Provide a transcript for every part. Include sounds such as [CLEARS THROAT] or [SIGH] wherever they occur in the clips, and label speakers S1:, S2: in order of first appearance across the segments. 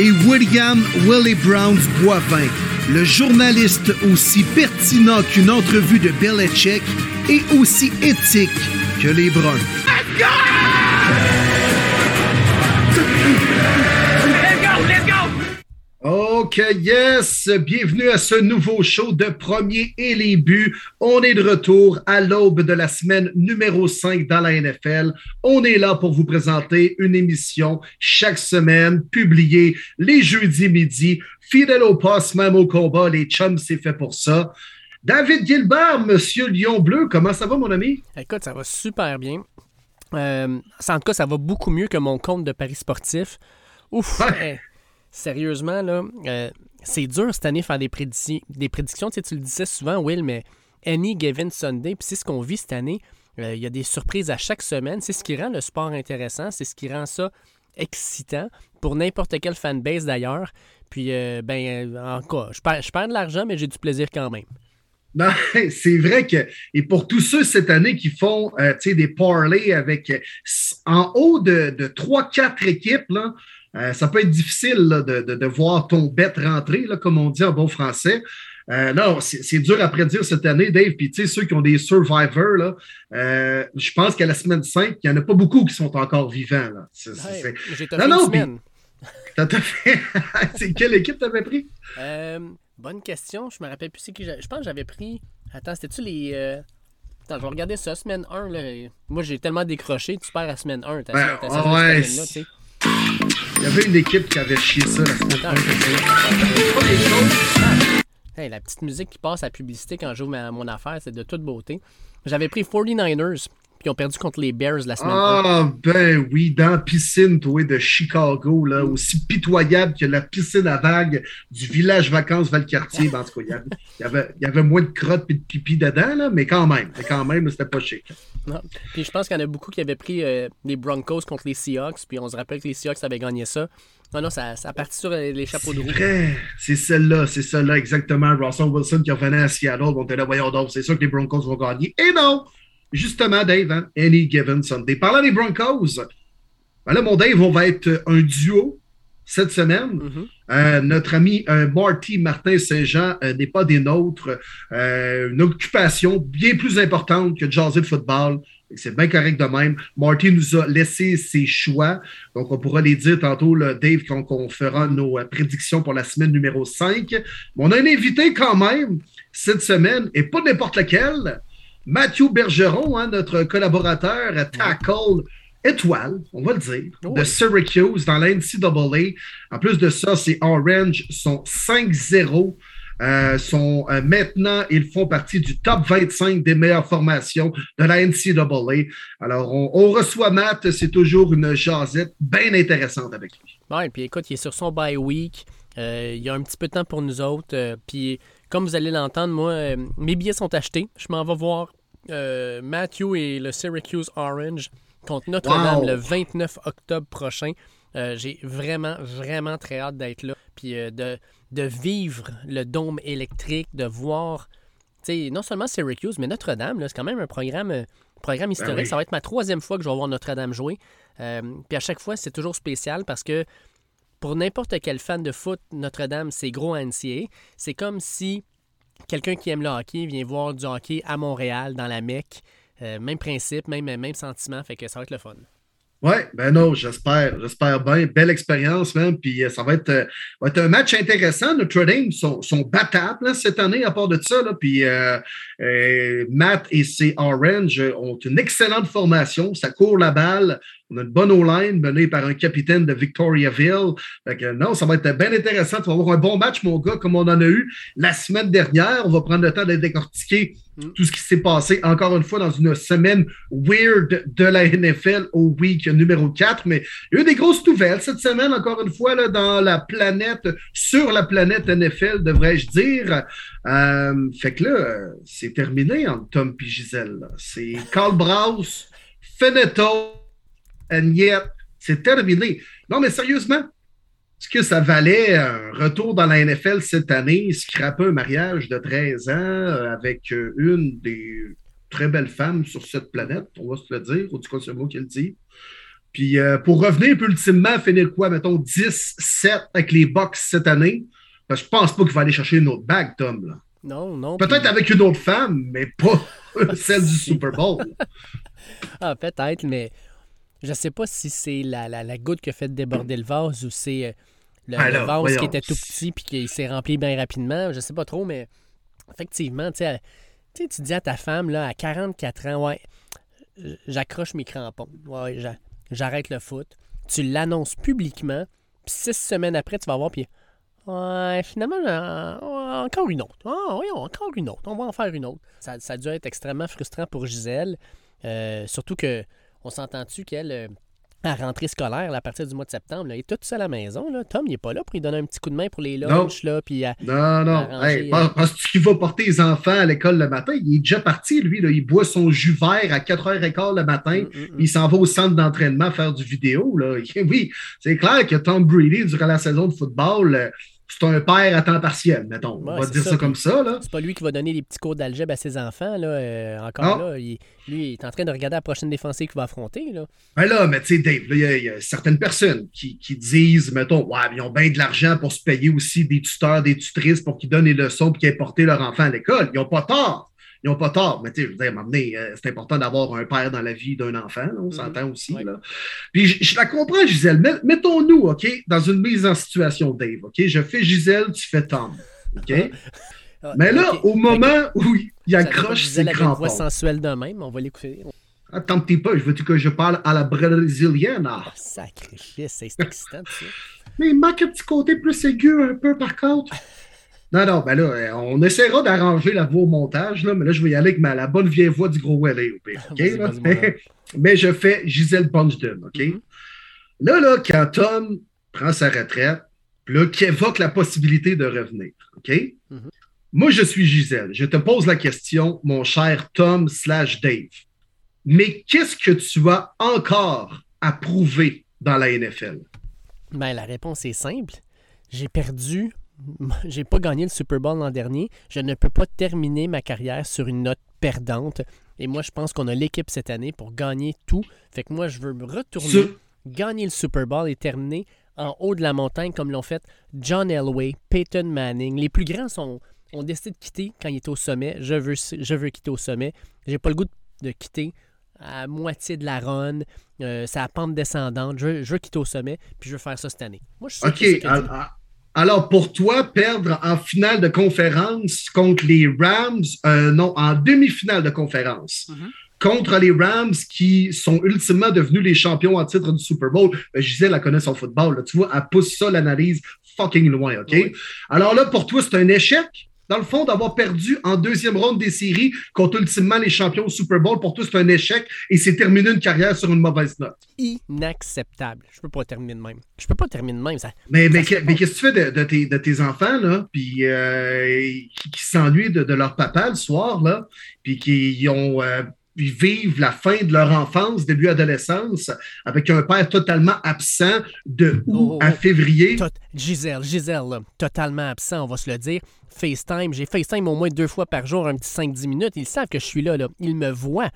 S1: Et William Willie Browns Boivin, le journaliste aussi pertinent qu'une entrevue de Belichick et aussi éthique que les Bruns. OK, yes! Bienvenue à ce nouveau show de Premier et les buts. On est de retour à l'aube de la semaine numéro 5 dans la NFL. On est là pour vous présenter une émission chaque semaine, publiée les jeudis midi. Fidèle au poste, même au combat, les chums, c'est fait pour ça. David Gilbert, Monsieur Lion Bleu, comment ça va, mon ami?
S2: Écoute, ça va super bien. Euh, en tout cas, ça va beaucoup mieux que mon compte de Paris sportif. Ouf!
S1: Ouais.
S2: hey, sérieusement, là, euh, c'est dur cette année de faire des, prédictions. des prédictions. Tu, le disais souvent, Will, mais any given Sunday, puis c'est ce qu'on vit cette année. Euh, Il y a des surprises à chaque semaine. C'est ce qui rend le sport intéressant. C'est ce qui rend ça excitant pour n'importe quelle fanbase d'ailleurs. Puis, euh, ben, en je perds, de l'argent, mais j'ai du plaisir quand même.
S1: Non, [LAUGHS] c'est vrai que, et pour tous ceux cette année qui font des parlays avec en haut de, de 3-4 équipes, là, euh, ça peut être difficile là, de, de, de voir ton bet rentrer, là, comme on dit en bon français. Euh, non, c'est dur à prédire cette année, Dave. Puis, tu sais, ceux qui ont des survivors, là, euh, je pense qu'à la semaine 5, il n'y en a pas beaucoup qui sont encore vivants. Là.
S2: J'ai
S1: Non, non,
S2: semaine.
S1: Fait. quelle équipe t'avais pris?
S2: Euh, bonne question. Je me rappelle plus c'est qui. Je pense que j'avais pris. Attends, c'était-tu les. euh, Attends, je vais regarder ça, semaine 1. Là. Moi, j'ai tellement décroché, tu perds à semaine 1. T'as
S1: Ben,
S2: ça- t'as
S1: ah
S2: ça
S1: ouais. Il y avait une équipe qui avait chié ça la semaine dernière.
S2: Hey, la petite musique qui passe à la publicité quand j'ouvre mon affaire, c'est de toute beauté. J'avais pris 49ers, puis ils ont perdu contre les Bears la semaine 1.
S1: Ah, ben oui, dans la piscine, toi, de Chicago, là, aussi pitoyable que la piscine à vagues du village vacances Valcartier. Ben, en tout cas, il y avait, il y avait, il y avait moins de crottes et de pipi dedans, là, mais quand même, mais quand même, c'était pas chic.
S2: Non. Puis je pense qu'il y en a beaucoup qui avaient pris euh, les Broncos contre les Seahawks, puis on se rappelle que les Seahawks avaient gagné ça. Non, non, ça, ça a parti sur euh, les chapeaux de roue.
S1: c'est celle-là, c'est celle-là, exactement. Russell Wilson qui revenait à Seattle, on était là, voyons donc, c'est sûr que les Broncos vont gagner. Et non! Justement, Dave, hein, any given Sunday. Parlant des Broncos, ben là, mon Dave, on va être un duo cette semaine.
S2: Mhm.
S1: Euh, notre ami euh, Marty Martin Saint-Jean euh, n'est pas des nôtres. Une occupation bien plus importante que de jaser de football. C'est bien correct de même. Marty nous a laissé ses choix. Donc, on pourra les dire tantôt, là, Dave, quand on fera nos prédictions pour la semaine numéro 5. Mais on a un invité quand même cette semaine, et pas n'importe lequel. Mathieu Bergeron, hein, notre collaborateur à Tackle étoile, on va le dire,
S2: Oh
S1: de. Syracuse dans la NCAA. En plus de ça, c'est Orange sont 5-0. Euh, sont euh, maintenant, ils font partie du top 25 des meilleures formations de la NCAA. Alors, on, on reçoit Matt, c'est toujours une jasette bien intéressante avec lui.
S2: Ouais, puis écoute, il est sur son bye week. Euh, il y a un petit peu de temps pour nous autres. euh, puis, comme vous allez l'entendre, moi, euh, mes billets sont achetés. Je m'en vais voir euh, Matthew et le Syracuse Orange contre Notre-Dame
S1: Wow.
S2: le 29 octobre prochain. Euh, J'ai vraiment, vraiment très hâte d'être là. Puis euh, de, de vivre le dôme électrique, de voir, tu sais, non seulement Syracuse, mais Notre-Dame. C'est quand même un programme, euh, programme historique.
S1: oui.
S2: Ça va être ma troisième fois que je vais voir Notre-Dame jouer. Puis à chaque fois, c'est toujours spécial parce que pour n'importe quel fan de foot, Notre-Dame, c'est gros NCA. C'est comme si quelqu'un qui aime le hockey vient voir du hockey à Montréal, dans la Mecque. Euh, même principe, même, sentiment, fait que ça va être le fun.
S1: Ouais, ben non, j'espère, j'espère bien. Belle expérience, même. Puis euh, ça va être, euh, va être un match intéressant. Notre Dame sont, battables là, cette année, à part de ça. Là. Puis Matt et ses Orange ont une excellente formation. Ça court la balle. On a une bonne O-line menée par un capitaine de Victoriaville. Fait que, non, ça va être bien intéressant. Tu vas avoir un bon match, mon gars, comme on en a eu la semaine dernière. On va prendre le temps de décortiquer mm. tout ce qui s'est passé, encore une fois, dans une semaine weird de la NFL au week numéro 4. Mais il y a eu des grosses nouvelles cette semaine, encore une fois, là, dans la planète, sur la planète NFL, devrais-je dire. Euh, fait que là, c'est terminé entre Tom et Gisèle. C'est Carl Browse, Fenneto, and yet, c'est terminé. Non, mais sérieusement, est-ce que ça valait un retour dans la NFL cette année, scraper un mariage de 13 ans euh, avec euh, une des très belles femmes sur cette planète, on va se le dire, ou du cas, c'est moi qui le dis. Puis euh, pour revenir, puis ultimement, finir quoi, mettons, 10-7 avec les Bucks cette année, que je pense pas qu'il va aller chercher une autre bague, Tom. Là.
S2: Non, non.
S1: Peut-être avec une autre femme, mais pas [LAUGHS] celle du Super Bowl. [LAUGHS]
S2: ah, peut-être, mais je sais pas si c'est la, goutte qui a fait déborder le vase ou c'est euh, le, vase qui était tout petit puis qui s'est rempli bien rapidement. Je sais pas trop, mais effectivement, tu sais, tu dis à ta femme, là, à 44 ans, ouais, j'accroche mes crampons. Ouais, j'arrête le foot. Tu l'annonces publiquement, puis six semaines après, tu vas voir, puis ouais, finalement, encore une autre. Ah, oui, encore une autre. On va en faire une autre. Ça, ça a dû être extrêmement frustrant pour Gisèle. Euh, surtout que on s'entend-tu qu'elle, euh, à rentrée scolaire, à partir du mois de septembre, là, elle est toute seule à la maison. Là? Tom, il n'est pas là pour lui donner un petit coup de main pour les lunchs. Là, puis
S1: non, non. parce qu'il va porter les enfants à l'école le matin? Il est déjà parti, lui. Là. Il boit son jus vert à 4h15 le matin. Mm, mm, mm. Il s'en va au centre d'entraînement faire du vidéo. Là. [LAUGHS] Oui, c'est clair que Tom Brady, durant la saison de football, euh, c'est un père à temps partiel, mettons. on va dire ça, comme ça. Là.
S2: C'est pas lui qui va donner les petits cours d'algèbre à ses enfants. Là, euh, encore là, lui, il est en train de regarder la prochaine défensive qu'il va affronter. Là.
S1: Ben là, mais tu sais, Dave, il y, a certaines personnes qui, qui disent, mettons, ouais, ils ont bien de l'argent pour se payer aussi des tuteurs, des tutrices pour qu'ils donnent les leçons et qu'ils aient porté leur enfant à l'école. Ils n'ont pas tort ils n'ont pas tort, mais tu sais, je veux dire, euh, c'est important d'avoir un père dans la vie d'un enfant, on mm-hmm. s'entend aussi. Là. Puis je, la comprends, Gisèle. Mettons-nous, OK, dans une mise en situation, Dave, OK? Je fais Gisèle, tu fais Tom, OK? Ah, mais là, au moment où il accroche ses crampons... une voix
S2: sensuelle de même, on va l'écouter.
S1: Attends, t'es pas, je veux que je parle à la brésilienne. Ah,
S2: oh, sacrifice, c'est excitant, ça.
S1: Mais il manque un petit côté plus aigu un peu, par contre. [LAUGHS] Non, non, ben là, euh, on essaiera d'arranger la voix au montage, là, mais là, je vais y aller avec ma, la bonne vieille voix du gros Welly, OK? [LAUGHS] mais, je fais Gisèle Bunchden, OK? Mm-hmm. Là, là, quand Tom prend sa retraite, là, qui évoque la possibilité de revenir, OK? Mm-hmm. Moi, je suis Gisèle. Je te pose la question, mon cher Tom slash Dave. Mais qu'est-ce que tu as encore à prouver dans la NFL?
S2: Ben, la réponse est simple. J'ai perdu [LAUGHS] j'ai pas gagné le Super Bowl l'an dernier. Je ne peux pas terminer ma carrière sur une note perdante. Et moi, je pense qu'on a l'équipe cette année pour gagner tout. Fait que moi, je veux me retourner, gagner le Super Bowl et terminer en haut de la montagne comme l'ont fait John Elway, Peyton Manning. Les plus grands sont, ont décidé de quitter quand ils étaient au sommet. Je veux, je veux quitter au sommet. J'ai pas le goût de, quitter à moitié de la run. Euh, c'est à pente descendante. Je veux, quitter au sommet, puis je veux faire ça cette année.
S1: Moi, je suis OK. Alors, pour toi, perdre en finale de conférence contre les Rams, euh, non, en demi-finale de conférence, mhm. contre les Rams qui sont ultimement devenus les champions en titre du Super Bowl. Ben, Gisèle, elle connaît son football. tu vois, elle pousse ça, l'analyse fucking loin, OK? Alors là, pour toi, c'est un échec? Dans le fond, d'avoir perdu en deuxième ronde des séries contre ultimement les champions au Super Bowl, pour tous, c'est un échec et c'est terminer une carrière sur une mauvaise note.
S2: Inacceptable. Je peux pas terminer de même. Je peux pas terminer de même. Ça,
S1: mais mais, qu'est-ce que tu fais de, tes, de tes, enfants, là, puis euh, qui, s'ennuient de, leur papa le soir, là, puis qui ont. Euh, vivent la fin de leur enfance, début adolescence, avec un père totalement absent de août oh, à février.
S2: Gisèle, Gisèle, totalement absent, on va se le dire. FaceTime, j'ai FaceTime au moins deux fois par jour, un petit 5-10 minutes. Ils savent que je suis là, là. Ils me voient.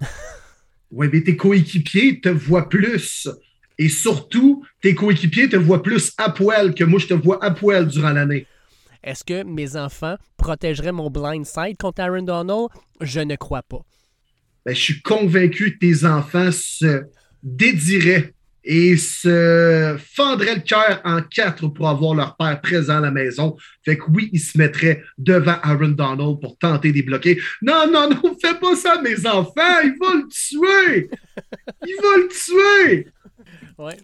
S2: [LAUGHS]
S1: oui, mais tes coéquipiers te voient plus. Et surtout, tes coéquipiers te voient plus à poil que moi, je te vois à poil durant l'année.
S2: Est-ce que mes enfants protégeraient mon blind side contre Aaron Donald? Je ne crois pas.
S1: Ben, je suis convaincu que tes enfants se dédieraient et se fendraient le cœur en quatre pour avoir leur père présent à la maison. Fait que oui, ils se mettraient devant Aaron Donald pour tenter de bloquer. Non, non, non, [LAUGHS] fais pas ça, mes enfants, ils vont le tuer! Ils vont le tuer!
S2: Ouais.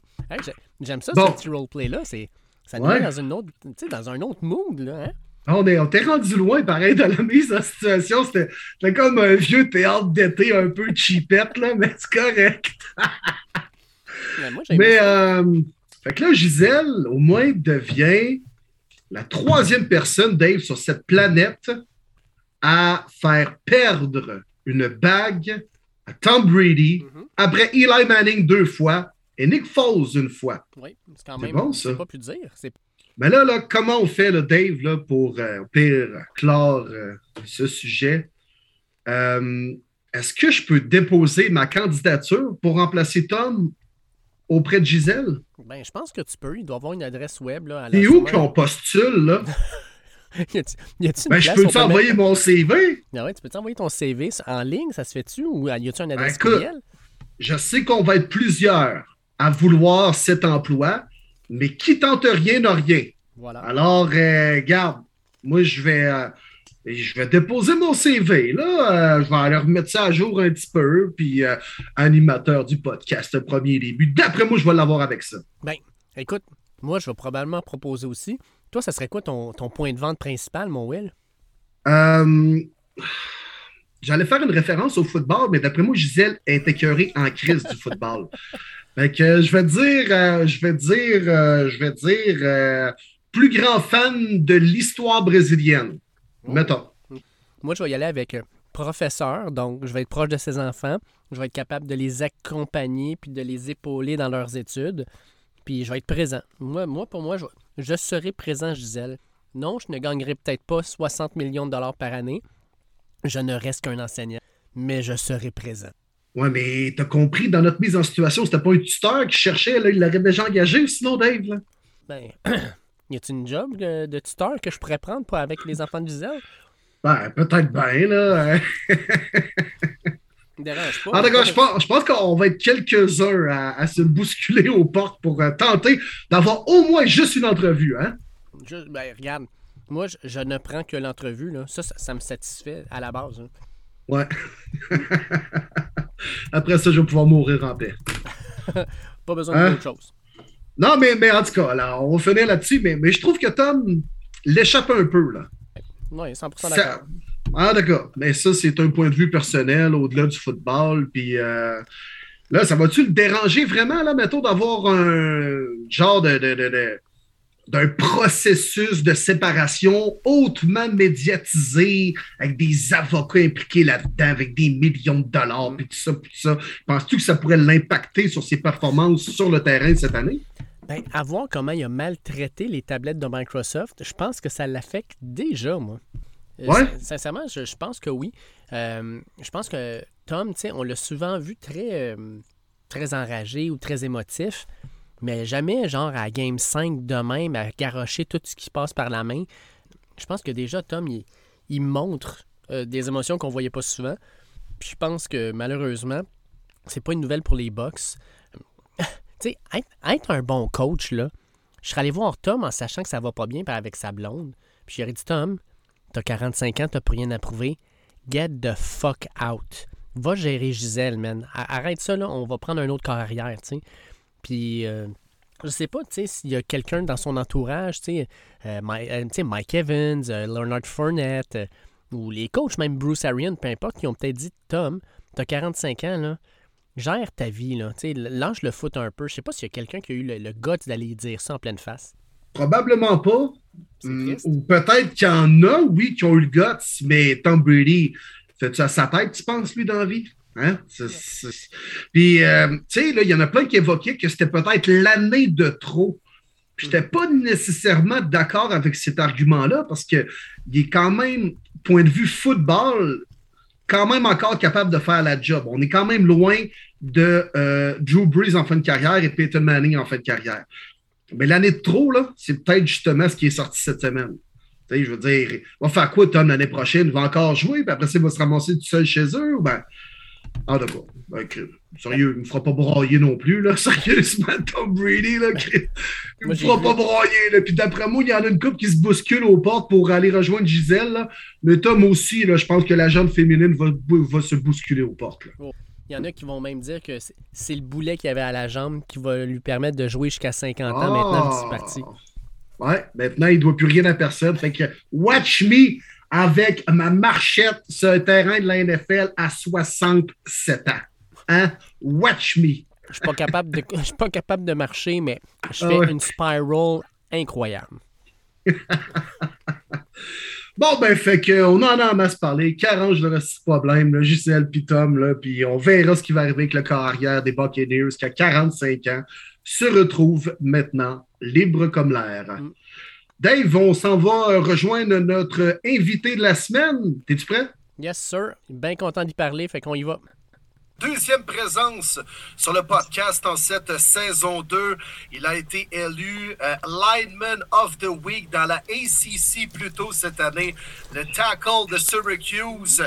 S2: J'aime ça, ce petit roleplay-là. Ça nous met dans, une autre, dans un autre mood, là, hein?
S1: On est, on rendu loin, pareil, dans la mise en situation. C'était comme un vieux théâtre d'été un peu cheapette, là, mais c'est correct. [LAUGHS] mais, euh, fait que là, Gisèle, au moins, devient la troisième personne, Dave, sur cette planète à faire perdre une bague à Tom Brady mm-hmm. après Eli Manning deux fois et Nick Foles une fois.
S2: Oui, c'est quand même bon, ça. pas pu dire.
S1: Mais là, là, comment on fait, Dave, là, pour euh, pire clore euh, ce sujet? Euh, est-ce que je peux déposer ma candidature pour remplacer Tom auprès de Gisèle?
S2: Ben, je pense que tu peux. Il doit avoir une adresse web. Là,
S1: Et où qu'on postule, là? [LAUGHS]
S2: y a -t
S1: ben, je peux t'envoyer mon CV?
S2: Ah ouais, tu peux t'envoyer ton CV en ligne, ça se fait-tu? Ou y a-tu une adresse ben,
S1: Je sais qu'on va être plusieurs à vouloir cet emploi mais qui tente rien n'a rien.
S2: Voilà.
S1: Alors, euh, garde, moi, je vais, euh, je vais déposer mon CV. Là, euh, je vais aller remettre ça à jour un petit peu. Puis, animateur du podcast, premier début. D'après moi, je vais l'avoir avec ça.
S2: Ben, écoute, moi, je vais probablement proposer aussi. Toi, ça serait quoi ton, point de vente principal, mon Will?
S1: J'allais faire une référence au football, mais d'après moi, Gisèle est écœurée en crise du football. [LAUGHS] Fait que je vais dire, euh, je vais dire, euh, je vais dire, euh, plus grand fan de l'histoire brésilienne. Oh. Mettons.
S2: Moi, je vais y aller avec professeur, donc je vais être proche de ses enfants. Je vais être capable de les accompagner puis de les épauler dans leurs études. Puis je vais être présent. Moi, moi pour moi, je, je serai présent, Gisèle. Non, je ne gagnerai peut-être pas 60 millions de dollars par année. Je ne reste qu'un enseignant, mais je serai présent.
S1: Ouais, mais t'as compris, dans notre mise en situation, c'était pas un tuteur qui cherchait, là, il l'aurait déjà engagé, sinon Dave. Là.
S2: Ben, [CLEARS THROAT] y a-t-il une job de, tuteur que je pourrais prendre pour avec les enfants de Gisèle?
S1: Ben, peut-être bien, là. [LAUGHS]
S2: Dérange pas.
S1: D'accord, je pense, je pense qu'on va être quelques-uns à, se bousculer aux portes pour euh, tenter d'avoir au moins juste une entrevue, hein?
S2: ben, regarde, moi, je, ne prends que l'entrevue, là. Ça, ça, me satisfait à la base. Hein.
S1: Ouais. [LAUGHS] Après ça, je vais pouvoir mourir en paix. [LAUGHS]
S2: pas besoin hein? d'autre chose.
S1: Non, mais, mais en tout cas, là, on va finir là-dessus, mais, mais je trouve que Tom l'échappe un peu. là.
S2: Oui, 100% d'accord.
S1: Ah, d'accord. Mais ça, c'est un point de vue personnel au-delà du football. Puis euh, là, ça va-tu le déranger vraiment, là, mettons, d'avoir un genre de, de d'un processus de séparation hautement médiatisé, avec des avocats impliqués là-dedans, avec des millions de dollars, puis tout ça, puis tout ça. Penses-tu que ça pourrait l'impacter sur ses performances sur le terrain cette année?
S2: Bien, à voir comment il a maltraité les tablettes de Microsoft, je pense que ça l'affecte déjà, moi.
S1: Euh, ouais?
S2: Sincèrement, je, pense que oui. Euh, je pense que Tom, tu sais, on l'a souvent vu très, euh, très enragé ou très émotif mais jamais genre à Game 5 de même à garocher tout ce qui passe par la main. Je pense que déjà, Tom, il, montre euh, des émotions qu'on voyait pas souvent. Puis je pense que malheureusement, c'est pas une nouvelle pour les box. [LAUGHS] tu sais, être, un bon coach, là, je serais allé voir Tom en sachant que ça va pas bien avec sa blonde. Puis j'aurais dit, Tom, t'as 45 ans, t'as plus rien à prouver. Get the fuck out. Va gérer Gisèle, man. Arrête ça, là, on va prendre un autre carrière, tu sais. Puis, euh, je sais pas, tu sais, s'il y a quelqu'un dans son entourage, tu sais, euh, euh, Mike, Evans, Leonard Fournette, ou les coachs, même Bruce Arian, peu importe, qui ont peut-être dit Tom, t'as 45 ans, là, gère ta vie, là, tu sais, lâche le foot un peu. Je sais pas s'il y a quelqu'un qui a eu le, le guts d'aller dire ça en pleine face.
S1: Probablement pas. Hmm, ou peut-être qu'il y en a, oui, qui ont eu le guts, mais Tom Brady, fais-tu à sa tête, tu penses, lui, dans la vie? Hein? Puis, euh, tu sais, il y en a plein qui évoquaient que c'était peut-être l'année de trop. Je n'étais pas nécessairement d'accord avec cet argument-là parce qu'il est quand même, point de vue football, quand même encore capable de faire la job. On est quand même loin de euh, Drew Brees en fin de carrière et Peyton Manning en fin de carrière. Mais l'année de trop, là, c'est peut-être justement ce qui est sorti cette semaine. je veux dire, on va faire quoi Tom l'année prochaine? Il va encore jouer, puis après ça, il va se ramasser tout seul chez eux? Ben, Ah, d'accord. Ben, sérieux, il ne me fera pas broyer non plus, là. [LAUGHS] Sérieusement, Tom Brady, là. Il ne me fera pas broyer, là. Puis d'après moi, il y en a une couple qui se bouscule aux portes pour aller rejoindre Gisèle, là. Mais Tom aussi, là, je pense que la jeune féminine va, va se bousculer aux portes, là.
S2: Oh. Il y en a qui vont même dire que c'est le boulet qu'il avait à la jambe qui va lui permettre de jouer jusqu'à 50 ans ah! maintenant, c'est parti.
S1: Ouais, maintenant, il ne doit plus rien à personne. Fait que, watch me avec ma marchette sur un terrain de la NFL à 67 ans. Hein? Watch me.
S2: Je suis pas capable de, je suis pas capable de marcher, mais je fais une spiral incroyable. [LAUGHS]
S1: bon, ben, fait qu'on en a en masse parlé. Qu'arrange le reste du problème, là, Gisèle puis Tom, là, puis on verra ce qui va arriver avec le carrière des Buccaneers qui a 45 ans se retrouve maintenant libre comme l'air. Mm. Dave, on s'en va rejoindre notre invité de la semaine. T'es-tu prêt?
S2: Yes, sir. Bien content d'y parler, fait qu'on y va.
S1: Deuxième présence sur le podcast en cette saison 2. Il a été élu euh, Lineman of the Week dans la ACC plus tôt cette année. Le tackle de Syracuse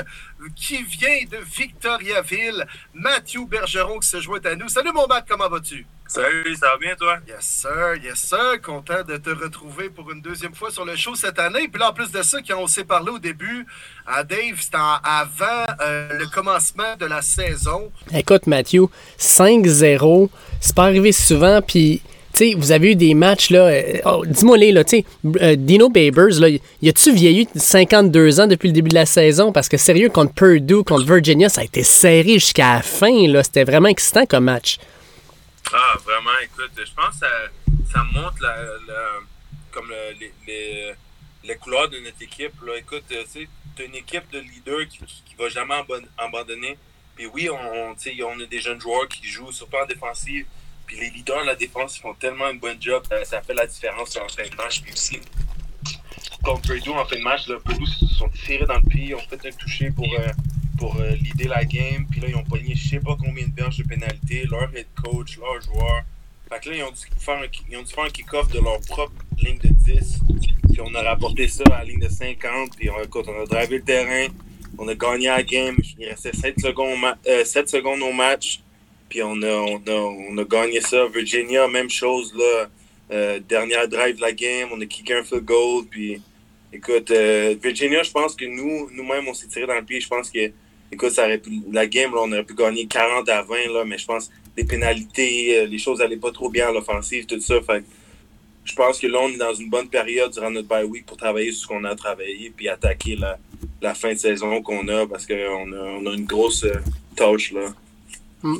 S1: qui vient de Victoriaville. Mathieu Bergeron qui se joint à nous. Salut mon Matt, comment vas-tu?
S3: Salut, ça va bien toi?
S1: Yes sir, yes sir. Content de te retrouver pour une deuxième fois sur le show cette année. Puis là, en plus de ça, quand on s'est parlé au début, à Dave, c'était avant euh, le commencement de la saison.
S2: Écoute, Mathieu, 5-0, c'est pas arrivé souvent, puis sais, vous avez eu des matchs, là. Euh, oh, dis-moi les, là, tu sais. Euh, Dino Babers, là, y a-tu vieilli 52 ans depuis le début de la saison? Parce que sérieux, contre Purdue, contre Virginia, ça a été serré jusqu'à la fin, là. C'était vraiment excitant comme match.
S3: Ah, vraiment, écoute, je pense que ça, montre la, comme les, les, les, couleurs de notre équipe. Là. Écoute, euh, tu as une équipe de leaders qui ne va jamais abandonner. Puis oui, on, on, a des jeunes joueurs qui jouent surtout en défensive. Puis les leaders de la défense font tellement un bon job, ça, fait la différence en fin de match. Puis aussi, contre Purdue en fin de match, là, Purdue se sont tirés dans le pied, ont fait un toucher pour, euh, pour euh, leader la game. Puis là, ils ont pogné je sais pas combien de benches de pénalité, leur head coach, leurs joueurs. Fait que là, ils ont dû faire un, un kick-off de leur propre ligne de 10. Puis on a rapporté ça à la ligne de 50. Puis on, écoute, on a drivé le terrain. On a gagné la game. Il restait 7 secondes, 7 euh, secondes au match. Puis on a, on, a, on a gagné ça. Virginia, même chose. là. Euh, dernière drive de la game, on a kické un field goal. Puis écoute, euh, Virginia, je pense que nous, nous-mêmes, on s'est tiré dans le pied. Je pense que, écoute, ça aurait pu, la game, là, on aurait pu gagner 40 à 20, là, mais je pense les pénalités, euh, les choses n'allaient pas trop bien à l'offensive, tout ça. Fait je pense que là, on est dans une bonne période durant notre bye week pour travailler sur ce qu'on a travaillé puis attaquer la, fin de saison qu'on a parce qu'on a, une grosse touch là.
S1: Mm.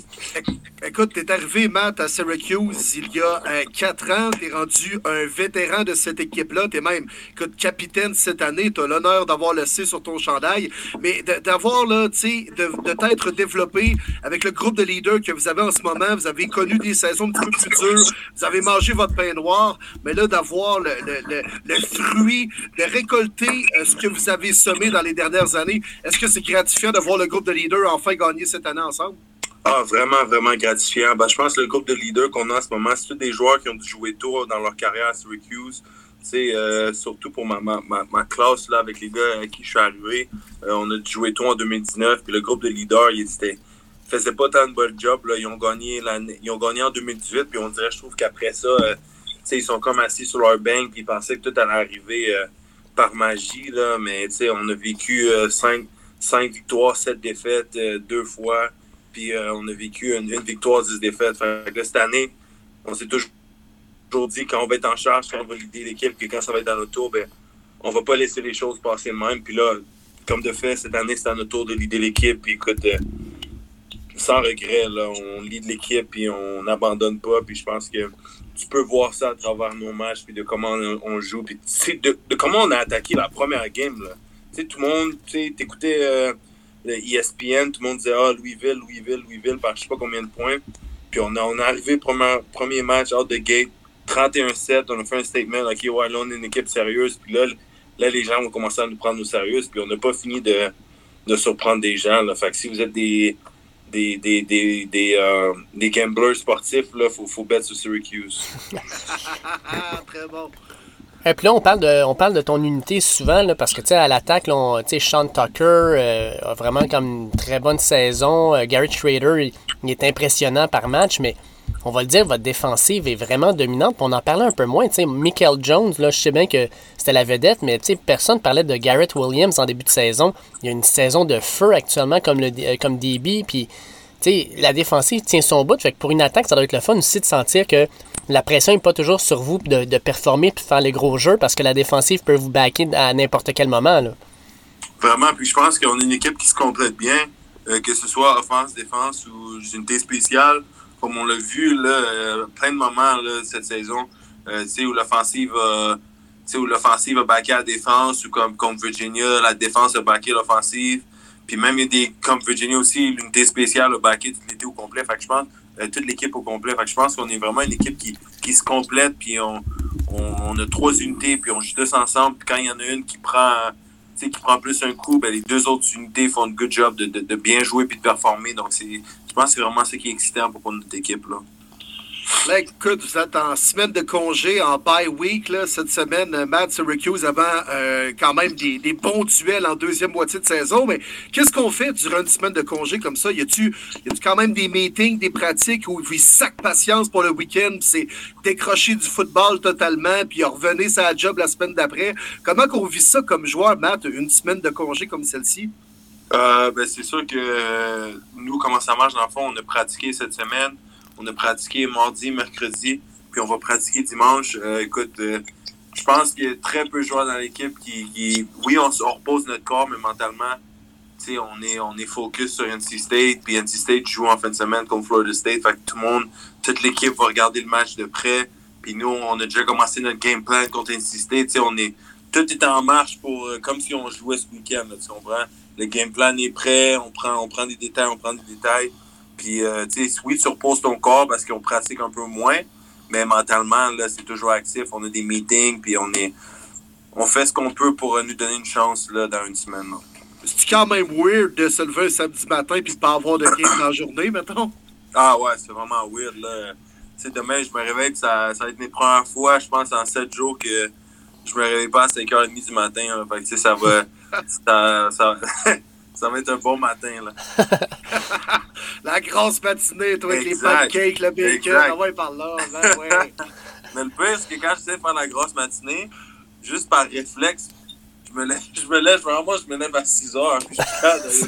S1: Écoute, t'es arrivé, Matt, à Syracuse il y a euh, quatre ans. T'es rendu un vétéran de cette équipe-là. T'es même, écoute, capitaine cette année. T'as l'honneur d'avoir le C sur ton chandail. Mais d'avoir, là, tu sais, de, de t'être développé avec le groupe de leaders que vous avez en ce moment. Vous avez connu des saisons un petit peu plus dures. Vous avez mangé votre pain noir. Mais là, d'avoir le, le, le, fruit, de récolter euh, ce que vous avez semé dans les dernières années, est-ce que c'est gratifiant de voir le groupe de leaders enfin gagner cette année ensemble?
S3: Ah, vraiment, vraiment gratifiant. Ben, je pense que le groupe de leaders qu'on a en ce moment, c'est tous des joueurs qui ont dû jouer tôt dans leur carrière à Syracuse. Euh, surtout pour ma, ma, ma, classe là, avec les gars avec qui je suis arrivé. Euh, on a dû jouer tôt en 2019. Puis le groupe de leaders, il était, faisait pas tant de bon job. Là. Ils, ont gagné ils ont gagné en 2018. Puis on dirait, je trouve qu'après ça, euh, ils sont comme assis sur leur bank. Puis ils pensaient que tout allait arriver euh, par magie. Là. Mais on a vécu 5 cinq, victoires, 7 défaites deux fois. Euh, on a vécu une, victoire, 10 défaites. cette année, on s'est toujours dit quand on va être en charge, quand on va l'idée l'équipe, que quand ça va être dans notre tour, ben, on va pas laisser les choses passer de même. Puis là, comme de fait, cette année, c'est à notre tour de l'idée l'équipe. Puis écoute, euh, sans regret, là, on lead l'équipe et on n'abandonne pas. Puis je pense que tu peux voir ça à travers nos matchs, puis de comment on, joue, puis de, comment on a attaqué la première game. Là. tout le monde, tu t'écoutais euh, ESPN, tout le monde disait Ah, Louisville, Louisville, Louisville, par je sais pas combien de points. Puis on, a, on est arrivé, premier, premier match, out the gate, 31-7, on a fait un statement, OK, ouais, là, on est une équipe sérieuse. Puis là, là, les gens vont commencer à nous prendre au sérieux. Puis on n'a pas fini de, de surprendre des gens. Là. Fait que si vous êtes des, des, des, des, des, euh, des gamblers sportifs, il faut, faut sur Syracuse. [LAUGHS]
S1: Très bon.
S2: Et puis là, on parle de, ton unité souvent, parce que tu à l'attaque, tu sais, Sean Tucker euh, a vraiment comme une très bonne saison. Euh, Garrett Schrader, il, est impressionnant par match, mais on va le dire, votre défensive est vraiment dominante. on en parlait un peu moins. Tu Michael Jones, là, je sais bien que c'était la vedette, mais tu sais, personne parlait de Garrett Williams en début de saison. Il y a une saison de feu actuellement comme, le, euh, DB, la défensive tient son bout. Pour une attaque, ça doit être le fun aussi de sentir que la pression n'est pas toujours sur vous de, performer et de faire les gros jeux parce que la défensive peut vous backer à n'importe quel moment. Là.
S3: Vraiment, puis je pense qu'on est une équipe qui se complète bien, euh, que ce soit offense, défense ou unité spéciale. Comme on l'a vu, là, euh, plein de moments là, cette saison, euh, où l'offensive où a backé la défense ou comme contre Virginia, la défense a backé l'offensive. Puis même, il y a des, comme Virginia aussi, l'unité spéciale a backé toute l'été au complet. Fait je pense, toute l'équipe au complet. Fait que je pense qu'on est vraiment une équipe qui, qui se complète. Puis on, on, a trois unités, puis on joue tous ensemble. Puis quand il y en a une qui prend, qui prend plus un coup, ben, les deux autres unités font un good job de, de, de bien jouer puis de performer. Donc, je pense que c'est vraiment ce qui est excitant pour notre équipe. Là.
S1: Là, écoute, vous êtes en semaine de congé, en bye week là, cette semaine. Euh, Matt Syracuse avant euh, quand même des, bons duels en deuxième moitié de saison. Mais qu'est-ce qu'on fait durant une semaine de congé comme ça? Y a-tu quand même des meetings, des pratiques où vous sac patience pour le week-end? C'est décrocher du football totalement, puis revenez sa job la semaine d'après? Comment qu'on vit ça comme joueur, Matt, une semaine de congé comme celle-ci?
S3: Euh, ben, c'est sûr que nous, comment ça marche, dans le fond, on a pratiqué cette semaine. On a pratiqué mardi, mercredi, puis on va pratiquer dimanche. Euh, écoute, euh, je pense qu'il y a très peu de joueurs dans l'équipe qui, oui, on, repose notre corps, mais mentalement, on est, on est focus sur NC State, puis NC State joue en fin de semaine contre Florida State. Fait que tout le monde, toute l'équipe va regarder le match de près. Puis nous, on a déjà commencé notre game plan contre NC State. on est, tout est en marche pour euh, comme si on jouait ce week-end. Le game plan est prêt, on prend, on prend des détails, on prend des détails. Puis, euh, tu sais, oui, tu reposes ton corps parce qu'on pratique un peu moins, mais mentalement, là, c'est toujours actif. On a des meetings, puis on est, on fait ce qu'on peut pour nous donner une chance, là, dans une semaine.
S1: C'est quand même weird de se lever un samedi matin puis de pas avoir de game dans la journée, mettons?
S3: Ah ouais, c'est vraiment weird, là. Tu demain, je me réveille, ça, ça va être mes premières fois, je pense, en sept jours que je me réveille pas à 5h30 du matin. Fait que, tu sais, ça va... [LAUGHS] ça, ça, ça va être un bon matin, là. [LAUGHS]
S1: la grosse matinée, toi, avec les pancakes, le bacon. Ah ouais, par là. Ben ouais. [LAUGHS]
S3: Mais le pire, c'est que quand je sais faire la grosse matinée, juste par réflexe, je me lève, je me lève vraiment, je me lève à 6 heures, puis
S1: je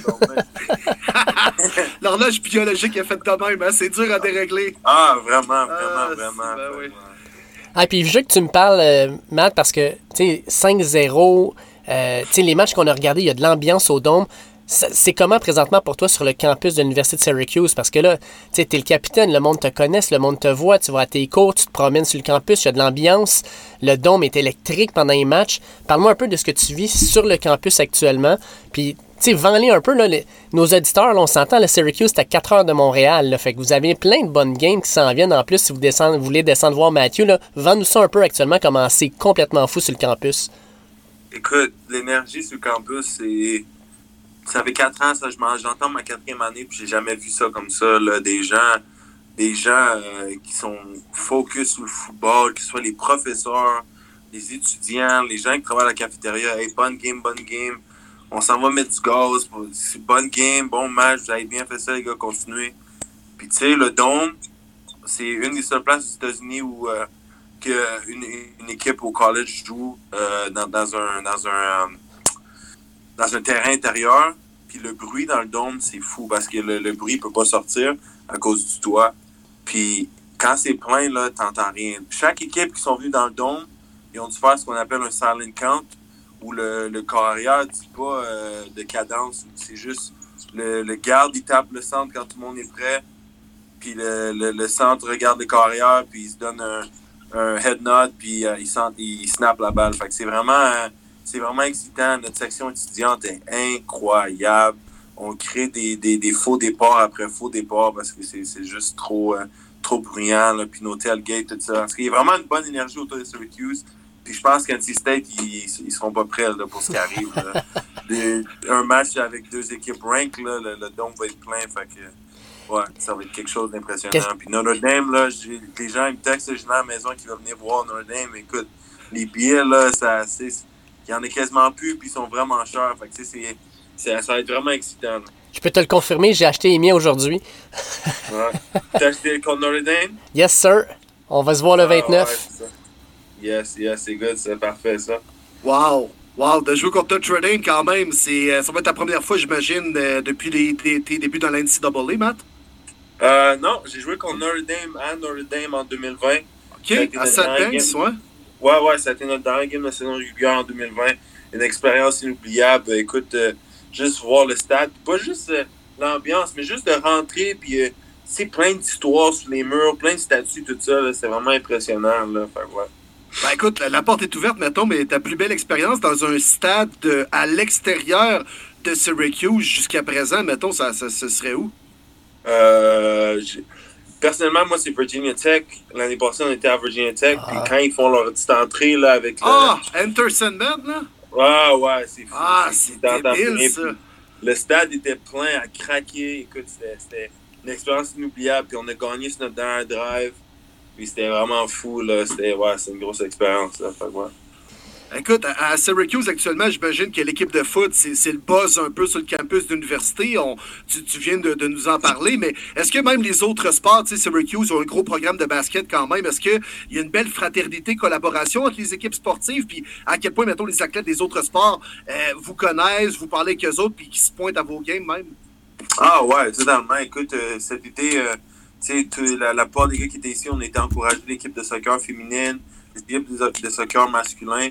S1: [LAUGHS] L'horloge biologique est faite de même, hein? c'est dur à dérégler.
S3: Ah, vraiment, vraiment, ah, vraiment. Ben oui.
S2: Ah, puis je veux que tu me parles, euh, Matt, parce que, tu sais, 5-0, euh, tu sais, les matchs qu'on a regardés, il y a de l'ambiance au dôme. C'est comment présentement pour toi sur le campus de l'Université de Syracuse? Parce que là, tu es le capitaine, le monde te connaît, le monde te voit, tu vas à tes cours, tu te promènes sur le campus, il y a de l'ambiance, le dôme est électrique pendant les matchs. Parle-moi un peu de ce que tu vis sur le campus actuellement. Puis, tu sais, vends-les un peu, là, nos auditeurs, on s'entend, le Syracuse, c'est à 4 heures de Montréal. Là, fait que vous avez plein de bonnes games qui s'en viennent. En plus, si vous, descendez, vous voulez descendre voir Mathieu, vends-nous ça un peu actuellement, comment c'est complètement fou sur le campus.
S3: Écoute, l'énergie sur le campus, c'est ça fait quatre ans, ça, j'entends ma quatrième année, puis j'ai jamais vu ça comme ça. Là, des gens, des gens euh, qui sont focus sur le football, que ce soit les professeurs, les étudiants, les gens qui travaillent à la cafétéria. Hey, bonne game, bonne game. On s'en va mettre du gaz. Bonne game, bon match. Vous avez bien fait ça, les gars, continuez. Puis tu sais, le Dôme, c'est une des seules places aux États-Unis où euh, que une, une, équipe au college joue euh, dans, un dans un dans un terrain intérieur, puis le bruit dans le dôme, c'est fou parce que le, le bruit peut pas sortir à cause du toit. Puis quand c'est plein, là, t'entends rien. Chaque équipe qui sont venues dans le dôme, ils ont dû faire ce qu'on appelle un silent count, où le, le corps arrière dit pas euh, de cadence. C'est juste le, le, garde, il tape le centre quand tout le monde est prêt. Puis le, le, centre regarde le corps arrière, puis il se donne un, un head nod, puis euh, il, il snap la balle. Fait que c'est vraiment... Euh, c'est vraiment excitant. Notre section étudiante est incroyable. On crée des, des, des faux départs après faux départs parce que c'est juste trop, euh, trop bruyant. Là. Puis nos tailgates, tout ça. Parce qu'il y a vraiment une bonne énergie autour de Syracuse. Puis je pense qu'NC State, ils, ils seront pas prêts là, pour ce qui arrive. [LAUGHS] un match avec deux équipes rank, là, le, le dôme va être plein. Fait que, ouais, ça va être quelque chose d'impressionnant. Puis Notre Dame, là, les gens ils me textent, je à la maison qui va venir voir Notre Dame. Écoute, les billets, là, ça, il y en a quasiment plus, puis ils sont vraiment chers. Fait que, c'est, ça va être vraiment excitant.
S2: Je peux te le confirmer, j'ai acheté les miens aujourd'hui.
S3: ouais. T'as acheté contre Notre Dame?
S2: Yes, sir. On va se voir le 29.
S3: Ah, yes, yes, c'est good, c'est parfait, ça.
S1: Wow! Wow, de jouer contre Notre Dame quand même, c'est, euh, ça va être ta première fois, j'imagine, euh, depuis les, tes, débuts dans l'NCAA, Matt?
S3: Euh, non, j'ai joué contre Notre Dame à Notre Dame en 2020.
S1: OK, à St. ouais?
S3: Ouais, ouais, ça a été notre dernière game de saison régulière en 2020. Une expérience inoubliable. Écoute, euh, juste voir le stade, pas juste euh, l'ambiance, mais juste de rentrer, puis c'est plein d'histoires sur les murs, plein de statues, tout ça. C'est vraiment impressionnant. Là. Fait, ouais.
S1: Ben écoute, la, porte est ouverte, mettons, mais ta plus belle expérience dans un stade à l'extérieur de Syracuse jusqu'à présent, mettons, ça, ça, ce serait où?
S3: Euh, personnellement, moi, c'est Virginia Tech. L'année passée, on était à Virginia Tech. Puis ah. quand ils font leur petite entrée là, avec.
S1: Ah, Anderson Band, là?
S3: Ouais, ouais, c'est
S1: fou. Ah, c'est débile, ça.
S3: Le stade était plein à craquer. Écoute, c'était une expérience inoubliable. Puis on a gagné sur notre dernier drive. Puis c'était vraiment fou, là. C'était, ouais, c'est une grosse expérience, là. Fait, ouais.
S1: Écoute, à Syracuse actuellement, j'imagine que l'équipe de foot, c'est le buzz un peu sur le campus d'université. Tu, tu, viens de, nous en parler, mais est-ce que même les autres sports, tu sais, Syracuse ont un gros programme de basket quand même? Est-ce qu'il y a une belle fraternité, collaboration entre les équipes sportives? Puis à quel point, mettons, les athlètes des autres sports euh, vous connaissent, vous parlez avec eux autres, puis qui se pointent à vos games même?
S3: Ah ouais, totalement. Écoute, euh, cet été, euh, tu sais, la, part des gars qui étaient ici, on était encouragé l'équipe de soccer féminine, l'équipe de soccer masculin.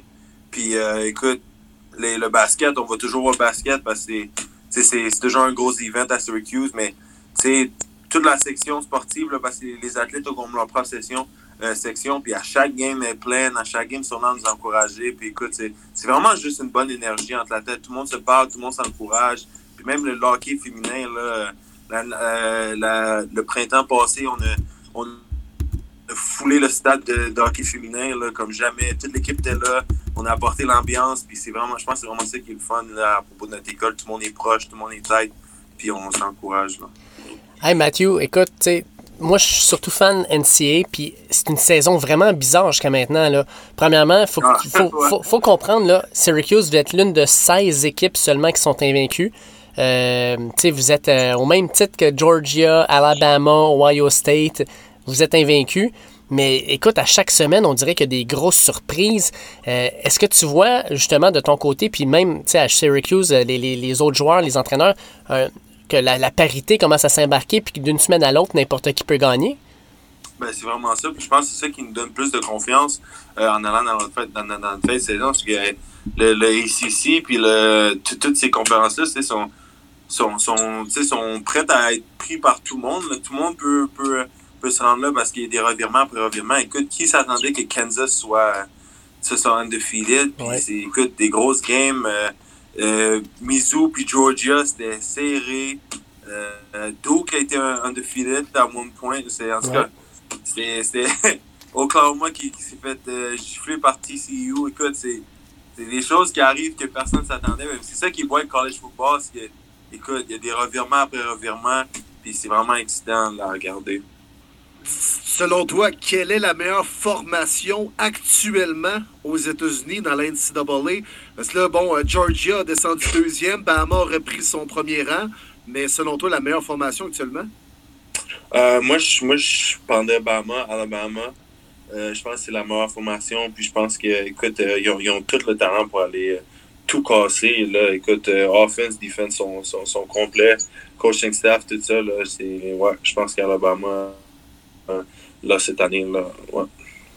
S3: Puis euh, écoute, le basket, on va toujours voir le basket parce que c'est toujours un gros event à Syracuse, mais toute la section sportive, là, parce que les athlètes ont leur propre euh, section, puis à chaque game est pleine, à chaque game, sont là nous encourager. Puis écoute, c'est vraiment juste une bonne énergie entre la tête. Tout le monde se parle, tout le monde s'encourage. Puis même le hockey féminin, là, le printemps passé, on a, foulé le stade de, hockey féminin là, comme jamais. Toute l'équipe était là. On a apporté l'ambiance. Puis c'est vraiment, je pense que c'est vraiment ça qui est le fun là, à propos de notre école. Tout le monde est proche, tout le monde est tête. Puis on s'encourage.
S2: Hey Matthew, écoute, tu sais, moi je suis surtout fan NCA. Puis c'est une saison vraiment bizarre jusqu'à maintenant. Là. Premièrement, il faut, ah, [LAUGHS] faut, faut, comprendre, là, Syracuse, vous êtes l'une de 16 équipes seulement qui sont invaincues. Euh, vous êtes euh, au même titre que Georgia, Alabama, Ohio State vous êtes invaincu. Mais écoute, à chaque semaine, on dirait qu'il y a des grosses surprises. Euh, est-ce que tu vois justement de ton côté, puis même à Syracuse, les, les, autres joueurs, les entraîneurs, euh, que la, parité commence à s'embarquer, puis d'une semaine à l'autre, n'importe qui peut gagner?
S3: Ben, c'est vraiment ça. je pense que c'est ça qui nous donne plus de confiance euh, en allant dans notre fête, dans, dans fête saison. Parce que le, le ACC, puis le, toutes ces conférences-là, sont, sont, sont, sont prêtes à être pris par tout le monde. Tout le monde peut, peut peut se rendre là parce qu'il y a des revirements après revirements. Écoute, qui s'attendait que Kansas soit, soit undefeated? Puis c'est, écoute, des grosses games. Euh, euh Mizzou puis Georgia, c'était serré. Euh, Duke a été un undefeated à one point. C'est, en tout cas, c'était [LAUGHS] Oklahoma qui, qui s'est fait euh, gifler par TCU. Écoute, c'est, c'est des choses qui arrivent que personne ne s'attendait. C'est ça qui est beau avec college football. C'est que, écoute, il y a des revirements après revirements. Puis c'est vraiment excitant à regarder.
S1: Selon toi, quelle est la meilleure formation actuellement aux États-Unis dans l'NCAA? Parce que là, bon, euh, Georgia a descendu deuxième, Bama a repris son premier rang, mais selon toi, la meilleure formation actuellement?
S3: Euh, moi, je, moi, je pendais Bama, Alabama. Euh, je pense que c'est la meilleure formation. Puis je pense que, écoute, ils, ont, tout le talent pour aller tout casser. Là. Écoute, offense, defense sont, complets. Coaching staff, tout ça, là, ouais, je pense qu'Alabama là, cette année-là. Ouais.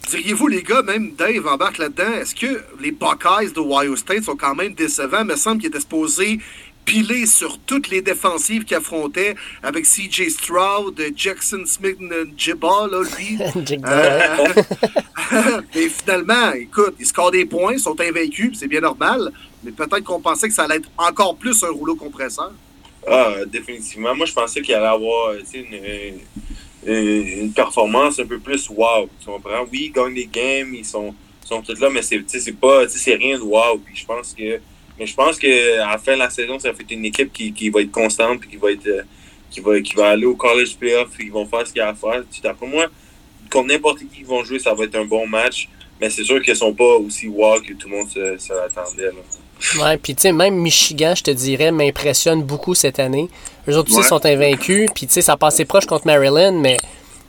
S1: Diriez-vous, les gars, même Dave embarque là-dedans, est-ce que les Buckeyes de Ohio State sont quand même décevants? Il me semble qu'ils étaient supposés piler sur toutes les défensives qu'ils affrontaient avec CJ Stroud, Jackson Smith, Jibba, là, lui. [LAUGHS] euh, [LAUGHS] mais finalement, écoute, ils scorent des points, sont invaincus, c'est bien normal, mais peut-être qu'on pensait que ça allait être encore plus un rouleau compresseur.
S3: Ah, définitivement. Moi, je pensais qu'il allait avoir une, une performance un peu plus wow. Tu comprends? Oui, ils gagnent des games, ils sont, sont tous là, mais c'est, pas, c'est rien de wow. Puis je pense que, mais je pense que à la fin de la saison, ça être une équipe qui, qui va être constante puis qui va être, euh, qui va, qui va aller au college playoff qui vont faire ce qu'il y a à faire. Après moi, comme n'importe qui vont jouer, ça va être un bon match. Mais c'est sûr qu'ils sont pas aussi wow que tout le monde se, se l'attendait.
S2: Ouais, puis tu sais, même Michigan, je te dirais, m'impressionne beaucoup cette année. Eux autres aussi
S3: Ouais.
S2: sont invaincus, puis tu sais, ça a passé proche contre Maryland, mais tu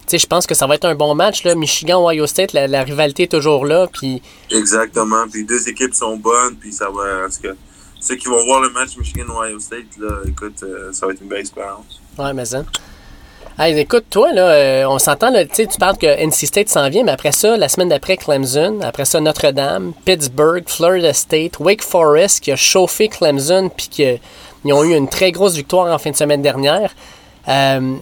S2: sais, je pense que ça va être un bon match, là. Michigan-Ohio State, la, la rivalité est toujours là, puis
S3: Exactement. Puis deux équipes sont bonnes, puis ça va. En tout cas, ceux qui vont voir le match Michigan-Ohio State, là, écoute, euh, ça va être une belle expérience.
S2: Ouais, mais ça. Hey, écoute, toi, là, euh, on s'entend, tu parles que NC State s'en vient, mais après ça, la semaine d'après, Clemson, après ça, Notre-Dame, Pittsburgh, Florida State, Wake Forest, qui a chauffé Clemson, puis qu'ils ont eu une très grosse victoire en fin de semaine dernière. Euh,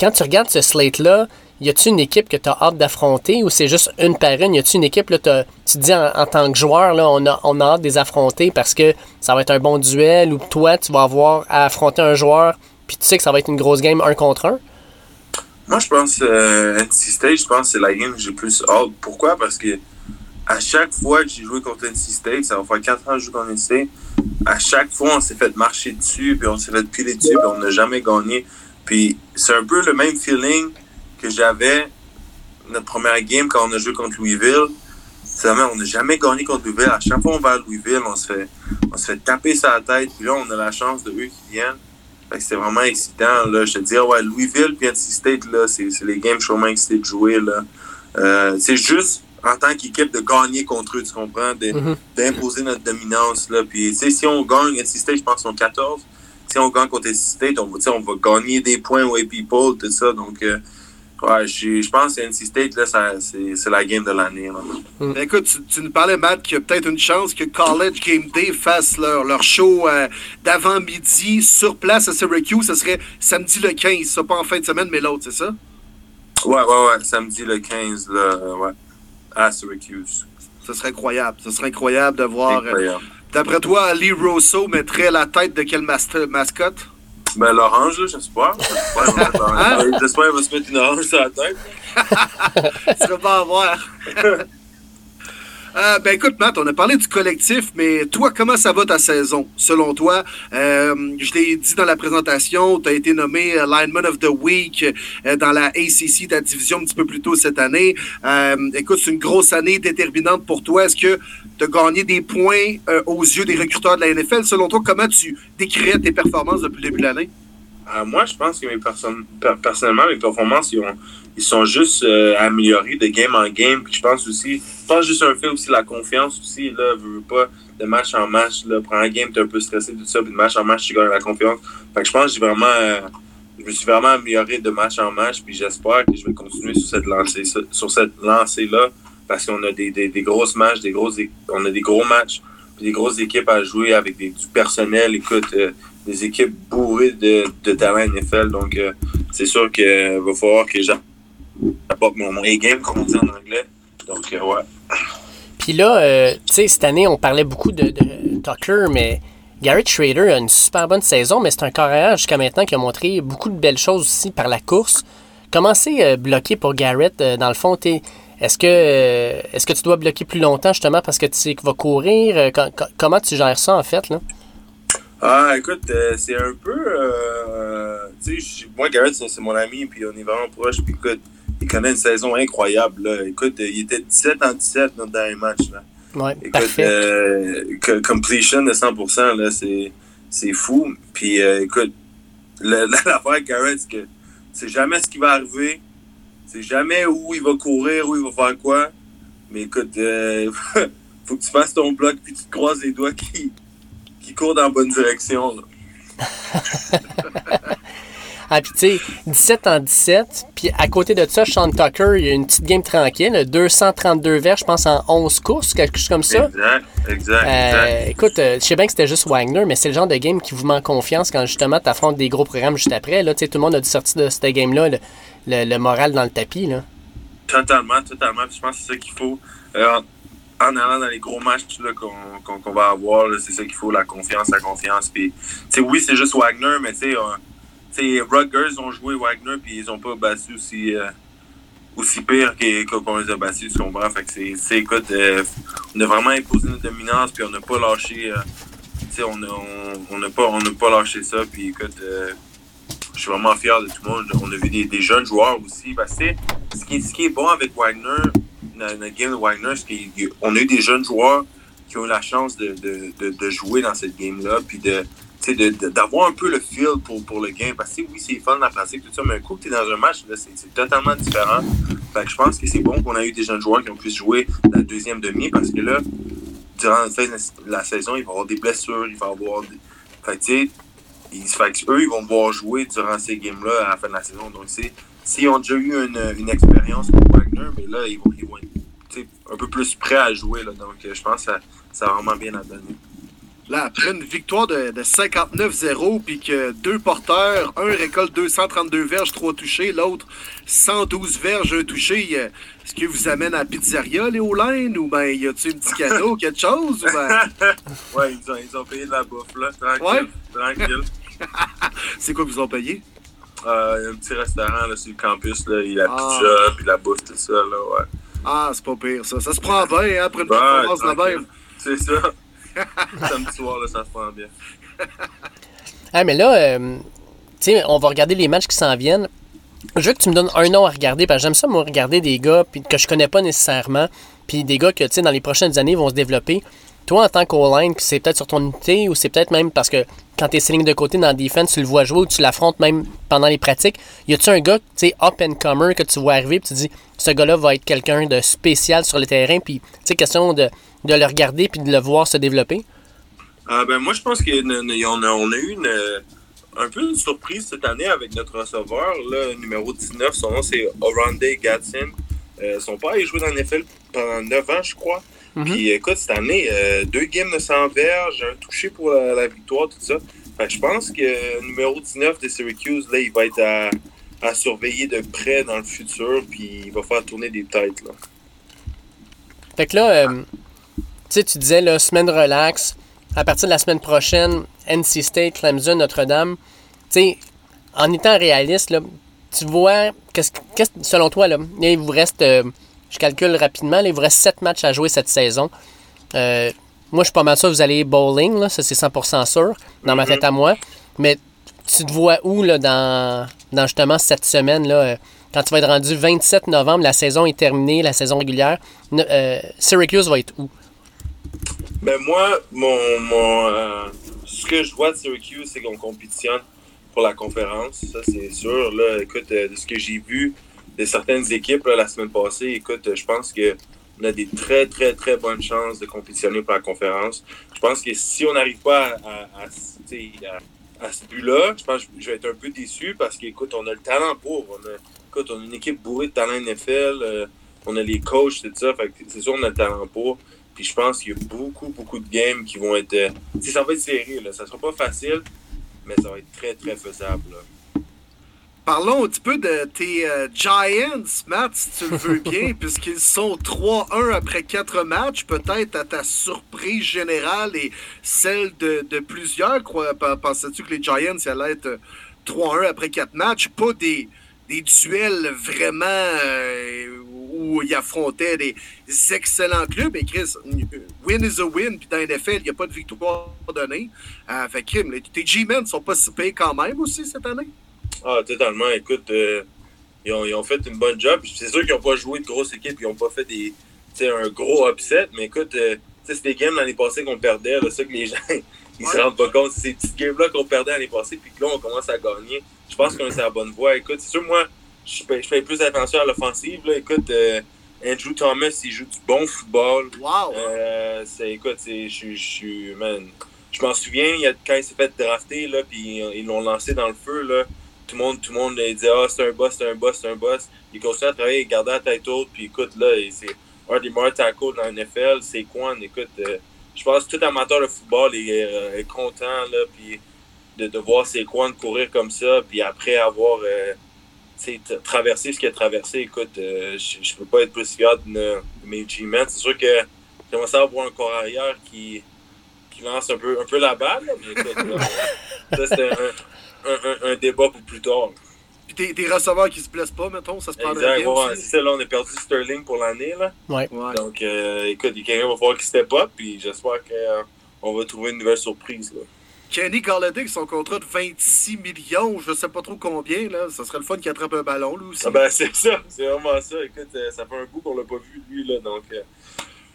S2: quand tu regardes ce slate-là, y a-tu une équipe que tu as hâte d'affronter ou c'est juste une par une? Y a-tu une équipe, là, tu te dis en, en tant que joueur, là, on a, on a hâte de les affronter parce que ça va être un bon duel ou toi, tu vas avoir à affronter un joueur puis tu sais que ça va être une grosse game un contre un?
S3: Moi, je pense euh, NC State, je pense que c'est la game que j'ai plus hâte. Pourquoi? Parce que à chaque fois que j'ai joué contre NC State, ça va faire 4 ans que je joue contre NC State, à chaque fois, on s'est fait marcher dessus, puis on s'est fait piler dessus, puis on n'a jamais gagné. Puis c'est un peu le même feeling que j'avais notre première game quand on a joué contre Louisville. C'est vraiment, on n'a jamais gagné contre Louisville. À chaque fois qu'on va à Louisville, on se fait, on se fait taper la tête. Puis là, on a la chance de eux qui viennent. C'est vraiment excitant. Là. Je te dis, ouais, Louisville puis NC State, là, c'est, c'est les games que je suis vraiment excité de jouer. Là. Euh, c'est juste en tant qu'équipe de gagner contre eux, tu comprends?
S2: Mhm.
S3: D'imposer notre dominance. Là. Puis, si on gagne NC State, je pense qu'ils sont 14. Si on gagne contre NC State, on va, on va gagner des points aux people, tout ça. Donc, euh, ouais, je je pense que NC State, là, ça, c'est, c'est la game de l'année. Là.
S1: Ben, écoute, tu, tu nous parlais, Matt, qu'il y a peut-être une chance que College Game Day fasse leur, leur show euh, d'avant-midi sur place à Syracuse. Ce serait samedi le 15, ça pas en fin de semaine, mais l'autre, c'est ça?
S3: Ouais, ouais, ouais. Samedi le 15, là, euh, ouais. À Syracuse.
S1: Ce serait incroyable. Ce serait incroyable de voir. euh,
S3: Incroyable.
S1: D'après toi, Lee Rosso mettrait la tête de quelle mas- mascotte?
S3: Ben, l'orange, là, j'espère. J'espère
S1: Hein?
S3: J'espère qu'il va se mettre une orange sur la tête.
S1: Ça va pas avoir. Euh, ben écoute, Matt, on a parlé du collectif, mais toi, comment ça va ta saison, selon toi? Euh, je l'ai dit dans la présentation, tu as été nommé euh, Lineman of the Week euh, dans la ACC, ta division un petit peu plus tôt cette année. Écoute, c'est une grosse année déterminante pour toi. Est-ce que as gagné des points euh, aux yeux des recruteurs de la NFL? Selon toi, comment tu décrirais tes performances depuis le début de l'année?
S3: Euh, moi, je pense que mes personnellement, mes performances, ils, ont, ils sont juste euh, améliorées de game en game. Puis je pense aussi, je pense juste un fait aussi la confiance aussi, là, veux, veux pas, de match en match, là, prends un game, t'es un peu stressé, tout ça, puis de match en match, tu gagnes la confiance. Fait que je pense que j'ai vraiment, euh, je me suis vraiment amélioré de match en match, puis j'espère que je vais continuer sur cette lancée, sur cette lancée-là, parce qu'on a des, des, des grosses matchs, des grosses, on a des gros matchs, puis des grosses équipes à jouer avec du personnel, écoute, euh, des équipes bourrées de, de talent NFL. Donc, euh, c'est sûr qu'il va falloir que j'apporte mon, mon A-game, comme on dit en anglais. Donc, euh, ouais.
S2: Puis là, euh, tu sais, cette année, on parlait beaucoup de, Tucker, mais Garrett Schrader a une super bonne saison, mais c'est un carrière jusqu'à maintenant qui a montré beaucoup de belles choses aussi par la course. Comment c'est euh, bloqué pour Garrett, euh, dans le fond? t'es- Est-ce que, euh, est-ce que tu dois bloquer plus longtemps justement parce que tu sais qu'il va courir? Euh, co- co- comment tu gères ça en fait? Là?
S3: Ah, écoute, euh, c'est un peu. Euh, tu sais, j- moi, Garrett, c'est mon ami, puis on est vraiment proche. Puis écoute, il connaît une saison incroyable. Là. Écoute, il était 17 en 17 notre dernier match. Là.
S2: Ouais,
S3: Écoute,
S2: parfait.
S3: euh, completion de 100%, là, c'est, c'est fou. Puis, écoute, [LAUGHS] l'affaire avec Garrett, c'est que c'est jamais ce qui va arriver. C'est jamais où il va courir, où il va faire quoi. Mais écoute, euh, [LAUGHS] faut que tu fasses ton bloc, puis tu te croises les doigts qui, qui courent dans la bonne direction. là. [LAUGHS]
S2: Ah, puis tu sais, 17 en 17. Puis à côté de ça, Sean Tucker, il y a une petite game tranquille. 232 verges, je pense, en 11 courses, quelque chose comme ça.
S3: Exact, exact,
S2: Euh,
S3: exact.
S2: écoute, euh, je sais bien que c'était juste Wagner, mais c'est le genre de game qui vous met en confiance quand justement tu affrontes des gros programmes juste après. Là, Tu sais, tout le monde a dû sortir de cette game-là, le, le- le moral dans le tapis. Là.
S3: Totalement, totalement. Je pense que c'est ça qu'il faut. Euh, en allant dans les gros matchs qu'on va avoir, c'est ça qu'il faut, la confiance, la confiance. Puis, oui, c'est juste Wagner, mais euh, tu sais, Rutgers ont joué Wagner, puis ils ont pas battu aussi, euh, aussi pire qu'on les a battus, tu comprends? Fait que c'est, écoute, on a vraiment imposé notre dominance, puis on n'a pas lâché, on on, on pas, on pas lâché ça, puis écoute, je suis vraiment fier de tout le monde. On a vu des, jeunes joueurs aussi. Ce qui, est, ce qui est bon avec Wagner, notre, game de Wagner, c'est qu'on a eu des jeunes joueurs qui ont eu la chance de, de, de, jouer dans cette game-là, puis de d'avoir un peu le feel pour, pour le game. Parce que oui, c'est fun la pratique, tout ça, mais un coup que tu es dans un match, c'est totalement différent. Je pense que c'est bon qu'on a eu des jeunes joueurs qui ont pu jouer la deuxième demi parce que là, durant la saison, il va y avoir des blessures, il va y avoir des. Fait sais, eux, ils vont devoir jouer durant ces games-là à la fin de la saison. Donc, s'ils ont déjà eu une, une expérience pour Wagner, mais là, ils vont, ils vont être un peu plus prêts à jouer. Là. Donc, je pense que ça, ça a vraiment bien à donner.
S1: Là, après une victoire de, de 59-0, puis que deux porteurs, un récolte 232 verges, trois touchés, l'autre 112 verges, un touché, euh, est-ce que vous amène à la pizzeria, les Olaines, ou ben y a-tu un petit cadeau, [LAUGHS] quelque chose? Ou ben...
S3: ouais, ils ont, ils ont, payé de la bouffe, là, tranquille. Ouais? Tranquille. [LAUGHS]
S1: C'est quoi que vous ont payé?
S3: Euh, un petit restaurant là, sur le campus, là, il y a la ah. pizza, puis la bouffe, tout ça, là, ouais.
S1: Ah, c'est pas pire, ça. Ça se prend bien, hein, après une performance de la même.
S3: C'est ça. [LAUGHS] Samedi soir, là, ça se prend bien. [LAUGHS]
S2: ah, mais là, euh, tu sais, on va regarder les matchs qui s'en viennent. Je veux que tu me donnes un nom à regarder, parce que j'aime ça, moi, regarder des gars que je connais pas nécessairement, puis des gars que, tu sais, dans les prochaines années vont se développer. Toi, en tant qu'O-line, c'est peut-être sur ton unité ou c'est peut-être même parce que quand tu es ligne de côté dans la defense, tu le vois jouer ou tu l'affrontes même pendant les pratiques. Y a-tu un gars, tu sais, up and comer que tu vois arriver puis tu dis, ce gars-là va être quelqu'un de spécial sur le terrain, puis, tu sais, question de de le regarder puis de le voir se développer?
S3: Euh, ben, moi, je pense qu'on a, on a eu une, un peu une surprise cette année avec notre receveur, là, numéro 19. Son nom, c'est Orande Gatsin. Euh, son père, il joué dans NFL pendant 9 ans, je crois. Mm-hmm. Puis écoute, cette année, euh, deux games de 100 verges, un touché pour la, victoire, tout ça. Fait je pense que numéro 19 de Syracuse, là, il va être à, à, surveiller de près dans le futur, puis il va faire tourner des têtes. Là.
S2: Fait que là, tu sais, tu disais, la semaine relax. À partir de la semaine prochaine, NC State, Clemson, Notre-Dame. Tu sais, en étant réaliste, là, tu vois, qu'est-ce, selon toi, là, il vous reste, euh, je calcule rapidement, il vous reste 7 matchs à jouer cette saison. Euh, moi, je suis pas mal sûr que vous allez bowling, là, ça c'est 100% sûr, dans ma tête à moi. Mais tu te vois où là, dans, justement cette semaine, là, euh, quand tu vas être rendu 27 novembre, la saison est terminée, la saison régulière. Syracuse va être où?
S3: Ben moi, mon, mon euh, ce que je vois de Syracuse, c'est qu'on compétitionne pour la conférence. Ça, c'est sûr. Là, écoute, euh, de ce que j'ai vu de certaines équipes la semaine passée, écoute, je pense qu'on a des très, très, très bonnes chances de compétitionner pour la conférence. Je pense que si on n'arrive pas à, à, ce but-là, je pense que je vais être un peu déçu parce qu'écoute, on a le talent pour. On a, écoute, on a une équipe bourrée de talent NFL. Euh, on a les coachs, tout ça. c'est sûr, on a le talent pour. Puis je pense qu'il y a beaucoup, beaucoup de games qui vont être. Euh, ça va être serré, là. Ça sera pas facile, mais ça va être très, très faisable.
S1: Parlons un petit peu de tes euh, Giants, Matt, si tu le veux bien, [LAUGHS] puisqu'ils sont 3-1 après 4 matchs, peut-être à ta surprise générale et celle de, de plusieurs. Pensais-tu que les Giants allaient être 3-1 après 4 matchs? Pas des, des duels vraiment euh, où il affrontait des excellents clubs. Et Chris, win is a win. Puis dans NFL, il n'y a pas de victoire donnée. Euh, fait que tes G-Men sont pas si payés quand même aussi cette année?
S3: Ah, totalement. Écoute, euh, ils, ont, ils, ont, fait une bonne job. C'est sûr qu'ils n'ont pas joué de grosses équipes. Ils n'ont pas fait des, un gros upset. Mais écoute, euh, c'était des games l'année passée qu'on perdait. C'est ça que les [LAUGHS] gens ils se rendent pas compte. C'est ces petites games-là qu'on perdait l'année passée. Puis que là, on commence à gagner. Je pense qu'on est sur la bonne voie. Écoute, c'est sûr, moi, je fais, plus attention à l'offensive. Écoute, euh, Andrew Thomas, il joue du bon football.
S1: Wow!
S3: Euh, écoute, je suis. Je m'en souviens, il a, quand il s'est fait drafter, là, puis ils l'ont lancé dans le feu, là, tout le monde, tout le monde disait Ah, c'est un boss, c'est un boss, c'est un boss. Il continue à travailler, il gardait la tête haute, puis écoute, là, c'est un des meilleurs tackles dans la NFL. C'est quoi, écoute, euh, je pense que tout amateur de football est, est content, là, puis de, de voir ses coins courir comme ça, puis après avoir traverser ce qu'il a traversé, écoute, euh, je ne peux pas être plus fier de, mes G-Men. C'est sûr que j'aimerais ça avoir un corps arrière qui, qui lance un peu, un peu la balle, mais écoute, [LAUGHS] ça c'est un, un, débat pour plus tard.
S1: Puis des, receveurs qui se blessent pas, mettons, ça se passe
S3: bien. Ouais, c'est là, on a perdu Sterling pour l'année. là.
S2: Ouais.
S3: Donc, euh, écoute, quelqu'un va falloir qu'il step up, puis j'espère qu'on va trouver une nouvelle surprise. Là.
S1: Kenny Galladay, son contrat de 26 millions, je sais pas trop combien, là. Ça serait le fun qu'il attrape un ballon, lui aussi.
S3: Ah ben, c'est ça, c'est vraiment ça. Écoute, euh, ça fait un coup qu'on l'a pas vu, lui, là, donc...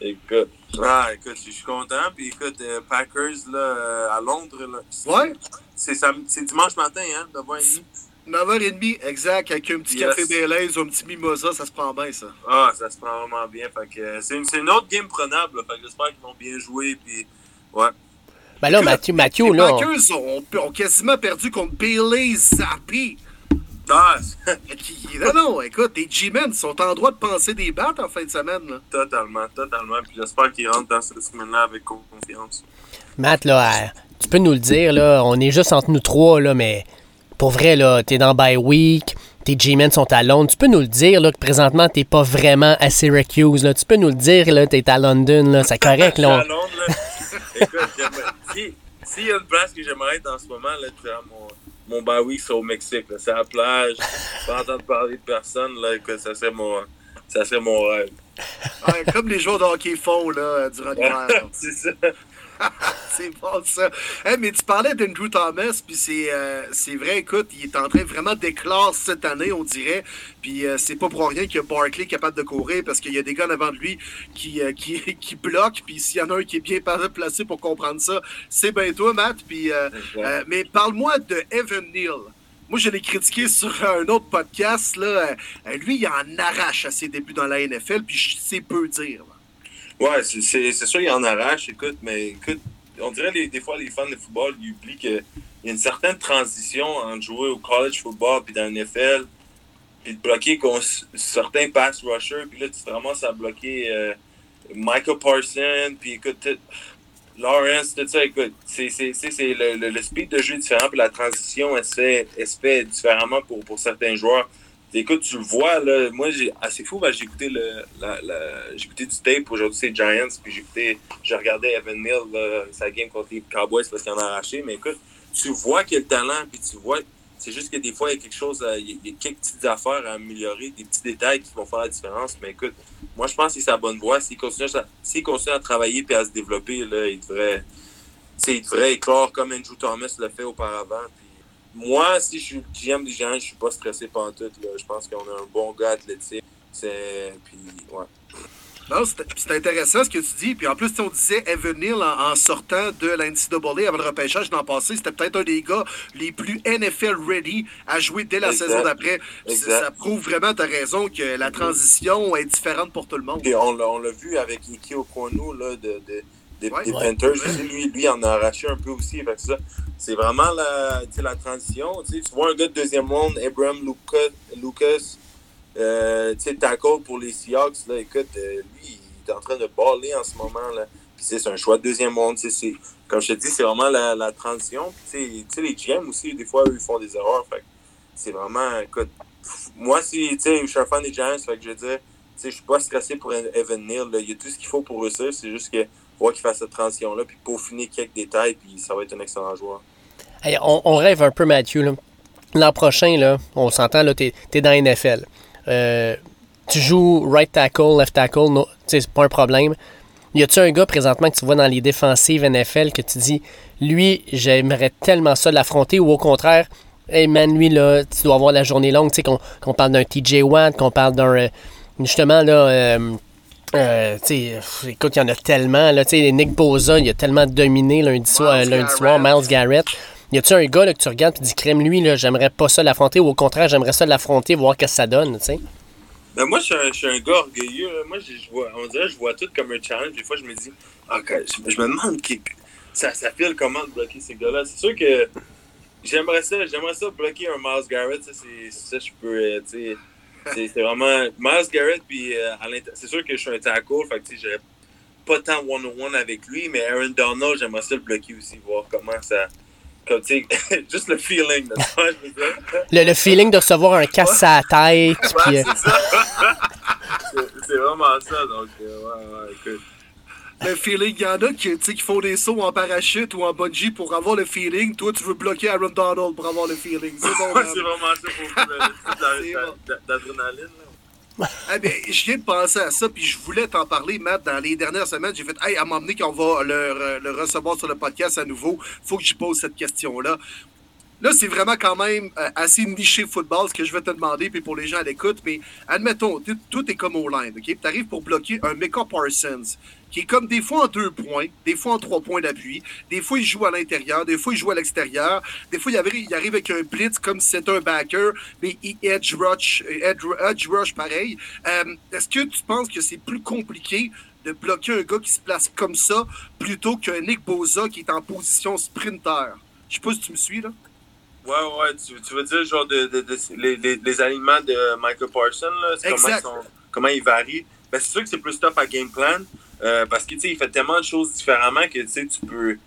S3: Écoute, ah, écoute, je suis content. Puis écoute, euh, Packers, là, euh, à Londres, là,
S1: Ouais,
S3: c'est sam- c'est dimanche matin, hein, 9h30.
S1: 9h30, exact, avec un petit
S3: Yes.
S1: café Baileys ou un petit mimosa, ça se prend bien, ça.
S3: Ah, ça se prend vraiment bien. Fait que euh, c'est une, c'est une autre game prenable, là. Fait que j'espère qu'ils vont bien jouer, puis... Ouais.
S2: Ben là, Mathieu, Mathieu
S1: Les
S2: là. on-
S1: Packers ont, ont quasiment perdu contre Bailey Zappi.
S3: Ah, [LAUGHS]
S1: Non, non, écoute, les G-Men sont en droit de penser des battes en fin de semaine, là.
S3: totalement, totalement. Puis j'espère qu'ils rentrent dans cette semaine-là avec confiance.
S2: Matt, là, tu peux nous le dire, là, on est juste entre nous trois, là, mais pour vrai, là, t'es dans bye week, tes G-Men sont à Londres. Tu peux nous le dire, là, que présentement, t'es pas vraiment à Syracuse, là. Tu peux nous le dire, là, t'es à London, là. C'est correct, [LAUGHS]
S3: Je suis
S2: là.
S3: à Londres, là. [LAUGHS] Écoute, j'aimerais- si- s'il y a une place que j'aimerais être en ce moment, là, tu sais, mon, mon bye week, c'est au Mexique. C'est à la plage, pas entendre parler de personne, là, écoute, ça serait mon, ça serait mon rêve.
S1: Ouais, comme les joueurs de hockey font, là, durant l'hiver. [LAUGHS]
S3: c'est ça. [LAUGHS]
S1: c'est bon ça. Hey, mais tu parlais d'Andrew Thomas, puis c'est euh, c'est vrai, écoute, il est en train vraiment d'éclore cette année, on dirait. Puis euh, c'est pas pour rien qu'il y a Barkley capable de courir, parce qu'il y a des gars en avant de lui qui, euh, qui, [LAUGHS] qui bloquent. Puis s'il y en a un qui est bien placé pour comprendre ça, c'est bien toi, Matt. Puis, mais parle-moi de Evan Neal. Moi, je l'ai critiqué sur un autre podcast. Là. Lui, il en arrache à ses débuts dans la NFL, puis sais peu dire.
S3: Ouais, c'est- c'est sûr, il en arrache, écoute, mais écoute, on dirait les, des fois, les fans de football, ils oublient qu'il y a une certaine transition entre jouer au college football puis dans la NFL, puis de bloquer certains pass rushers, puis là, tu te ramasses à bloquer euh, Michael Parson, puis écoute, Lawrence, tout ça, écoute, c'est c'est- c'est- c'est le, le, le speed de jeu est différent, puis la transition, elle se fait, elle se fait différemment pour, pour certains joueurs. Écoute, tu le vois, là, moi, j'ai assez fou, ben, j'ai écouté, le, la, la- j'ai écouté du tape, aujourd'hui c'est Giants, puis j'ai écouté, j'ai regardé Evan Neal, là, sa game contre les Cowboys parce qu'il en a arraché, mais écoute, tu vois qu'il y a le talent, puis tu vois, c'est juste que des fois, il y a quelque chose, à- il y a- quelques petites affaires à améliorer, des petits détails qui vont faire la différence, mais écoute, moi, je pense que c'est sa bonne voie, s'il continue, à- continue à travailler puis à se développer, là, il devrait, il devrait éclore comme Andrew Thomas l'a fait auparavant, moi, si je suis GM des Giants, je suis pas stressé par tout. Là. Je pense qu'on a un bon gars athlétique. C'est... Puis, ouais.
S1: Non, c'est c'est intéressant ce que tu dis. Puis en plus, on disait Evan Neal en, en sortant de la NCAA avant le repêchage l'an passé, c'était peut-être un des gars les plus NFL ready à jouer dès la
S3: Exact.
S1: saison d'après. Ça, prouve vraiment, tu as raison, que la transition est différente pour tout le monde.
S3: Puis on l'a, on l'a vu avec Iki Okwonu, là, de, de, des,
S1: Ouais.
S3: des
S1: Ouais.
S3: Panthers. Lui, lui, il en a arraché un peu aussi. Fait que ça, c'est vraiment la, tu sais, la transition. Tu, vois un gars de deuxième monde, Abraham Lucas, Lucas euh, tu sais, tackle pour les Seahawks. Là, écoute, euh, lui, il est en train de baller en ce moment. Là. Puis c'est un choix de deuxième sais, c'est- Comme je te dis, c'est vraiment la, la transition. Puis, tu sais, tu sais, les GM aussi, des fois, eux, ils font des erreurs. Fait que c'est vraiment, écoute, moi, si, tu sais, je suis un fan des Giants, fait que je veux dire, tu sais, je suis pas stressé pour Evan Neal. là. Il y a tout ce qu'il faut pour réussir. C'est juste que qu'il fasse cette transition-là, puis peaufiner quelques détails, puis ça va être un excellent joueur.
S2: Hey, on, rêve un peu, Mathieu. L'an prochain, là, on s'entend, t'es, t'es dans NFL. Euh, tu joues right tackle, left tackle, tu c'est pas un problème. Y a-tu un gars présentement que tu vois dans les défensives NFL que tu dis, lui, j'aimerais tellement ça l'affronter, ou au contraire, hey man, lui, là, tu dois avoir la journée longue, tu sais, qu'on, qu'on parle d'un TJ Watt, qu'on parle d'un. euh, justement, là. euh, euh, tu sais, pff, écoute, il y en a tellement. Là, tu sais, Nick Boza, il a tellement dominé lundi soir,
S1: Myles
S2: lundi soir
S1: Garrett.
S2: Miles Garrett. Y a-tu un gars là, que tu regardes et dis, crème, lui, là, j'aimerais pas ça l'affronter, ou au contraire, j'aimerais ça l'affronter, voir ce que ça donne, tu sais?
S3: Ben, moi, je suis, un, je suis un gars orgueilleux. là. Moi, je, je vois, on dirait que je vois tout comme un challenge. Des fois, je me dis, OK, je, je me demande qui, ça, ça file comment de bloquer ces gars-là. C'est sûr que j'aimerais ça, j'aimerais ça bloquer un Miles Garrett. Ça, c'est, ça je peux, euh, tu sais, c'est, vraiment Miles Garrett. Puis, euh, c'est sûr que je suis un tackle. Fait que, j'aurais pas tant one-on-one avec lui. Mais Aaron Donald, j'aimerais ça le bloquer aussi, voir comment ça. Comme, [LAUGHS] juste le feeling. Là, tu vois, je veux dire?
S2: Le, le feeling de recevoir un casse à la tête, puis, euh, [LAUGHS]
S3: c'est vraiment ça. Donc, euh, ouais, ouais, écoute.
S1: Le feeling, il y en a qui, qui font des sauts en parachute ou en bungee pour avoir le feeling. Toi, tu veux bloquer Aaron Donald pour avoir le feeling. C'est bon, [LAUGHS]
S3: Ouais, c'est vraiment ça pour le- là.
S1: eh bien, je viens de penser à ça, puis je voulais t'en parler, Matt. Dans les dernières semaines, j'ai fait Hey, à m'emmener qu'on va le, le, recevoir sur le podcast à nouveau, faut que j'y pose cette question-là. Là, c'est vraiment quand même euh, assez niché football, ce que je vais te demander, puis pour les gens à l'écoute. Mais admettons, tout est comme au line, OK? Tu arrives pour bloquer un Mecca Parsons, qui est comme des fois en deux points, des fois en trois points d'appui, des fois il joue à l'intérieur, des fois il joue à l'extérieur, des fois il arrive, il arrive avec un blitz comme si c'était un backer, mais il edge rush, edge, rush pareil. Euh, est-ce que tu penses que c'est plus compliqué de bloquer un gars qui se place comme ça plutôt qu'un Nick Boza qui est en position sprinter? Je sais pas si tu me suis, là.
S3: Ouais, ouais, tu, veux dire genre de, de, les, les, alignements de Michael Parsons, là, comment, ils sont, comment ils varient? Ben, c'est sûr que c'est plus tough à game plan euh, parce qu'il il fait tellement de choses différemment que tu peux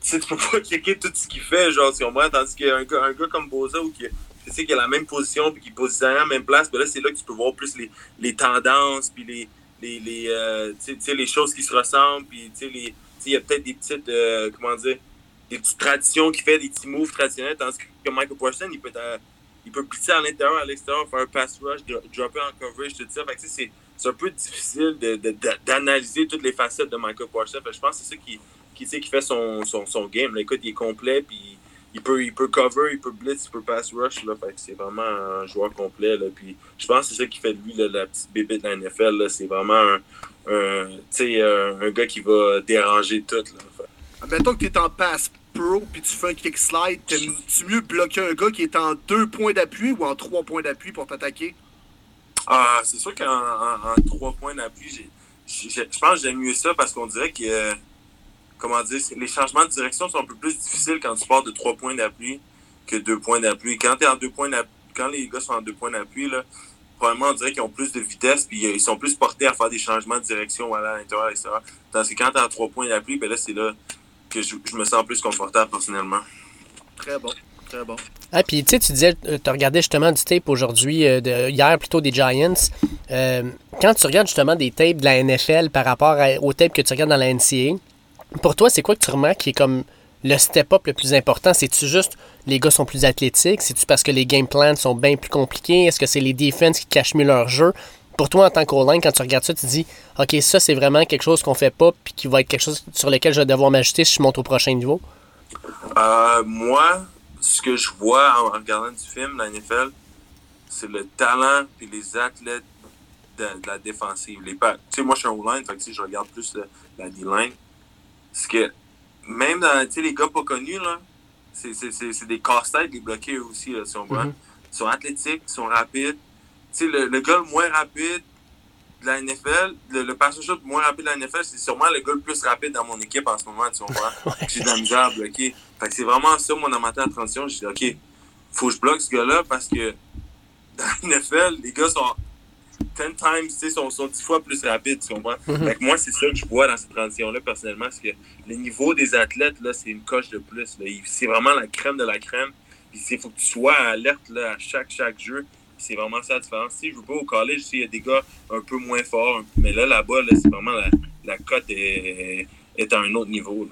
S3: tu peux [LAUGHS] pas checker tout ce qu'il fait, genre, si on voit, tandis qu'un gars, un gars comme Boza ou qui tu sais, qui a la même position puis qui positionne à la même place, ben là, c'est là que tu peux voir plus les, les tendances puis les, les, les, euh, les choses qui se ressemblent puis il y a peut-être des petites, euh, comment dire, des petites traditions qui fait, des petits moves traditionnels, tandis que Michael Parsons, il peut, il peut glisser à l'intérieur, à l'extérieur, faire un pass rush, dropper en coverage, tout ça. Que c'est un peu difficile d'analyser toutes les facettes de Michael Parsons. je pense que c'est ça qui, qui, qui fait son, son, game. Là, écoute, il est complet, puis il peut, il peut cover, il peut blitz, il peut pass rush. Là, c'est vraiment un joueur complet. Là, puis je pense que c'est ça qui fait de lui la petite bébé de la NFL. C'est vraiment un, un, gars qui va déranger tout. Là,
S1: Mettons que tu es en pass pro puis tu fais un kick slide, tu mieux bloquer un gars qui est en deux points d'appui ou en trois points d'appui pour t'attaquer?
S3: Ah, c'est sûr qu'en trois points d'appui, je pense que j'aime mieux ça parce qu'on dirait que comment dire, les changements de direction sont un peu plus difficiles quand tu pars de trois points d'appui que deux points d'appui. Quand es en deux points quand les gars sont en deux points d'appui, probablement on dirait qu'ils ont plus de vitesse puis ils sont plus portés à faire des changements de direction à l'intérieur, etc. Tandis que quand t'es en trois points d'appui, ben là, c'est là que je, me sens plus confortable personnellement.
S1: Très bon. Très bon.
S2: Ah, puis tu sais, tu disais, euh, tu regardais justement du tape aujourd'hui, euh, de, hier plutôt des Giants. Euh, quand tu regardes justement des tapes de la NFL par rapport au tape que tu regardes dans la NCA, pour toi, c'est quoi que tu remarques qui est comme le step-up le plus important? C'est-tu juste les gars sont plus athlétiques? C'est-tu parce que les game plans sont bien plus compliqués? Est-ce que c'est les defenses qui cachent mieux leur jeu? pour toi, en tant qu'O-line, quand tu regardes ça, tu dis OK, ça, c'est vraiment quelque chose qu'on fait pas, puis qui va être quelque chose sur lequel je vais devoir m'ajuster si je monte au prochain niveau?
S3: Euh, moi, ce que je vois en regardant du film, la NFL, c'est le talent et les athlètes de, la défensive. Les tu sais, moi, je suis un O-line, fait que je regarde plus la D-line. C'est que même dans les gars pas connus, là, c'est des casse-têtes, les bloqués aussi, là, si on voit. Mm-hmm. Ils sont athlétiques, ils sont rapides, le, le gars le moins rapide de la NFL, le, le passage le moins rapide de la NFL, c'est sûrement le gars le plus rapide dans mon équipe en ce moment, tu vois. [LAUGHS] J'ai de la misère à bloquer. Fait que c'est vraiment ça, mon amateur de transition. J'ai dit, OK, faut que je bloque ce gars-là parce que dans la NFL, les gars sont 10 times, tu sais, sont, sont 10 fois plus rapides, tu comprends? Mm-hmm. Fait que moi, c'est ça que je vois dans cette transition-là, personnellement, c'est que le niveau des athlètes, là, c'est une coche de plus. C'est vraiment la crème de la crème. Puis il faut que tu sois alerte là, à chaque, chaque jeu. C'est vraiment ça la différence. Si je veux pas au collège, il y a des gars un peu moins forts, mais là, là-bas, c'est vraiment la, la cote est, est, à un autre niveau.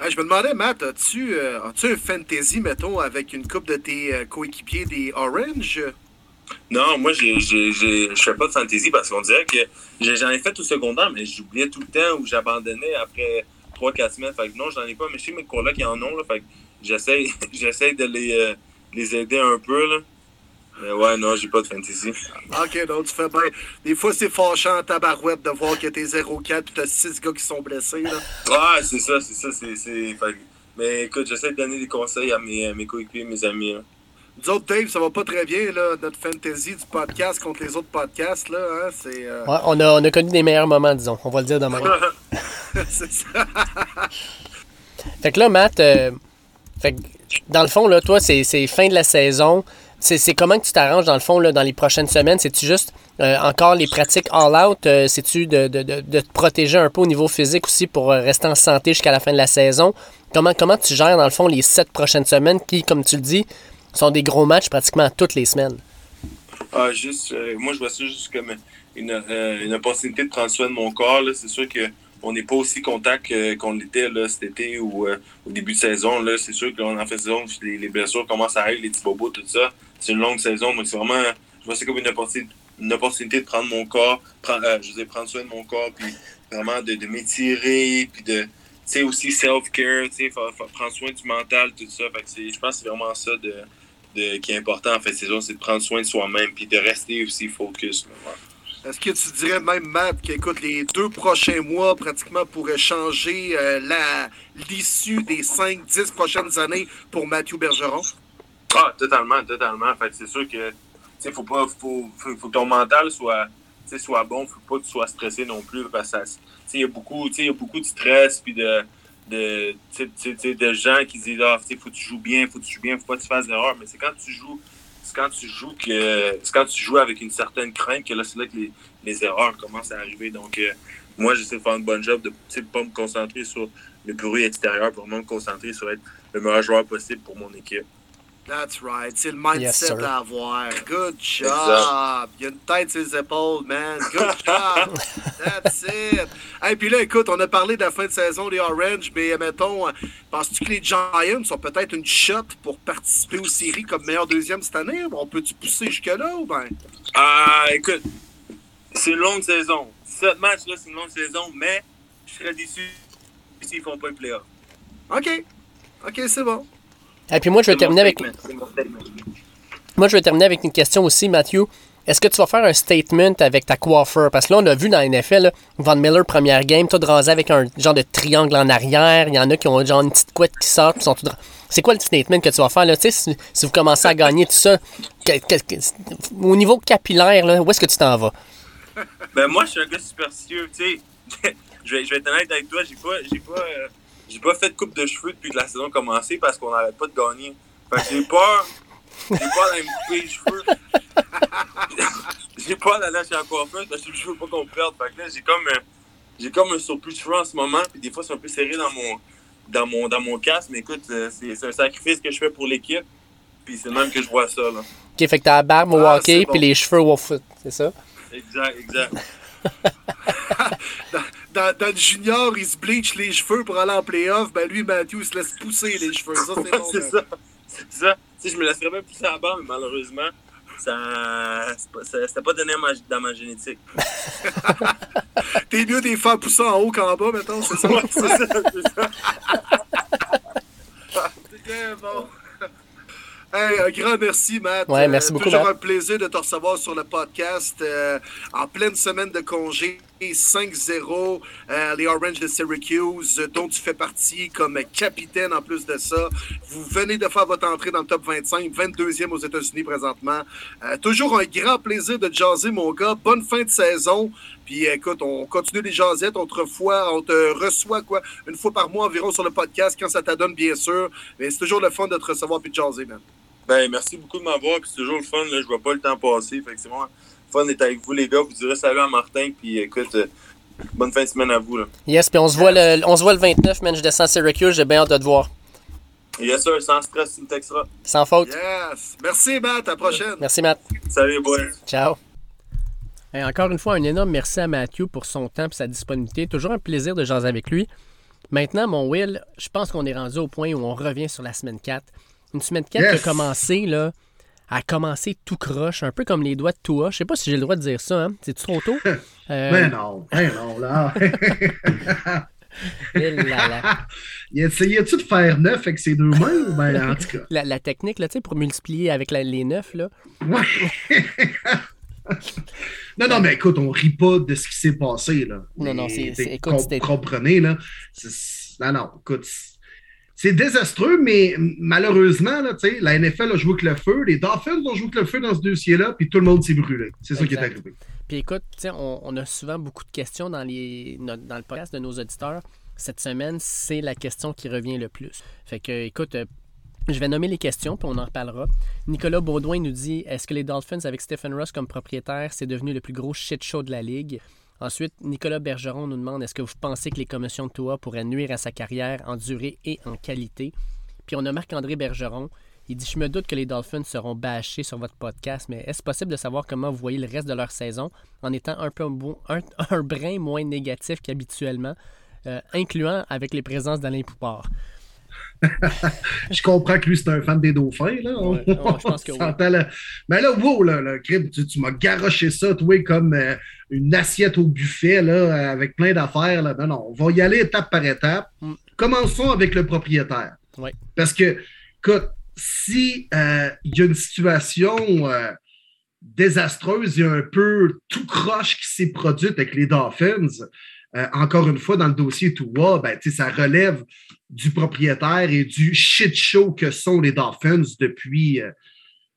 S1: je me demandais, Matt, as-tu euh, as un fantasy, mettons, avec une coupe de tes euh, coéquipiers des Orange?
S3: Non, moi, je fais pas de fantasy parce qu'on dirait que j'en ai fait au secondaire, mais j'oubliais tout le temps ou j'abandonnais après 3-4 semaines. Fait que non, j'en ai pas, mais je sais mes collègues qui en ont. Là, fait que [LAUGHS] j'essaie de les, euh, les aider un peu. Là. Mais ouais, non, j'ai pas de fantasy.
S1: Ok, donc tu fais bien. Des fois, c'est fâchant ta barouette de voir que t'es 0-4 et t'as 6 gars qui sont blessés. Là.
S3: Ouais, c'est ça, c'est ça. c'est... Mais écoute, j'essaie de donner des conseils à mes, mes coéquipiers, mes amis. Hein.
S1: Nous autres, Dave, ça va pas très bien, là, notre fantasy du podcast contre les autres podcasts. Là, hein, c'est, euh,
S2: ouais, on, a, on a connu des meilleurs moments, disons. On va le dire demain. [LAUGHS] c'est ça. fait que là, Matt, euh, fait que, dans le fond, là, toi, c'est, c'est fin de la saison. C'est comment que tu t'arranges dans le fond là, dans les prochaines semaines? C'est-tu juste euh, encore les pratiques all-out? Euh, c'est-tu de, de, de, te protéger un peu au niveau physique aussi pour euh, rester en santé jusqu'à la fin de la saison? Comment, comment tu gères dans le fond les sept prochaines semaines qui, comme tu le dis, sont des gros matchs pratiquement toutes les semaines?
S3: Ah, juste, moi, je vois ça juste comme une, une opportunité de prendre soin de mon corps. C'est sûr que on n'est pas aussi contact qu'on l'était cet été ou au début de saison. C'est sûr que en fait saison, les, les, blessures commencent à arriver, les petits bobos, tout ça c'est une longue saison. mais c'est vraiment, je vois c'est comme une opportunité, de prendre mon corps, prendre, euh, je veux prendre soin de mon corps, puis vraiment de, m'étirer, puis de, tu sais, aussi self-care, tu sais, prendre soin du mental, tout ça. Fait je pense que c'est vraiment ça de, de, qui est important en fait saison, c'est de prendre soin de soi-même, puis de rester aussi focus.
S1: Est-ce que tu dirais même, Matt, qu'écoute, les deux prochains mois pratiquement pourraient changer euh, l'issue des 5-10 prochaines années pour Mathieu Bergeron?
S3: Ah, totalement, totalement. Fait c'est sûr que il faut pas faut, faut, que ton mental soit, soit bon, faut pas que tu sois stressé non plus. Parce que il y a beaucoup, y a beaucoup de stress puis de, de, de gens qui disent Ah, faut que tu joues bien, faut que tu joues bien, faut pas que tu fasses d'erreur. Mais c'est quand tu joues c'est quand tu joues que quand tu joues avec une certaine crainte que là c'est là que les, les, erreurs commencent à arriver. Donc euh, moi j'essaie de faire un bon job de ne pas me concentrer sur le bruit extérieur pour vraiment me concentrer sur être le meilleur joueur possible pour mon équipe.
S1: That's right. C'est le mindset à avoir. Good job. Il y a une tête sur les épaules, man. Good [LAUGHS] job. That's it. Et puis là, écoute, on a parlé de la fin de saison des Orange, mais mettons, penses-tu que les Giants ont peut-être une shot pour participer aux séries comme meilleur deuxième cette année? On peut-tu pousser jusque-là ou bien?
S3: Ah, écoute, c'est une longue saison. Sept matchs, là, c'est une longue saison, mais je serais déçu s'ils font pas le playoff.
S1: OK. OK, c'est bon.
S2: Et puis moi, je vais terminer avec. Moi, je vais terminer avec une question aussi, Mathieu. Est-ce que tu vas faire un statement avec ta coiffeur? Parce que là, on a vu dans la NFL, Van Miller, première game, tout rasé avec un genre de triangle en arrière. Il y en a qui ont genre une petite couette qui sort. Qui sont tout... C'est quoi le statement que tu vas faire? Là? Tu sais, si, vous commencez à gagner tout ça, au niveau capillaire, là, où est-ce que tu t'en vas?
S3: Ben, moi, je suis un gars superstitieux. Tu sais, [LAUGHS] je vais, je vais être honnête avec toi. J'ai pas, j'ai pas, euh, j'ai pas fait de coupe de cheveux depuis que la saison a commencé parce qu'on n'arrête pas de gagner. Fait que j'ai peur. J'ai peur d'aller me couper les cheveux. [LAUGHS] j'ai peur d'aller chez un coiffeur parce que je veux pas qu'on perde. Fait que là, j'ai comme, un, j'ai comme un surplus de cheveux en ce moment. Puis des fois, c'est un peu serré dans mon, dans mon, dans mon casque. Mais écoute, euh, c'est, un sacrifice que je fais pour l'équipe. Puis c'est même que je vois ça. Là.
S2: Ok, fait que t'as la barbe au ah, hockey puis les cheveux au foot. C'est ça?
S3: Exact, exact. [LAUGHS]
S1: dans, le junior, il se bleach les cheveux pour aller en playoff. Ben lui, Matthew, il se laisse pousser les cheveux. Ça,
S3: c'est ça. C'est ça. Tu sais, je me laisserais bien pousser la barbe, mais malheureusement, ça c'était pas donné dans ma génétique. [LAUGHS]
S1: T'es mieux des faire pousser en haut qu'en bas, mettons, c'est ça? c'est ça, c'est ça. [LAUGHS] c'est bon. Hey, un grand merci, Matt.
S2: Ouais, merci beaucoup.
S1: Toujours un plaisir de te recevoir sur le podcast euh, en pleine semaine de congé. 5-0, euh, les Orange de Syracuse, dont tu fais partie comme capitaine en plus de ça. Vous venez de faire votre entrée dans le top 25, 22e aux États-Unis présentement. Euh, toujours un grand plaisir de jaser, mon gars. Bonne fin de saison. Puis écoute, on continue les jasettes. Autrefois, on te reçoit quoi une fois par mois environ sur le podcast quand ça t'adonne, bien sûr. Mais c'est toujours le fun de te recevoir puis de jaser, man.
S3: Ben, merci beaucoup de m'avoir. Puis c'est toujours le fun. Là. Je vois pas le temps passer. Fait c'est fun d'être avec vous, les gars. Vous direz salut à Martin. Puis écoute, euh, bonne fin de semaine à vous. Là.
S2: Yes, puis on se voit le, on se voit le 29, man. Je descends à Syracuse. J'ai bien hâte de te voir.
S3: Yes, sir. Sans stress, tu me texteras.
S2: Sans faute.
S1: Yes. Merci, Matt. À la prochaine.
S2: Merci, Matt.
S3: Salut, boy.
S2: Ciao. Et encore une fois, un énorme merci à Mathieu pour son temps et sa disponibilité. Toujours un plaisir de jaser avec lui. Maintenant, mon Will, je pense qu'on est rendu au point où on revient sur la semaine 4. Une semaine 4 qui a commencé, là, a commencé tout croche, un peu comme les doigts de Toua. Je sais pas si j'ai le droit de dire ça, hein? C'est trop tôt? [LAUGHS]
S4: Euh... Mais non, mais non, là. [LAUGHS] [LAUGHS] Il essayait-tu de faire neuf avec ses deux mains? Ben, en tout cas?
S2: La, technique, là, tu sais, pour multiplier avec les neuf, là.
S4: Ouais. non, non, mais écoute, on rit pas de ce qui s'est passé, là.
S2: Non, non, c'est. Écoute,
S4: comprenez, là. Non, non, écoute, c'est désastreux, mais malheureusement, là, la NFL a joué avec le feu, les Dolphins ont joué avec le feu dans ce dossier-là, puis tout le monde s'est brûlé. C'est ça qui est arrivé.
S2: Puis écoute, on, on, a souvent beaucoup de questions dans, les, dans le podcast de nos auditeurs. Cette semaine, c'est la question qui revient le plus. Fait que, écoute, euh, je vais nommer les questions, puis on en reparlera. Nicolas Baudouin nous dit Est-ce que les Dolphins, avec Stephen Ross comme propriétaire, c'est devenu le plus gros shit show de la ligue? Ensuite, Nicolas Bergeron nous demande est-ce que vous pensez que les commotions de Toa pourraient nuire à sa carrière en durée et en qualité? Puis on a Marc-André Bergeron. Il dit Je me doute que les Dolphins seront bâchés sur votre podcast, mais est-ce possible de savoir comment vous voyez le reste de leur saison en étant un peu un, [LAUGHS] un brin moins négatif qu'habituellement, euh, incluant avec les présences d'Alain Poupard? [LAUGHS]
S1: Je comprends que lui, c'est un fan des dauphins. Là.
S2: je pense que oui.
S1: Mais là, wow, là, tu, m'as garoché ça, toi, comme euh, une assiette au buffet, là, avec plein d'affaires. Non, non, on va y aller étape par étape. Mm. Commençons avec le propriétaire. Parce que, écoute, si euh, il y a une situation euh, désastreuse, il y a un peu tout croche qui s'est produite avec les Dolphins, encore une fois, dans le dossier Toua, ben, ça relève du propriétaire et du shit show que sont les Dolphins depuis, euh,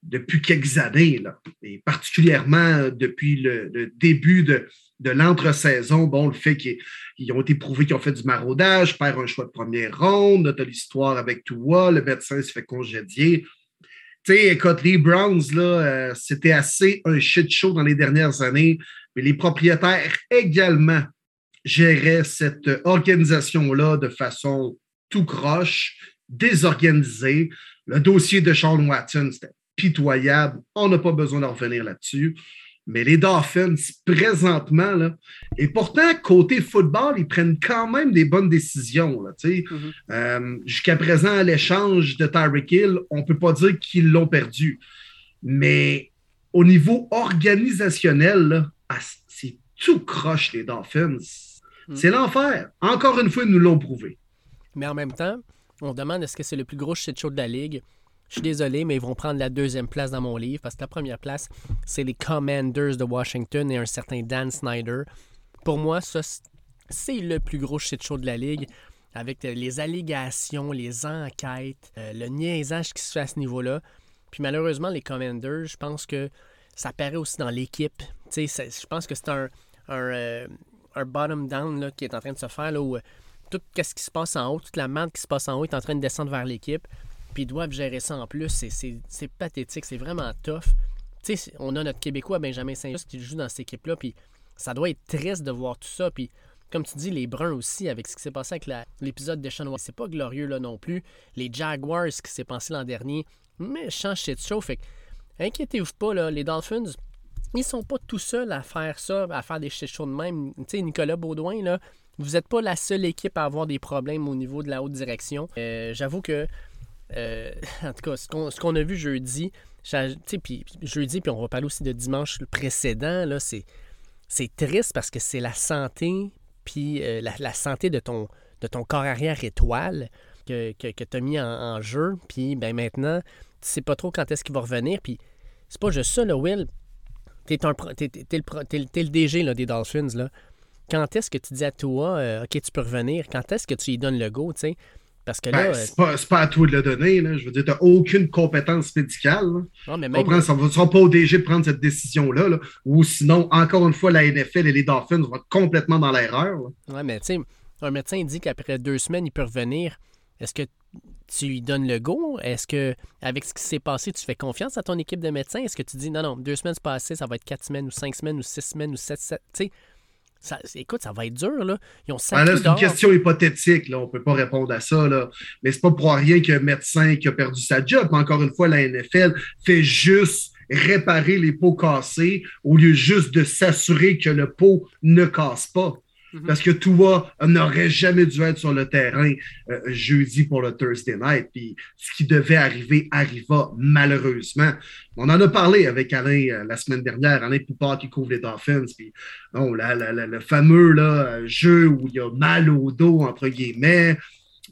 S1: depuis quelques années, et particulièrement depuis le, début de, de l'entre-saison. Bon, le fait qu'ils ont été prouvés qu'ils ont fait du maraudage, perd un choix de première ronde, tu l'histoire avec Tua, le médecin se fait congédier. Tu sais, écoute, les Browns, là, euh, c'était assez un shit show dans les dernières années, mais les propriétaires également géraient cette organisation-là de façon tout croche, désorganisé. Le dossier de Sean Watson, c'était pitoyable. On n'a pas besoin de revenir là-dessus. Mais les Dolphins, présentement, là, et pourtant, côté football, ils prennent quand même des bonnes décisions. Mm-hmm. Euh, jusqu'à présent, l'échange de Tyreek Hill, on ne peut pas dire qu'ils l'ont perdu. Mais au niveau organisationnel, ah, c'est tout croche, les Dolphins. Mm. C'est l'enfer. Encore une fois, ils nous l'ont prouvé.
S2: Mais en même temps, on demande est-ce que c'est le plus gros shit show de la ligue? Je suis désolé, mais ils vont prendre la deuxième place dans mon livre parce que la première place, c'est les Commanders de Washington et un certain Dan Snyder. Pour moi, ça, c'est le plus gros shit show de la ligue avec les allégations, les enquêtes, euh, le niaisage qui se fait à ce niveau-là. Puis malheureusement, les Commanders, je pense que ça paraît aussi dans l'équipe. Je pense que c'est un, euh, un bottom down là, qui est en train de se faire là, où tout ce qui se passe en haut, toute la merde qui se passe en haut est en train de descendre vers l'équipe. Puis ils doivent gérer ça en plus. C'est pathétique, c'est vraiment tough. Tu sais, on a notre Québécois Benjamin Saint-Just qui joue dans cette équipe-là. Puis ça doit être triste de voir tout ça. Puis comme tu dis, les Bruns aussi, avec ce qui s'est passé avec l'épisode de Sean C'est pas glorieux là non plus. Les Jaguars, ce qui s'est passé l'an dernier, méchant shit show. Fait inquiétez-vous pas, là, les Dolphins, ils sont pas tout seuls à faire ça, à faire des shit shows de même. Tu sais, Nicolas Baudouin, là, vous n'êtes pas la seule équipe à avoir des problèmes au niveau de la haute direction. Euh, j'avoue que, euh, [LAUGHS] en tout cas, ce qu'on a vu jeudi, puis jeudi, puis on va parler aussi de dimanche précédent, là, c'est, triste parce que c'est la santé, puis euh, la, santé de ton, de ton corps arrière étoile que, que, tu as mis en, jeu. Puis ben, maintenant, tu sais pas trop quand est-ce qu'il va revenir. Puis c'est pas juste ça, là, Will. T'es, le, DG là, des Dolphins. Là quand est-ce que tu dis à toi, euh, OK, tu peux revenir? Quand est-ce que tu lui donnes le go, tu sais? Parce que là.
S1: Ben, c'est, pas, pas, à toi de le donner. Là. Je veux dire, tu n'as aucune compétence médicale. Non, mais même... Ça ne sera pas au DG de prendre cette décision-là. Là. Ou sinon, encore une fois, la NFL et les Dolphins vont être complètement dans l'erreur.
S2: Oui, mais tu sais, un médecin dit qu'après deux semaines, il peut revenir. Est-ce que tu lui donnes le go? Est-ce que, avec ce qui s'est passé, tu fais confiance à ton équipe de médecins? Est-ce que tu dis non, non, deux semaines passées, ça va être quatre semaines ou cinq semaines ou six semaines ou sept, sept tu sais? Écoute, ça va être dur. Là. Ils ont
S1: ah, c'est une question hypothétique. Là. On ne peut pas répondre à ça. Là. Mais c'est pas pour rien qu'un médecin qui a perdu sa job. Encore une fois, la NFL fait juste réparer les pots cassés au lieu juste de s'assurer que le pot ne casse pas. Mhm. Parce que Tua n'aurait jamais dû être sur le terrain euh, jeudi pour le Thursday night. Puis ce qui devait arriver arriva malheureusement. On en a parlé avec Alain euh, la semaine dernière, Alain Poupard qui couvre les Dolphins. Puis le fameux jeu où il a mal au dos, entre guillemets.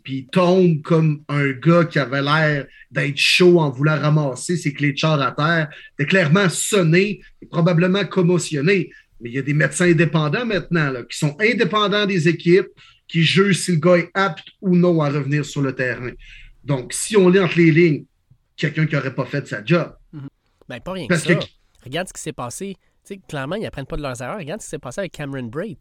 S1: Puis il tombe comme un gars qui avait l'air d'être chaud en voulant ramasser ses clés de char à terre. Il clairement sonné et probablement commotionné. Mais il y a des médecins indépendants maintenant, qui sont indépendants des équipes, qui jugent si le gars est apte ou non à revenir sur le terrain. Donc, si on lit entre les lignes, quelqu'un qui n'aurait pas fait sa job.
S2: Mm Ben, pas rien que ça. Regarde ce qui s'est passé. sais, clairement, ils n'apprennent pas de leurs erreurs. Regarde ce qui s'est passé avec Cameron Braid.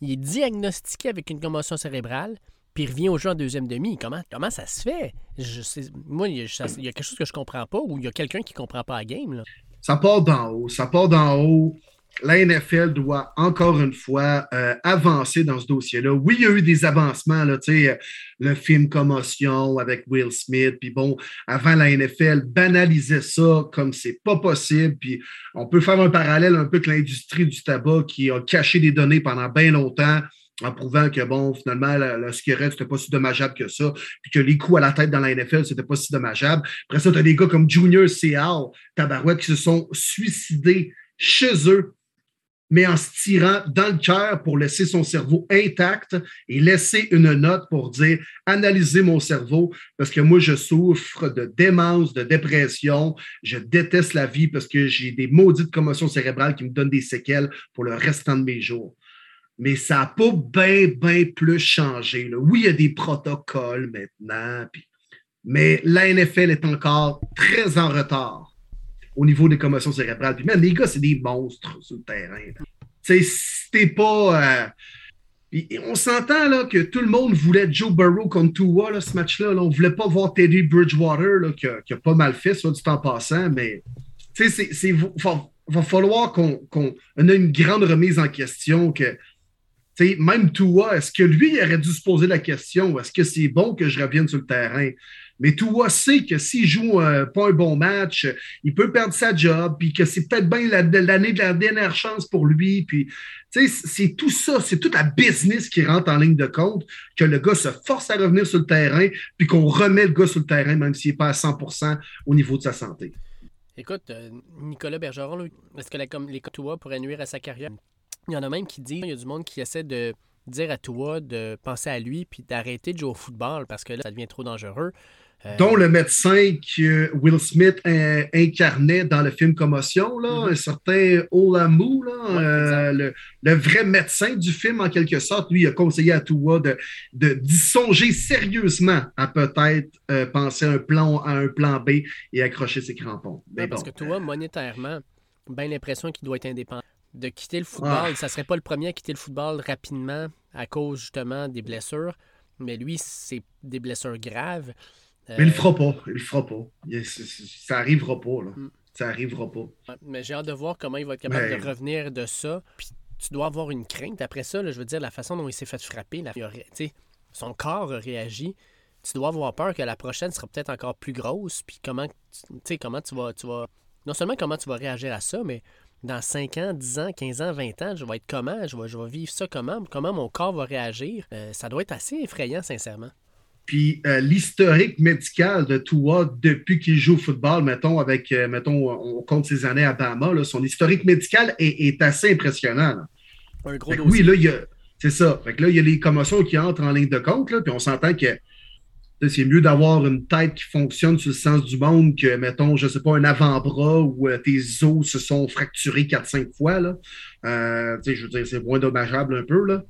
S2: Il est diagnostiqué avec une commotion cérébrale, puis il revient au jeu en deuxième demi. Comment, comment ça se fait? Je sais, moi, il y, a, quelque chose que je comprends pas ou il y a quelqu'un qui comprend pas la game. Là.
S1: Ça part d'en haut. Ça part d'en haut la NFL doit encore une fois euh, avancer dans ce dossier-là. Oui, il y a eu des avancements, euh, le film Commotion avec Will Smith, puis bon, avant la NFL banalisait ça comme c'est pas possible, puis on peut faire un parallèle un peu avec l'industrie du tabac qui a caché des données pendant bien longtemps en prouvant que, bon, finalement, la, la cigarette, c'était pas si dommageable que ça, puis que les coups à la tête dans la NFL, c'était pas si dommageable. Après ça, tu as des gars comme Junior Seau, Tabarouette, qui se sont suicidés chez eux, mais en se tirant dans le cœur pour laisser son cerveau intact et laisser une note pour dire analysez mon cerveau parce que moi, je souffre de démence, de dépression, je déteste la vie parce que j'ai des maudites commotions cérébrales qui me donnent des séquelles pour le restant de mes jours. Mais ça n'a pas bien, bien plus changé. Oui, il y a des protocoles maintenant, mais la NFL est encore très en retard au niveau des commotions cérébrales. Puis même, les gars, c'est des monstres sur le terrain. Tu sais, pas. Euh, on s'entend là, que tout le monde voulait Joe Burrow contre Tua, là, ce match-là. On ne voulait pas voir Teddy Bridgewater, là, qui, a, pas mal fait, soit du temps passant, mais il va, va, falloir qu'on ait une grande remise en question, que même Tua, est-ce que lui aurait dû se poser la question est-ce que c'est bon que je revienne sur le terrain? Mais Tua sait que s'il joue euh, pas un bon match, il peut perdre sa job, puis que c'est peut-être bien l'année de la dernière chance pour lui. Puis, c'est tout ça, c'est toute la business qui rentre en ligne de compte, que le gars se force à revenir sur le terrain, puis qu'on remet le gars sur le terrain, même s'il n'est pas à 100% au niveau de sa santé.
S2: Écoute, euh, Nicolas Bergeron, est-ce que la, les Tua pourraient nuire à sa carrière? Il y en a même qui disent, il y a du monde qui essaie de dire à toi de penser à lui puis d'arrêter de jouer au football parce que là, ça devient trop dangereux.
S1: Euh, Dont le médecin que Will Smith incarnait dans le film Commotion, là, mm-hmm. un certain Olamu, là, euh, le, vrai médecin du film en quelque sorte, lui a conseillé à Tua de, de, songer sérieusement à peut-être euh, penser à un, plan, à un plan B et accrocher ses crampons.
S2: parce que Tua, monétairement, bien l'impression qu'il doit être indépendant de quitter le football. Ah. Ça serait pas le premier à quitter le football rapidement à cause justement des blessures. Mais lui, c'est des blessures graves.
S1: Mais il le fera pas. Il le fera pas. ça arrivera pas. Là. Mm. Ça arrivera pas.
S2: Mais j'ai hâte de voir comment il va être capable de revenir de ça. Puis tu dois avoir une crainte après ça. je veux dire, la façon dont il s'est fait frapper, son corps a réagi. Tu dois avoir peur que la prochaine sera peut-être encore plus grosse. Puis comment, comment tu vas, tu vas. Non seulement comment tu vas réagir à ça, mais dans 5 ans, 10 ans, 15 ans, 20 ans, je vais être comment? Je vais, je vais vivre ça comment? Comment mon corps va réagir? Euh, ça doit être assez effrayant, sincèrement.
S1: Puis euh, l'historique médical de Tua depuis qu'il joue au football, mettons, avec, euh, mettons, on compte ses années à Bama, son historique médical est, assez impressionnant.
S2: Un gros
S1: dossier. Oui, là, il y a. C'est ça. Fait que là, il y a les commotions qui entrent en ligne de compte, là, puis on s'entend que c'est mieux d'avoir une tête qui fonctionne sur le sens du monde que, mettons, je ne sais pas, un avant-bras où euh, tes os se sont fracturés 4-5 fois. Là. Euh, je veux dire, c'est moins dommageable un peu. Là.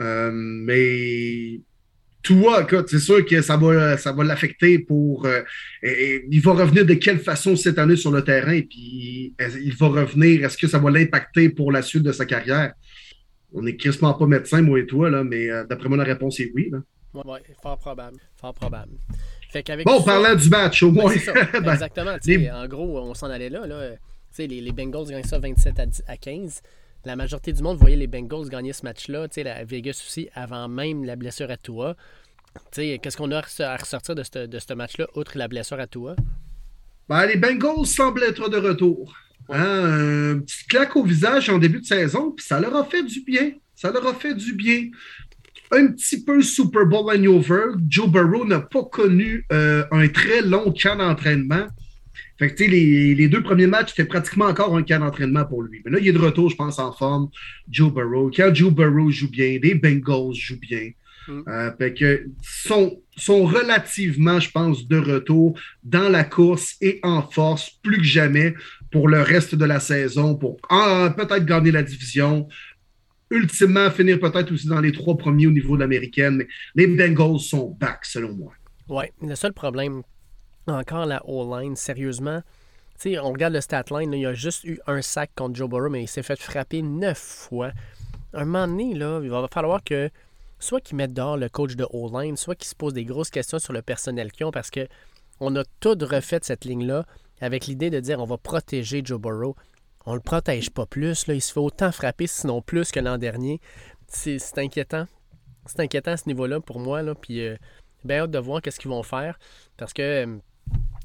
S1: Euh, mais toi, c'est sûr que ça va, ça va l'affecter pour. il va revenir de quelle façon cette année sur le terrain, puis il va revenir. Est-ce que ça va l'impacter pour la suite de sa carrière? On n'est quasiment pas médecin, moi et toi, là, mais d'après moi, la réponse est oui.
S2: Oui, fort probable. Fort probable.
S1: bon, parlant du match, au moins. [LAUGHS]
S2: Ben, exactement. En gros, on s'en allait là. là. Les, les Bengals gagnent ça 27 à, 15. La majorité du monde voyait les Bengals gagner ce match-là. La Vegas aussi, avant même la blessure à Tua. Qu'est-ce qu'on a à ressortir de ce, match-là, outre la blessure à Tua?
S1: Ben, les Bengals semblent être de retour. Hein, un petit claque au visage en début de saison, puis ça leur a fait du bien. Ça leur a fait du bien un petit peu Super Bowl hangover. Joe Burrow n'a pas connu euh, un très long camp d'entraînement. Fait que, les, les deux premiers matchs, c'était pratiquement encore un camp d'entraînement pour lui. Mais là, il est de retour, je pense, en forme. Joe Burrow. Quand Joe Burrow joue bien, les Bengals jouent bien. Mm. Euh, fait que sont, sont relativement, je pense, de retour dans la course et en force plus que jamais pour le reste de la saison, pour peut-être gagner la division, ultimement finir peut-être aussi dans les trois premiers au niveau de l'américaine. Mais les Bengals sont back, selon moi.
S2: Oui, le seul problème, encore la O-line, sérieusement, sais, on regarde le stat line, il a juste eu un sac contre Joe Burrow, mais il s'est fait frapper neuf fois. Un moment donné, là, il va falloir que soit qu'ils mettent dehors le coach de O-line, soit qu'ils se posent des grosses questions sur le personnel qu'ils ont, parce que on a tout refait cette ligne-là avec l'idée de dire on va protéger Joe Burrow on le protège pas plus. Là. Il se fait autant frapper, sinon plus que l'an dernier. C'est inquiétant. C'est inquiétant à ce niveau-là pour moi. Là. Puis, euh, bien hâte de voir qu'est-ce qu'ils vont faire. Parce que, euh,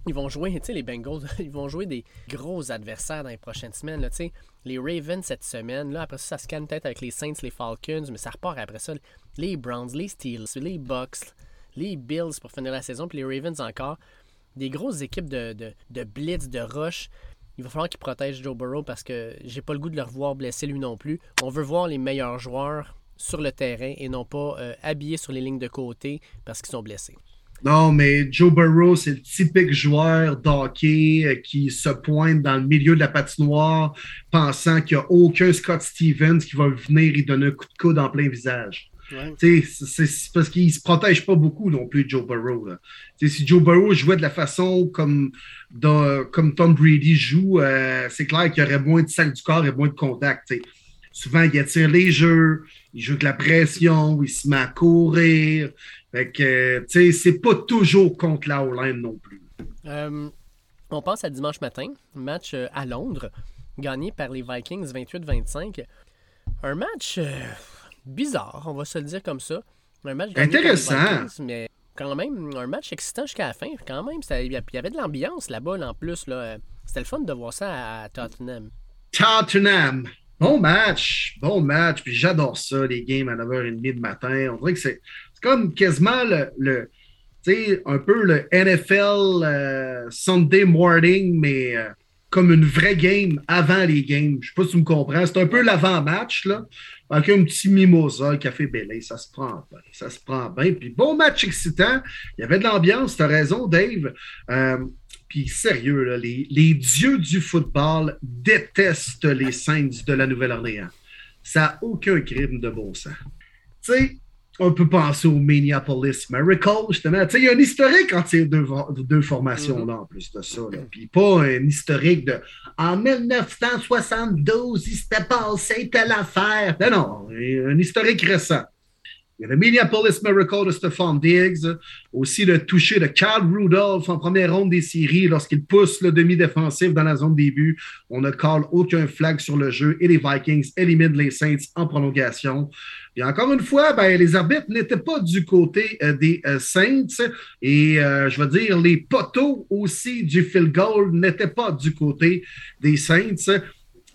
S2: ils vont jouer, tu sais, les Bengals, [LAUGHS] ils vont jouer des gros adversaires dans les prochaines semaines. Les Ravens cette semaine, là, après ça, ça se calme peut-être avec les Saints, les Falcons, mais ça repart après ça. Les Browns, les Steelers, les Bucks, les Bills pour finir la saison, puis les Ravens encore. Des grosses équipes de blitz, de rush. Il va falloir qu'ils protègent Joe Burrow parce que j'ai pas le goût de le revoir blessé lui non plus. On veut voir les meilleurs joueurs sur le terrain et non pas euh, habillés sur les lignes de côté parce qu'ils sont blessés.
S1: Non, mais Joe Burrow, c'est le typique joueur d'hockey euh, qui se pointe dans le milieu de la patinoire pensant qu'il n'y a aucun Scott Stevens qui va venir et donner un coup de coude en plein visage. C'est parce qu'il ne se protège pas beaucoup non plus, Joe Burrow. Si Joe Burrow jouait de la façon comme, comme Tom Brady joue, euh, c'est clair qu'il y aurait moins de sac du corps et moins de contact. Souvent, il attire les jeux, il joue de la pression, il se met à courir. Fait que, c'est pas toujours contre la Hollande non plus.
S2: Euh, on pense à dimanche matin, match euh, à Londres, gagné par les Vikings 28-25. Un match bizarre, on va se le dire comme ça. Un match
S1: Intéressant.
S2: mais quand même, un match excitant jusqu'à la fin. Quand même, il y avait de l'ambiance là-bas en plus. Là. C'était le fun de voir ça à Tottenham.
S1: Tottenham. Bon match. Bon match. Puis j'adore ça, les games à 9h30 de matin. On dirait que c'est comme quasiment le, sais, un peu le NFL euh, Sunday morning, mais euh, comme une vraie game avant les games. Je sais pas si tu me comprends. C'est un peu l'avant-match, là. Avec un petit mimosa, café belé, ça se prend bien. Ça se prend bien. Puis bon match excitant. Il y avait de l'ambiance, tu as raison, Dave. Euh, puis sérieux, les, les, dieux du football détestent les Saints de la Nouvelle-Orléans. Ça n'a aucun crime de bon sens. Tu sais, on peut penser au Minneapolis Miracle, justement. Tu sais, il y a un historique entre ces deux, deux formations-là, en plus de ça. Puis pas un historique de en 1972, il s'était passé telle affaire. Non, non, un historique récent. Il y a le Minneapolis Miracle de Stephon Diggs, aussi le toucher de Carl Rudolph en première ronde des séries lorsqu'il pousse le demi-défensif dans la zone début. On ne colle aucun flag sur le jeu et les Vikings éliminent les Saints en prolongation. Et encore une fois, ben, les arbitres n'étaient pas du côté euh, des euh, Saints et euh, je veux dire, les poteaux aussi du field goal n'étaient pas du côté des Saints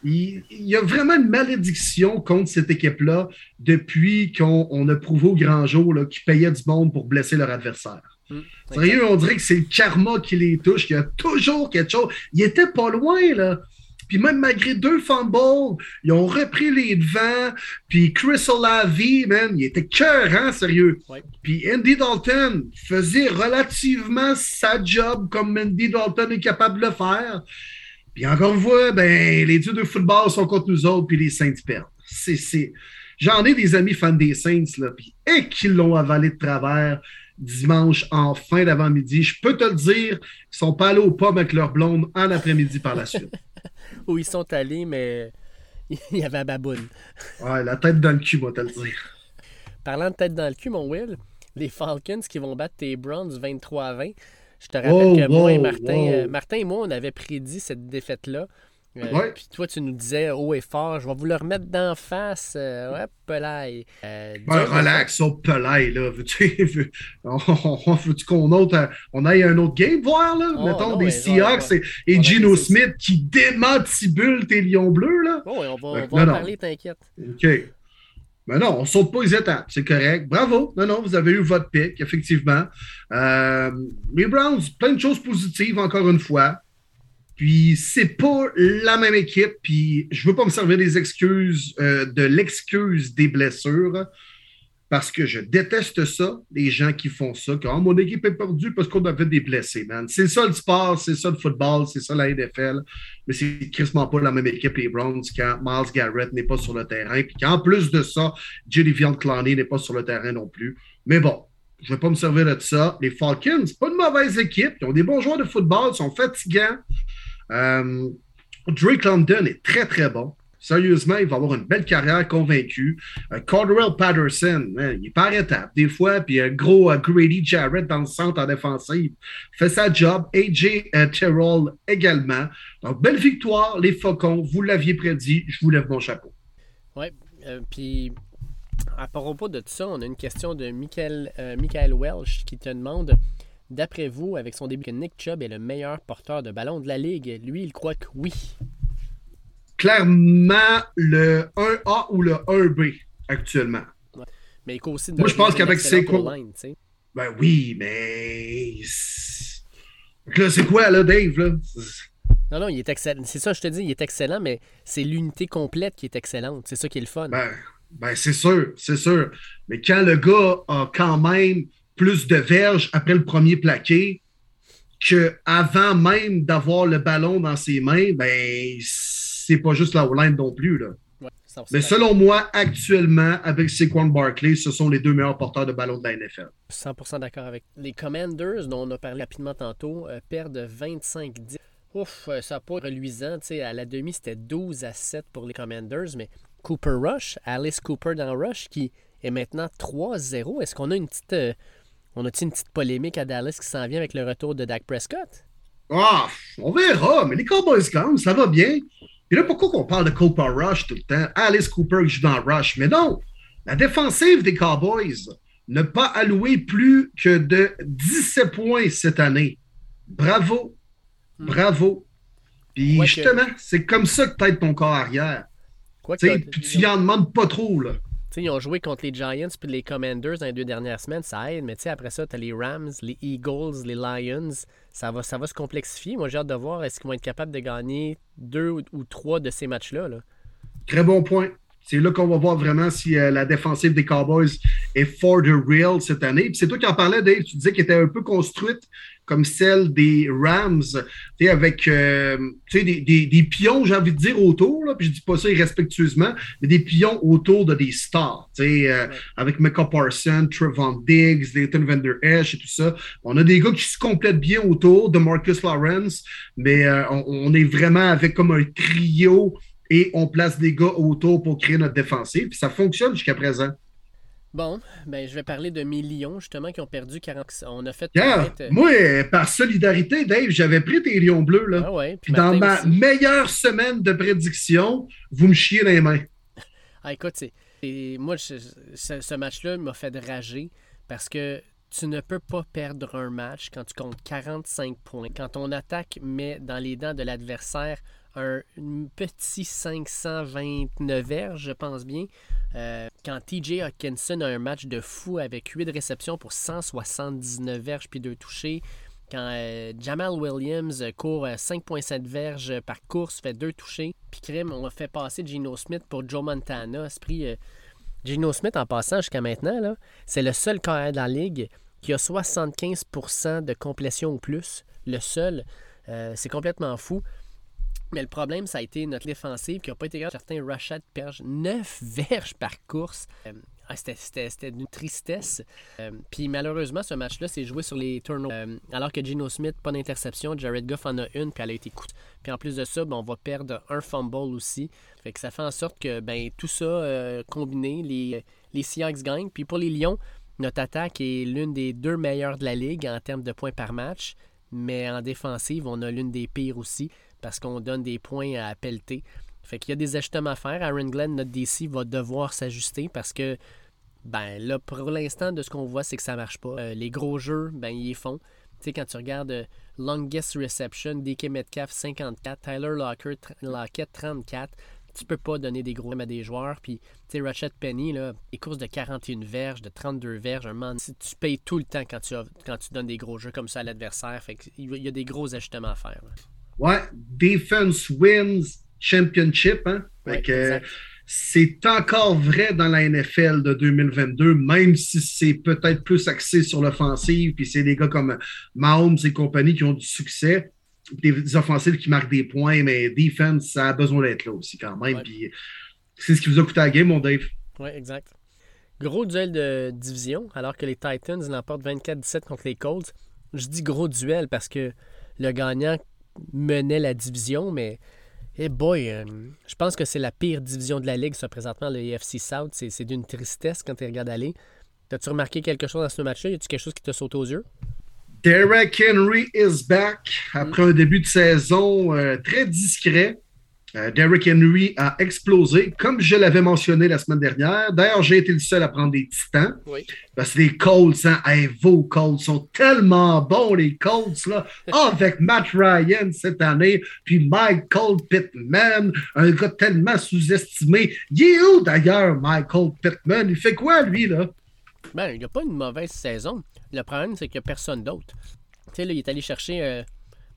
S1: il, y a vraiment une malédiction contre cette équipe-là depuis qu'on a prouvé au grand jour qu'ils payaient du monde pour blesser leur adversaire. Hum, Sérieux, on dirait que c'est le karma qui les touche, qu'il y a toujours quelque chose. Il était pas loin, là. Puis même malgré deux fumbles, ils ont repris les devants. Puis Chris Olavi, man, il était cœur, hein, sérieux. Puis Andy Dalton faisait relativement sa job comme Andy Dalton est capable de le faire. Puis encore une fois, ben, les dieux de football sont contre nous autres, puis les Saints perdent. C'est, J'en ai des amis fans des Saints, là, puis et qu'ils l'ont avalé de travers dimanche en fin d'avant-midi. Je peux te le dire, ils sont pas allés aux pommes avec leur blonde en après-midi par la suite. [LAUGHS]
S2: Où ils sont allés, mais [LAUGHS] il y avait un baboune.
S1: ouais, la tête dans le cul, moi, te le dire.
S2: Parlant de tête dans le cul, mon Will, les Falcons qui vont battre tes Browns 23 à 20. Je te rappelle que moi et Martin, euh, Martin et moi, on avait prédit cette défaite-là. Euh, puis toi, tu nous disais haut et fort, je vais vous le remettre d'en face. Euh, ouais, Pelay.
S1: Ben, relax, au Pelay, là. Veux-tu [LAUGHS] qu'on on aille un autre game voir, là? Oh, Mettons des Seahawks et, Gino Smith qui démantibule tes lions bleus, là.
S2: Oh, on va, on va en parler, t'inquiète.
S1: OK. Mais non, on ne saute pas les étapes, c'est correct. Bravo. Non, non, vous avez eu votre pic, effectivement. Euh, les Browns, plein de choses positives, encore une fois. Puis c'est pas la même équipe, puis je veux pas me servir des excuses, euh, de l'excuse des blessures parce que je déteste ça, les gens qui font ça, que oh, mon équipe est perdue parce qu'on avait des blessés, man. C'est ça le sport, c'est ça le football, c'est ça la NFL, mais c'est quasiment pas la même équipe, les Browns, quand Miles Garrett n'est pas sur le terrain, puis qu'en plus de ça, Vian Clowney n'est pas sur le terrain non plus. Mais bon, je ne vais pas me servir de ça. Les Falcons, pas une mauvaise équipe, ils ont des bons joueurs de football, ils sont fatigants. Euh, Drake London est très, très bon. Sérieusement, il va avoir une belle carrière convaincue. Euh, Patterson, il est pas arrêtable des fois, puis un gros euh, Grady Jarrett dans le centre en défensive fait sa job. AJ euh, Terrell également. Donc, belle victoire, les Faucons. Vous l'aviez prédit. Je vous lève mon chapeau.
S2: Oui, euh, puis à propos de tout ça, on a une question de Michael, Michael Welsh qui te demande D'après vous, avec son début, que Nick Chubb est le meilleur porteur de ballon de la ligue, lui, il croit que oui.
S1: Clairement, le 1A ou le 1B actuellement.
S2: Mais il aussi
S1: Moi, je pense qu'avec ses Ben oui, mais. Là, c'est quoi, là, Dave? Là?
S2: Non, non, il est excellent. C'est ça, je te dis, il est excellent, mais c'est l'unité complète qui est excellente. C'est ça qui est le fun.
S1: Ben, ben c'est sûr, c'est sûr. Mais quand le gars a quand même plus de verges après le premier plaqué qu'avant même d'avoir le ballon dans ses mains, ben, c'est pas juste la line non plus, là. Mais selon moi, actuellement, avec Saquon Barkley, ce sont les deux meilleurs porteurs de ballon de la NFL.
S2: 100% d'accord avec. Les Commanders, dont on a parlé rapidement tantôt, euh, perdent 25-10. Ouf, euh, ça n'a pas reluisant. à la demi, c'était 12 à 7 pour les Commanders, mais Cooper Rush, Alice Cooper dans Rush, qui est maintenant 3-0. Est-ce qu'on a une petite. Euh, on a une petite polémique à Dallas qui s'en vient avec le retour de Dak Prescott?
S1: Ah, on verra, mais les Cowboys quand ça va bien. Et là, pourquoi qu'on parle de Cooper Rush tout le temps? Alice Cooper qui joue dans Rush. Mais non, la défensive des Cowboys n'a pas alloué plus que de 17 points cette année. Bravo. Hmm. Bravo. Puis justement, c'est comme ça que t'aides ton corps arrière. Puis tu y en demandes pas trop, là
S2: ils ont joué contre les Giants puis les Commanders dans les deux dernières semaines, ça aide, mais après ça, tu as les Rams, les Eagles, les Lions. Ça va, ça va se complexifier. Moi, j'ai hâte de voir est-ce qu'ils vont être capables de gagner deux ou, trois de ces matchs-là. Là?
S1: Très bon point. C'est là qu'on va voir vraiment si euh, la défensive des Cowboys est for the real cette année. c'est toi qui en parlais, Dave. Tu disais qu'elle était un peu construite comme celle des Rams, avec euh, des, des, pions, j'ai envie de dire, autour, là, puis je dis pas ça irrespectueusement, mais des pions autour de des stars, euh, avec Micah Parson, Trevon Diggs, Leighton Vander Esch et tout ça. On a des gars qui se complètent bien autour de Marcus Lawrence, mais on, on, est vraiment avec comme un trio et on place des gars autour pour créer notre défensive. Puis ça fonctionne jusqu'à présent.
S2: Bon, ben je vais parler de mes Lions, justement, qui ont perdu 40. On a fait.
S1: Euh, moi, par solidarité, Dave, j'avais pris tes Lions bleus. Là.
S2: Ah ouais,
S1: puis dans ma meilleure semaine de prédiction, vous me chiez les mains. [LAUGHS]
S2: ah, écoute, c'est. moi, ce, match-là m'a fait rager parce que tu ne peux pas perdre un match quand tu comptes 45 points. Quand ton attaque met dans les dents de l'adversaire un, petit 529 verges, je pense bien. Euh, quand TJ Hawkinson a un match de fou avec 8 réceptions pour 179 verges puis 2 touchés. Quand euh, Jamal Williams court 5,7 euh, verges par course, fait 2 touchés. Puis crime, on a fait passer Gino Smith pour Joe Montana. Esprit, Gino Smith, en passant jusqu'à maintenant, c'est le seul carrière de la ligue qui a 75% de complétion ou plus. Le seul. c'est complètement fou. Mais le problème, ça a été notre défensive qui n'a pas été grave. Certains Rashad perche 9 verges par course. Euh, ah, c'était une tristesse. Euh, puis malheureusement, ce match-là s'est joué sur les turnovers. Euh, alors que Gino Smith, pas d'interception. Jared Goff en a une, puis elle a été coûte. Puis en plus de ça, ben, on va perdre un fumble aussi. Fait que ça fait en sorte que ben, tout ça combiné, les, les Seahawks gagnent. Puis pour les Lions, notre attaque est l'une des deux meilleures de la ligue en termes de points par match. Mais en défensive, on a l'une des pires aussi parce qu'on donne des points à pelleter. Fait qu'il y a des ajustements à faire. Aaron Glenn, notre DC, va devoir s'ajuster parce que, ben là, pour l'instant, de ce qu'on voit, c'est que ça marche pas. Euh, les gros jeux, ben, ils les font. Tu sais, quand tu regardes euh, Longest Reception, DK Metcalf 54, Tyler Lockett 34, tu peux pas donner des gros à des joueurs. Puis, tu sais, Ratchet Penny, là, les courses de 41 verges, de 32 verges, un tu payes tout le temps quand tu, quand tu donnes des gros jeux comme ça à l'adversaire. Fait qu'il y a des gros ajustements à faire.
S1: Ouais, Defense Wins Championship. Hein? c'est encore vrai dans la NFL de 2022, même si c'est peut-être plus axé sur l'offensive, puis c'est des gars comme Mahomes et compagnie qui ont du succès, des, offensives qui marquent des points, mais defense, ça a besoin d'être là aussi quand même. Puis c'est ce qui vous a coûté la game, mon Dave.
S2: Oui, exact. Gros duel de division, alors que les Titans l'emportent 24-17 contre les Colts. Je dis gros duel parce que le gagnant menait la division, mais hey boy, euh, je pense que c'est la pire division de la ligue, ça, présentement, le AFC South. C'est d'une tristesse quand tu regardes aller. As-tu remarqué quelque chose dans ce match-là? Y a-tu quelque chose qui te saute aux yeux?
S1: Derek Henry is back après un début de saison euh, très discret. Euh, Derrick Henry a explosé, comme je l'avais mentionné la semaine dernière. D'ailleurs, j'ai été le seul à prendre des titans.
S2: Oui.
S1: Parce que les Colts, hein, hey, vos Colts sont tellement bons, les Colts, là. Ah, avec Matt Ryan cette année, puis Michael Pittman, un gars tellement sous-estimé. Il est où d'ailleurs, Michael Pittman? Il fait quoi, lui, là?
S2: Ben, il n'a pas une mauvaise saison. Le problème, c'est qu'il n'y a personne d'autre. Tu sais, là, il est allé chercher. euh,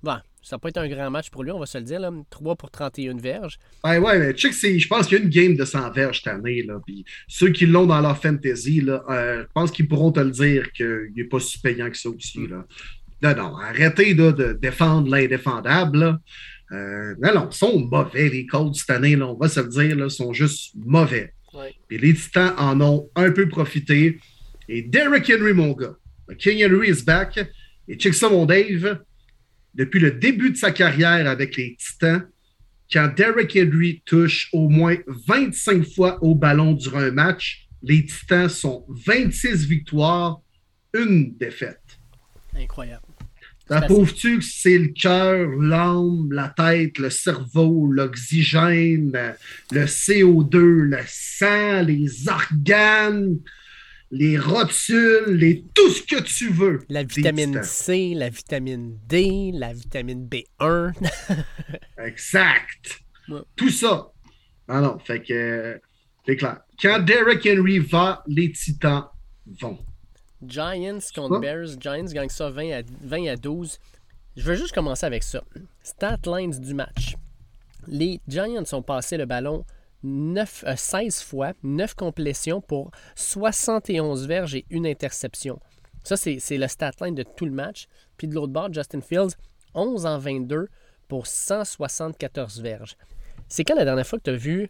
S2: Bon, ça n'a pas été un grand match pour lui, on va se le dire. Là. 3 pour 31 verges.
S1: Ouais, ouais, mais check, c'est, je pense qu'il y a une game de 100 verges cette année. Là, puis ceux qui l'ont dans leur fantasy, là, euh, je pense qu'ils pourront te le dire qu'il n'est pas si payant que ça aussi. Là. Non, non, arrêtez là, de défendre l'indéfendable. là. Euh, non, non, ils sont mauvais, les Colts cette année, là, on va se le dire, là, sont juste mauvais.
S2: Ouais.
S1: Puis les Titans en ont un peu profité. Et Derrick Henry, mon gars, King Henry is back. Et check ça, mon Dave. Depuis le début de sa carrière avec les Titans, quand Derrick Henry touche au moins 25 fois au ballon durant un match, les Titans sont 26 victoires, une défaite.
S2: Incroyable.
S1: Prouve-tu que c'est le cœur, l'âme, la tête, le cerveau, l'oxygène, le CO2, le sang, les organes, les rotules, les, tout ce que tu veux.
S2: La vitamine. C, la vitamine D, la vitamine B1. [LAUGHS]
S1: Exact.
S2: Ouais.
S1: Tout ça. Ah non, fait que euh, c'est clair. Quand Derrick Henry va, les Titans vont.
S2: Giants contre
S1: Ça?
S2: Bears. Giants gagnent ça 20 à, 20 à 12. Je veux juste commencer avec ça. Stat lines du match. Les Giants ont passé le ballon 9, euh, 16 fois, 9 complétions pour 71 verges et une interception. Ça, c'est le stat line de tout le match. Puis de l'autre bord, Justin Fields, 11 en 22 pour 174 verges. C'est quand la dernière fois que tu as vu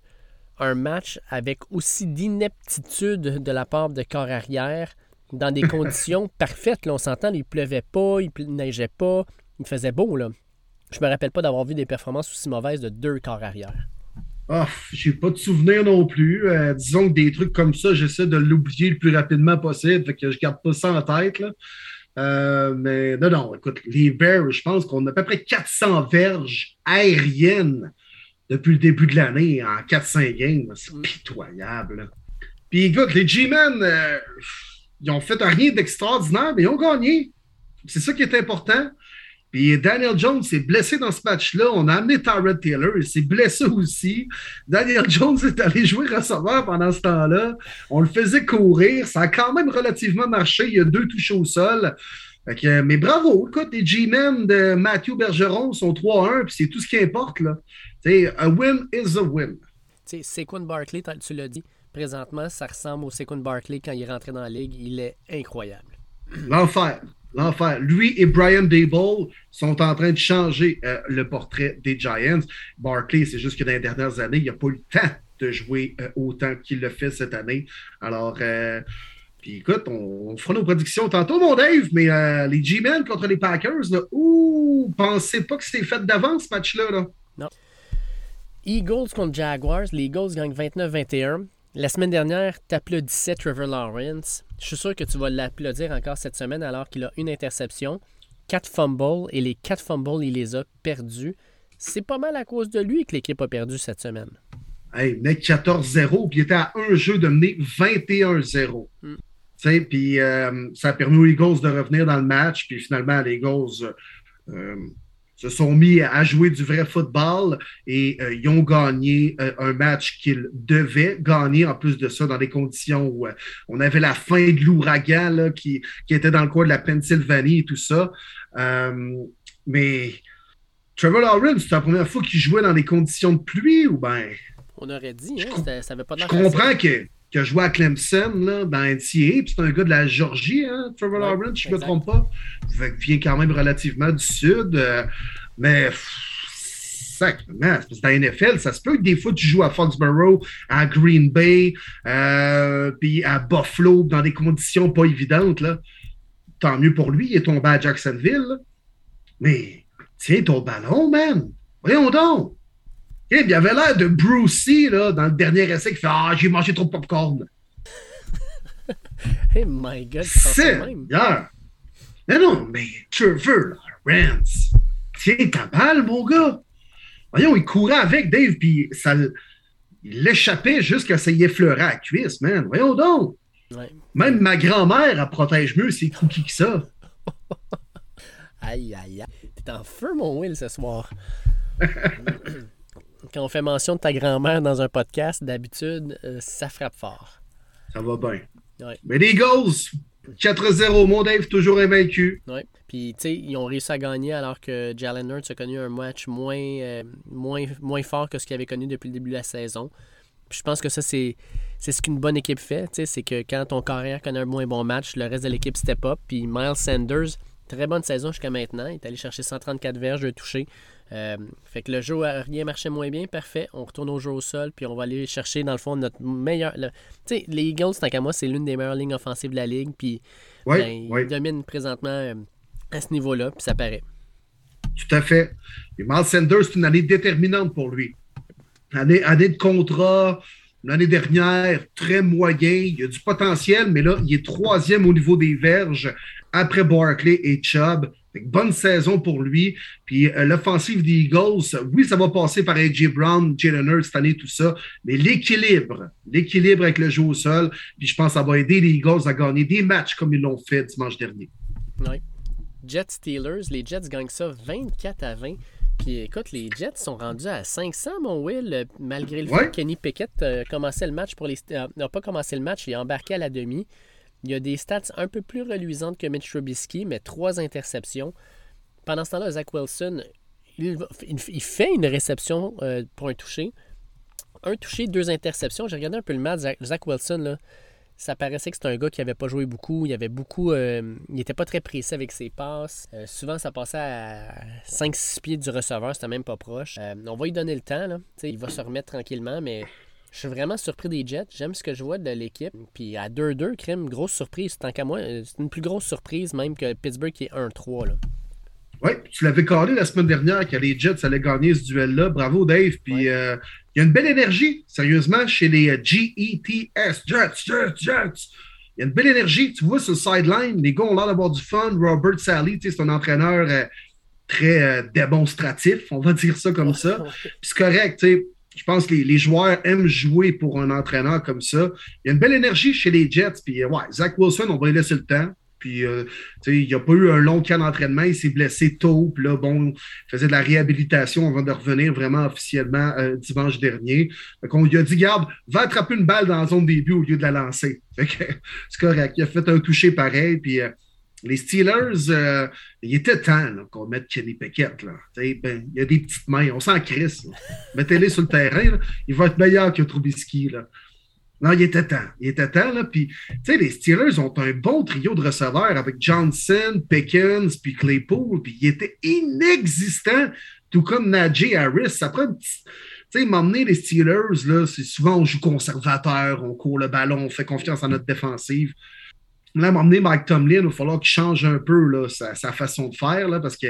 S2: un match avec aussi d'ineptitude de la part de corps arrière dans des [LAUGHS] conditions parfaites. Là, on s'entend, il pleuvait pas, il neigeait pas, il faisait beau. Là. Je me rappelle pas d'avoir vu des performances aussi mauvaises de deux corps arrière.
S1: Ah, j'ai pas de souvenir non plus. Euh, disons que des trucs comme ça, j'essaie de l'oublier le plus rapidement possible, fait que je garde pas ça en tête. Là. Euh, mais non, non, écoute, les Bears, je pense qu'on a à peu près 400 verges aériennes depuis le début de l'année en 4-5 games. C'est
S2: Mm.
S1: pitoyable. Puis écoute, les G-Men, euh, ils ont fait rien d'extraordinaire, mais ils ont gagné. C'est ça qui est important. Puis Daniel Jones s'est blessé dans ce match-là. On a amené Tyrod Taylor, il s'est blessé aussi. Daniel Jones est allé jouer receveur pendant ce temps-là. On le faisait courir. Ça a quand même relativement marché. Il y a deux touches au sol. Fait que, mais bravo, écoute, les G-Men de Matthew Bergeron sont 3-1, puis c'est tout ce qui importe. Là. T'sais, a win is a win.
S2: Tu sais, Saquon Barkley, tu l'as dit, présentement, ça ressemble au Saquon Barkley quand il est rentré dans la ligue. Il est incroyable.
S1: L'enfer. L'enfer. Lui et Brian Dable sont en train de changer euh, le portrait des Giants. Barkley, c'est juste que dans les dernières années, il n'a pas eu le temps de jouer euh, autant qu'il le fait cette année. Alors, euh, puis écoute, on, fera nos prédictions tantôt, mon Dave, mais les G-Men contre les Packers, là, pensez pas que c'était fait d'avance ce match-là. Là.
S2: Eagles contre Jaguars. Les Eagles gagnent 29-21. La semaine dernière, t'applaudissais Trevor Lawrence. Je suis sûr que tu vas l'applaudir encore cette semaine alors qu'il a une interception, quatre fumbles et les quatre fumbles, il les a perdus. C'est pas mal à cause de lui que l'équipe a perdu cette semaine.
S1: Hey, il menait 14-0, puis il était à un jeu de mener 21-0.
S2: Mm.
S1: Tu sais, Puis euh, ça a permis aux Eagles de revenir dans le match, puis finalement, les Eagles euh, se sont mis à jouer du vrai football et euh, ils ont gagné euh, un match qu'ils devaient gagner, en plus de ça, dans des conditions où euh, on avait la fin de l'ouragan qui, qui était dans le coin de la Pennsylvanie et tout ça. Mais Trevor Lawrence, c'est la première fois qu'il jouait dans des conditions de pluie ou bien...
S2: On aurait dit,
S1: Je
S2: hein, ça avait pas de
S1: Je comprends que, que jouait à Clemson là, dans NCAA, puis c'est un gars de la Georgie, hein, Trevor
S2: Ouais,
S1: Lawrence, si je ne me trompe pas. Fait qu'il vient quand même relativement du Sud. euh, mais pff, sacrément, c'est parce que dans la NFL, ça se peut que des fois tu joues à Foxborough, à Green Bay, euh, puis à Buffalo, dans des conditions pas évidentes. Là. Tant mieux pour lui, il est tombé à Jacksonville. là. Mais tiens ton ballon, man. Voyons donc. Eh, il avait l'air de Brucey là, dans le dernier essai qui fait Ah, j'ai mangé trop de popcorn. [LAUGHS]
S2: Hey my god,
S1: C'est
S2: même.
S1: hier. Mais non, mais Trevor Lawrence, tiens ta balle, mon gars. Voyons, il courait avec Dave, puis ça il l'échappait jusqu'à s'y effleurer à la cuisse, man. Voyons donc. Même ma grand-mère, elle protège mieux ses cookies que ça. [LAUGHS]
S2: aïe, aïe, aïe. T'es en feu, mon Will, ce soir. [LAUGHS] Quand on fait mention de ta grand-mère dans un podcast, d'habitude, euh, ça frappe fort.
S1: Ça va bien. Mais les Eagles, 4-0, mon Dave, toujours invaincu.
S2: Oui. Puis, tu sais, ils ont réussi à gagner alors que Jalen Hurts a connu un match moins, euh, moins, moins fort que ce qu'il avait connu depuis le début de la saison. Puis je pense que ça, c'est, c'est ce qu'une bonne équipe fait. C'est que quand ton carrière connaît un moins bon match, le reste de l'équipe step up. Puis Miles Sanders, très bonne saison jusqu'à maintenant. Il est allé chercher 134 verges de toucher. Euh, fait que le jeu a rien marché moins bien, parfait. On retourne au jeu au sol, puis on va aller chercher, dans le fond, notre meilleur. Tu sais, les Eagles, tant qu'à moi, c'est l'une des meilleures lignes offensives de la ligue, puis ben, ils dominent présentement euh, à ce niveau-là, puis ça paraît.
S1: Tout à fait. Et Miles Sanders, c'est une année déterminante pour lui. Année, année de contrat, l'année dernière, très moyen. Il y a du potentiel, mais là, il est troisième au niveau des verges après Barkley et Chubb. Bonne saison pour lui. Puis euh, l'offensive des Eagles, oui, ça va passer par AJ Brown, Jalen Hurts cette année, tout ça, mais l'équilibre, l'équilibre avec le jeu au sol, puis je pense que ça va aider les Eagles à gagner des matchs comme ils l'ont fait dimanche dernier.
S2: Oui. Jets Steelers, les Jets gagnent ça 24 à 20. Puis écoute, les Jets sont rendus à 500, mon Will, malgré le fait que Kenny Pickett euh, le match pour les. Euh, n'a pas commencé le match, il est embarqué à la demi. Il a des stats un peu plus reluisantes que Mitch Trubisky, mais trois interceptions. Pendant ce temps-là, Zach Wilson, il, fait une réception euh, pour un touché. Un touché, deux interceptions. J'ai regardé un peu le match. Zach Wilson, là, ça paraissait que c'était un gars qui n'avait pas joué beaucoup. Il avait beaucoup. Euh, il n'était pas très précis avec ses passes. Euh, souvent, ça passait à 5-6 pieds du receveur. C'était même pas proche. on va lui donner le temps. Là. il va se remettre tranquillement, mais je suis vraiment surpris des Jets. J'aime ce que je vois de l'équipe. Puis à 2-2, crime, grosse surprise. Tant qu'à moi, c'est une plus grosse surprise même que Pittsburgh qui est 1-3.
S1: Oui, tu l'avais calé la semaine dernière que les Jets allaient gagner ce duel-là. Bravo, Dave. Puis euh, il y a une belle énergie, sérieusement, chez les euh, GETS. Jets, Jets, Jets. Il y a une belle énergie. Tu vois, sur le sideline, les gars ont l'air d'avoir du fun. Robert Sally, c'est un entraîneur euh, très démonstratif, on va dire ça comme ça. [LAUGHS] Puis c'est correct, tu sais je pense que les, joueurs aiment jouer pour un entraîneur comme ça. Il y a une belle énergie chez les Jets. Puis, ouais, Zach Wilson, on va lui laisser le temps. Puis, euh, il n'y a pas eu un long camp d'entraînement. Il s'est blessé tôt. Puis là, bon, il faisait de la réhabilitation avant de revenir vraiment officiellement euh, dimanche dernier. Donc, on lui a dit, garde, va attraper une balle dans la zone début au lieu de la lancer. [LAUGHS] C'est correct. Il a fait un toucher pareil. Puis, euh, les Steelers, euh, il était temps qu'on mette Kenny Pickett. Là. Ben, il y a des petites mains, on s'en crisse. [LAUGHS] Mettez-les sur le terrain, il va être meilleur que Trubisky. Là. Non, il était temps. Il était temps. Là. Puis, les Steelers ont un bon trio de receveurs avec Johnson, Pickens, puis Claypool. Puis, il était inexistant, tout comme Najee Harris. Ça prend. Tu sais, m'emmener les Steelers, là, c'est souvent on joue conservateur, on court le ballon, on fait confiance en notre défensive. Là, m'emmener Mike Tomlin, il va falloir qu'il change un peu là, sa, façon de faire là, parce que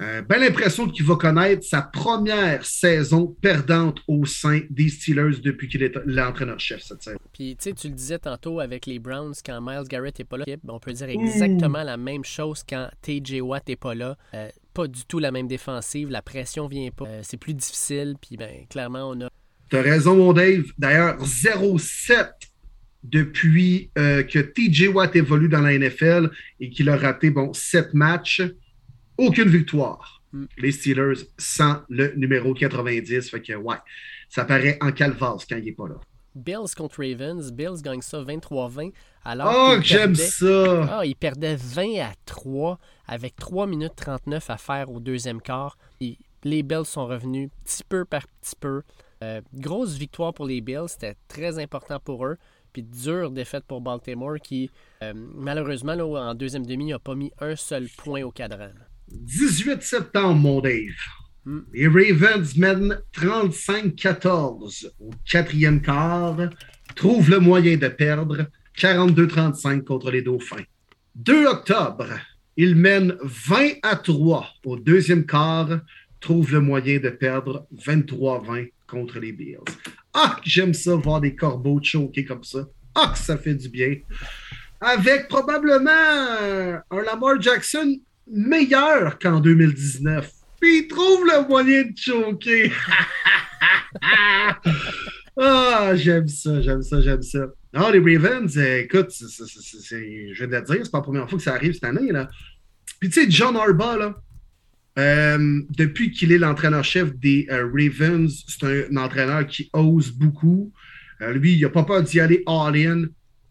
S1: euh, ben l'impression qu'il va connaître sa première saison perdante au sein des Steelers depuis qu'il est l'entraîneur-chef cette saison.
S2: Puis tu sais, tu le disais tantôt avec les Browns, quand Miles Garrett n'est pas là, on peut dire exactement la même chose quand TJ Watt n'est pas là. Euh, pas du tout la même défensive, la pression vient pas, euh, c'est plus difficile, puis ben clairement on a.
S1: T'as raison, mon Dave. D'ailleurs, 0-7 depuis euh, que TJ Watt évolue dans la NFL et qu'il a raté bon, sept matchs, aucune victoire. Mm. Les Steelers sans le numéro 90. Fait que, ouais, ça paraît en calvasse quand il n'est pas là.
S2: Bills contre Ravens. Bills gagne ça 23-20. Alors
S1: oh, j'aime ça!
S2: Ah, il perdait 20 à 3 avec 3 minutes 39 à faire au deuxième quart. les Bills sont revenus petit peu par petit peu. Euh, grosse victoire pour les Bills. C'était très important pour eux puis dure défaite pour Baltimore qui, euh, malheureusement, là, en deuxième demi, n'a pas mis un seul point au cadran.
S1: 18 septembre, mon Dave. Hmm. Les Ravens mènent 35-14 au quatrième quart, trouvent le moyen de perdre 42-35 contre les Dauphins. 2 octobre, ils mènent 20 à 3 au deuxième quart, trouvent le moyen de perdre 23-20 contre les Bills. Ah, j'aime ça, voir des corbeaux choqués comme ça. Ah, ça fait du bien. Avec probablement un Lamar Jackson meilleur qu'en 2019. Puis il trouve le moyen de choquer. [LAUGHS] ah, j'aime ça, j'aime ça, j'aime ça. Non, les Ravens, euh, écoute, je vais te dire, c'est pas la première fois que ça arrive cette année. Là. Puis tu sais, John Harbaugh, là, euh, depuis qu'il est l'entraîneur-chef des euh, Ravens, c'est un, entraîneur qui ose beaucoup. lui, il n'a pas peur d'y aller all-in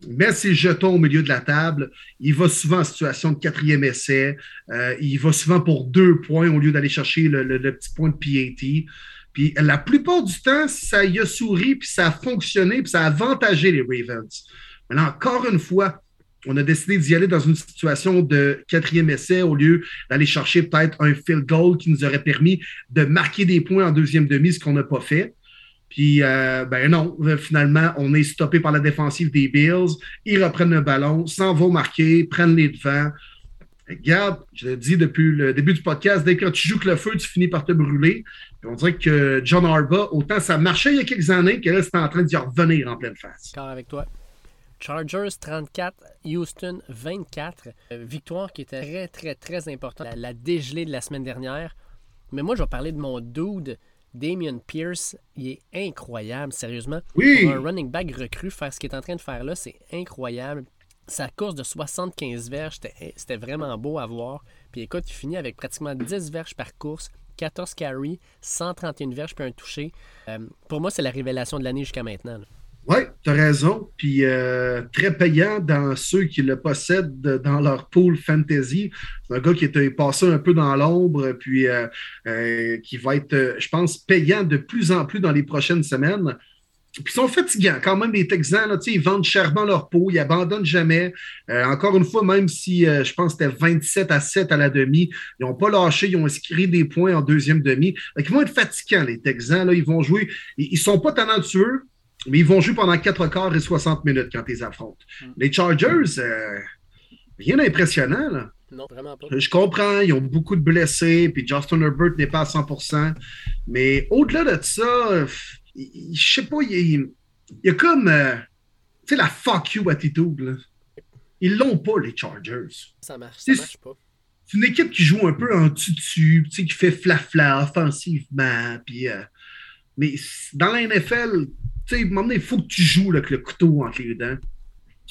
S1: met ses jetons au milieu de la table. Il va souvent en situation de quatrième essai. Euh, il va souvent pour deux points au lieu d'aller chercher le, petit point de PAT. Puis la plupart du temps, ça y a souri, puis ça a fonctionné, puis ça a avantagé les Ravens. Maintenant, encore une fois, on a décidé d'y aller dans une situation de quatrième essai au lieu d'aller chercher peut-être un field goal qui nous aurait permis de marquer des points en deuxième demi, ce qu'on n'a pas fait. Puis, euh, ben non, finalement, on est stoppé par la défensive des Bills. Ils reprennent le ballon, s'en vont marquer, prennent les devants. Regarde, je l'ai dit depuis le début du podcast, dès que tu joues que le feu, tu finis par te brûler. on dirait que John Arba, autant ça marchait il y a quelques années que là, c'est en train d'y revenir en pleine face.
S2: D'accord avec toi. Chargers 34, Houston 24. Euh, victoire qui était très, très, très importante. La, la dégelée de la semaine dernière. Mais moi, je vais parler de mon dude Damien Pierce, il est incroyable, sérieusement.
S1: Oui.
S2: Pour un running back recru, faire ce qu'il est en train de faire là, c'est incroyable. Sa course de 75 verges, c'était vraiment beau à voir. Puis écoute, il finit avec pratiquement 10 verges par course, 14 carries, 131 verges puis un touché. Euh, pour moi, c'est la révélation de l'année jusqu'à maintenant.
S1: Oui, tu as raison. Puis euh, très payant dans ceux qui le possèdent dans leur pool fantasy. C'est un gars qui est passé un peu dans l'ombre, puis euh, euh, qui va être, je pense, payant de plus en plus dans les prochaines semaines. Puis ils sont fatigants quand même, les Texans. Là, ils vendent chèrement leur peau, ils abandonnent jamais. encore une fois, même si je pense que c'était 27 à 7 à la demi, ils n'ont pas lâché, ils ont inscrit des points en deuxième demi. ils vont être fatigants, les Texans. Là, ils vont jouer. Ils ne sont pas talentueux, mais ils vont jouer pendant 4 quarts et 60 minutes quand ils affrontent. Hmm. Les Chargers, euh, rien d'impressionnant. Là.
S2: Non, vraiment pas.
S1: Je comprends, ils ont beaucoup de blessés, puis Justin Herbert n'est pas à 100%. Mais au-delà de ça, je sais pas, il, y a comme euh, tu sais, la fuck you attitude. Là. Ils l'ont pas, les Chargers.
S2: Ça marche, ça marche pas.
S1: C'est une équipe qui joue un peu en tutu, qui fait fla-fla offensivement. Puis, euh, mais dans la NFL, tu sais, il faut que tu joues avec le couteau entre les dents.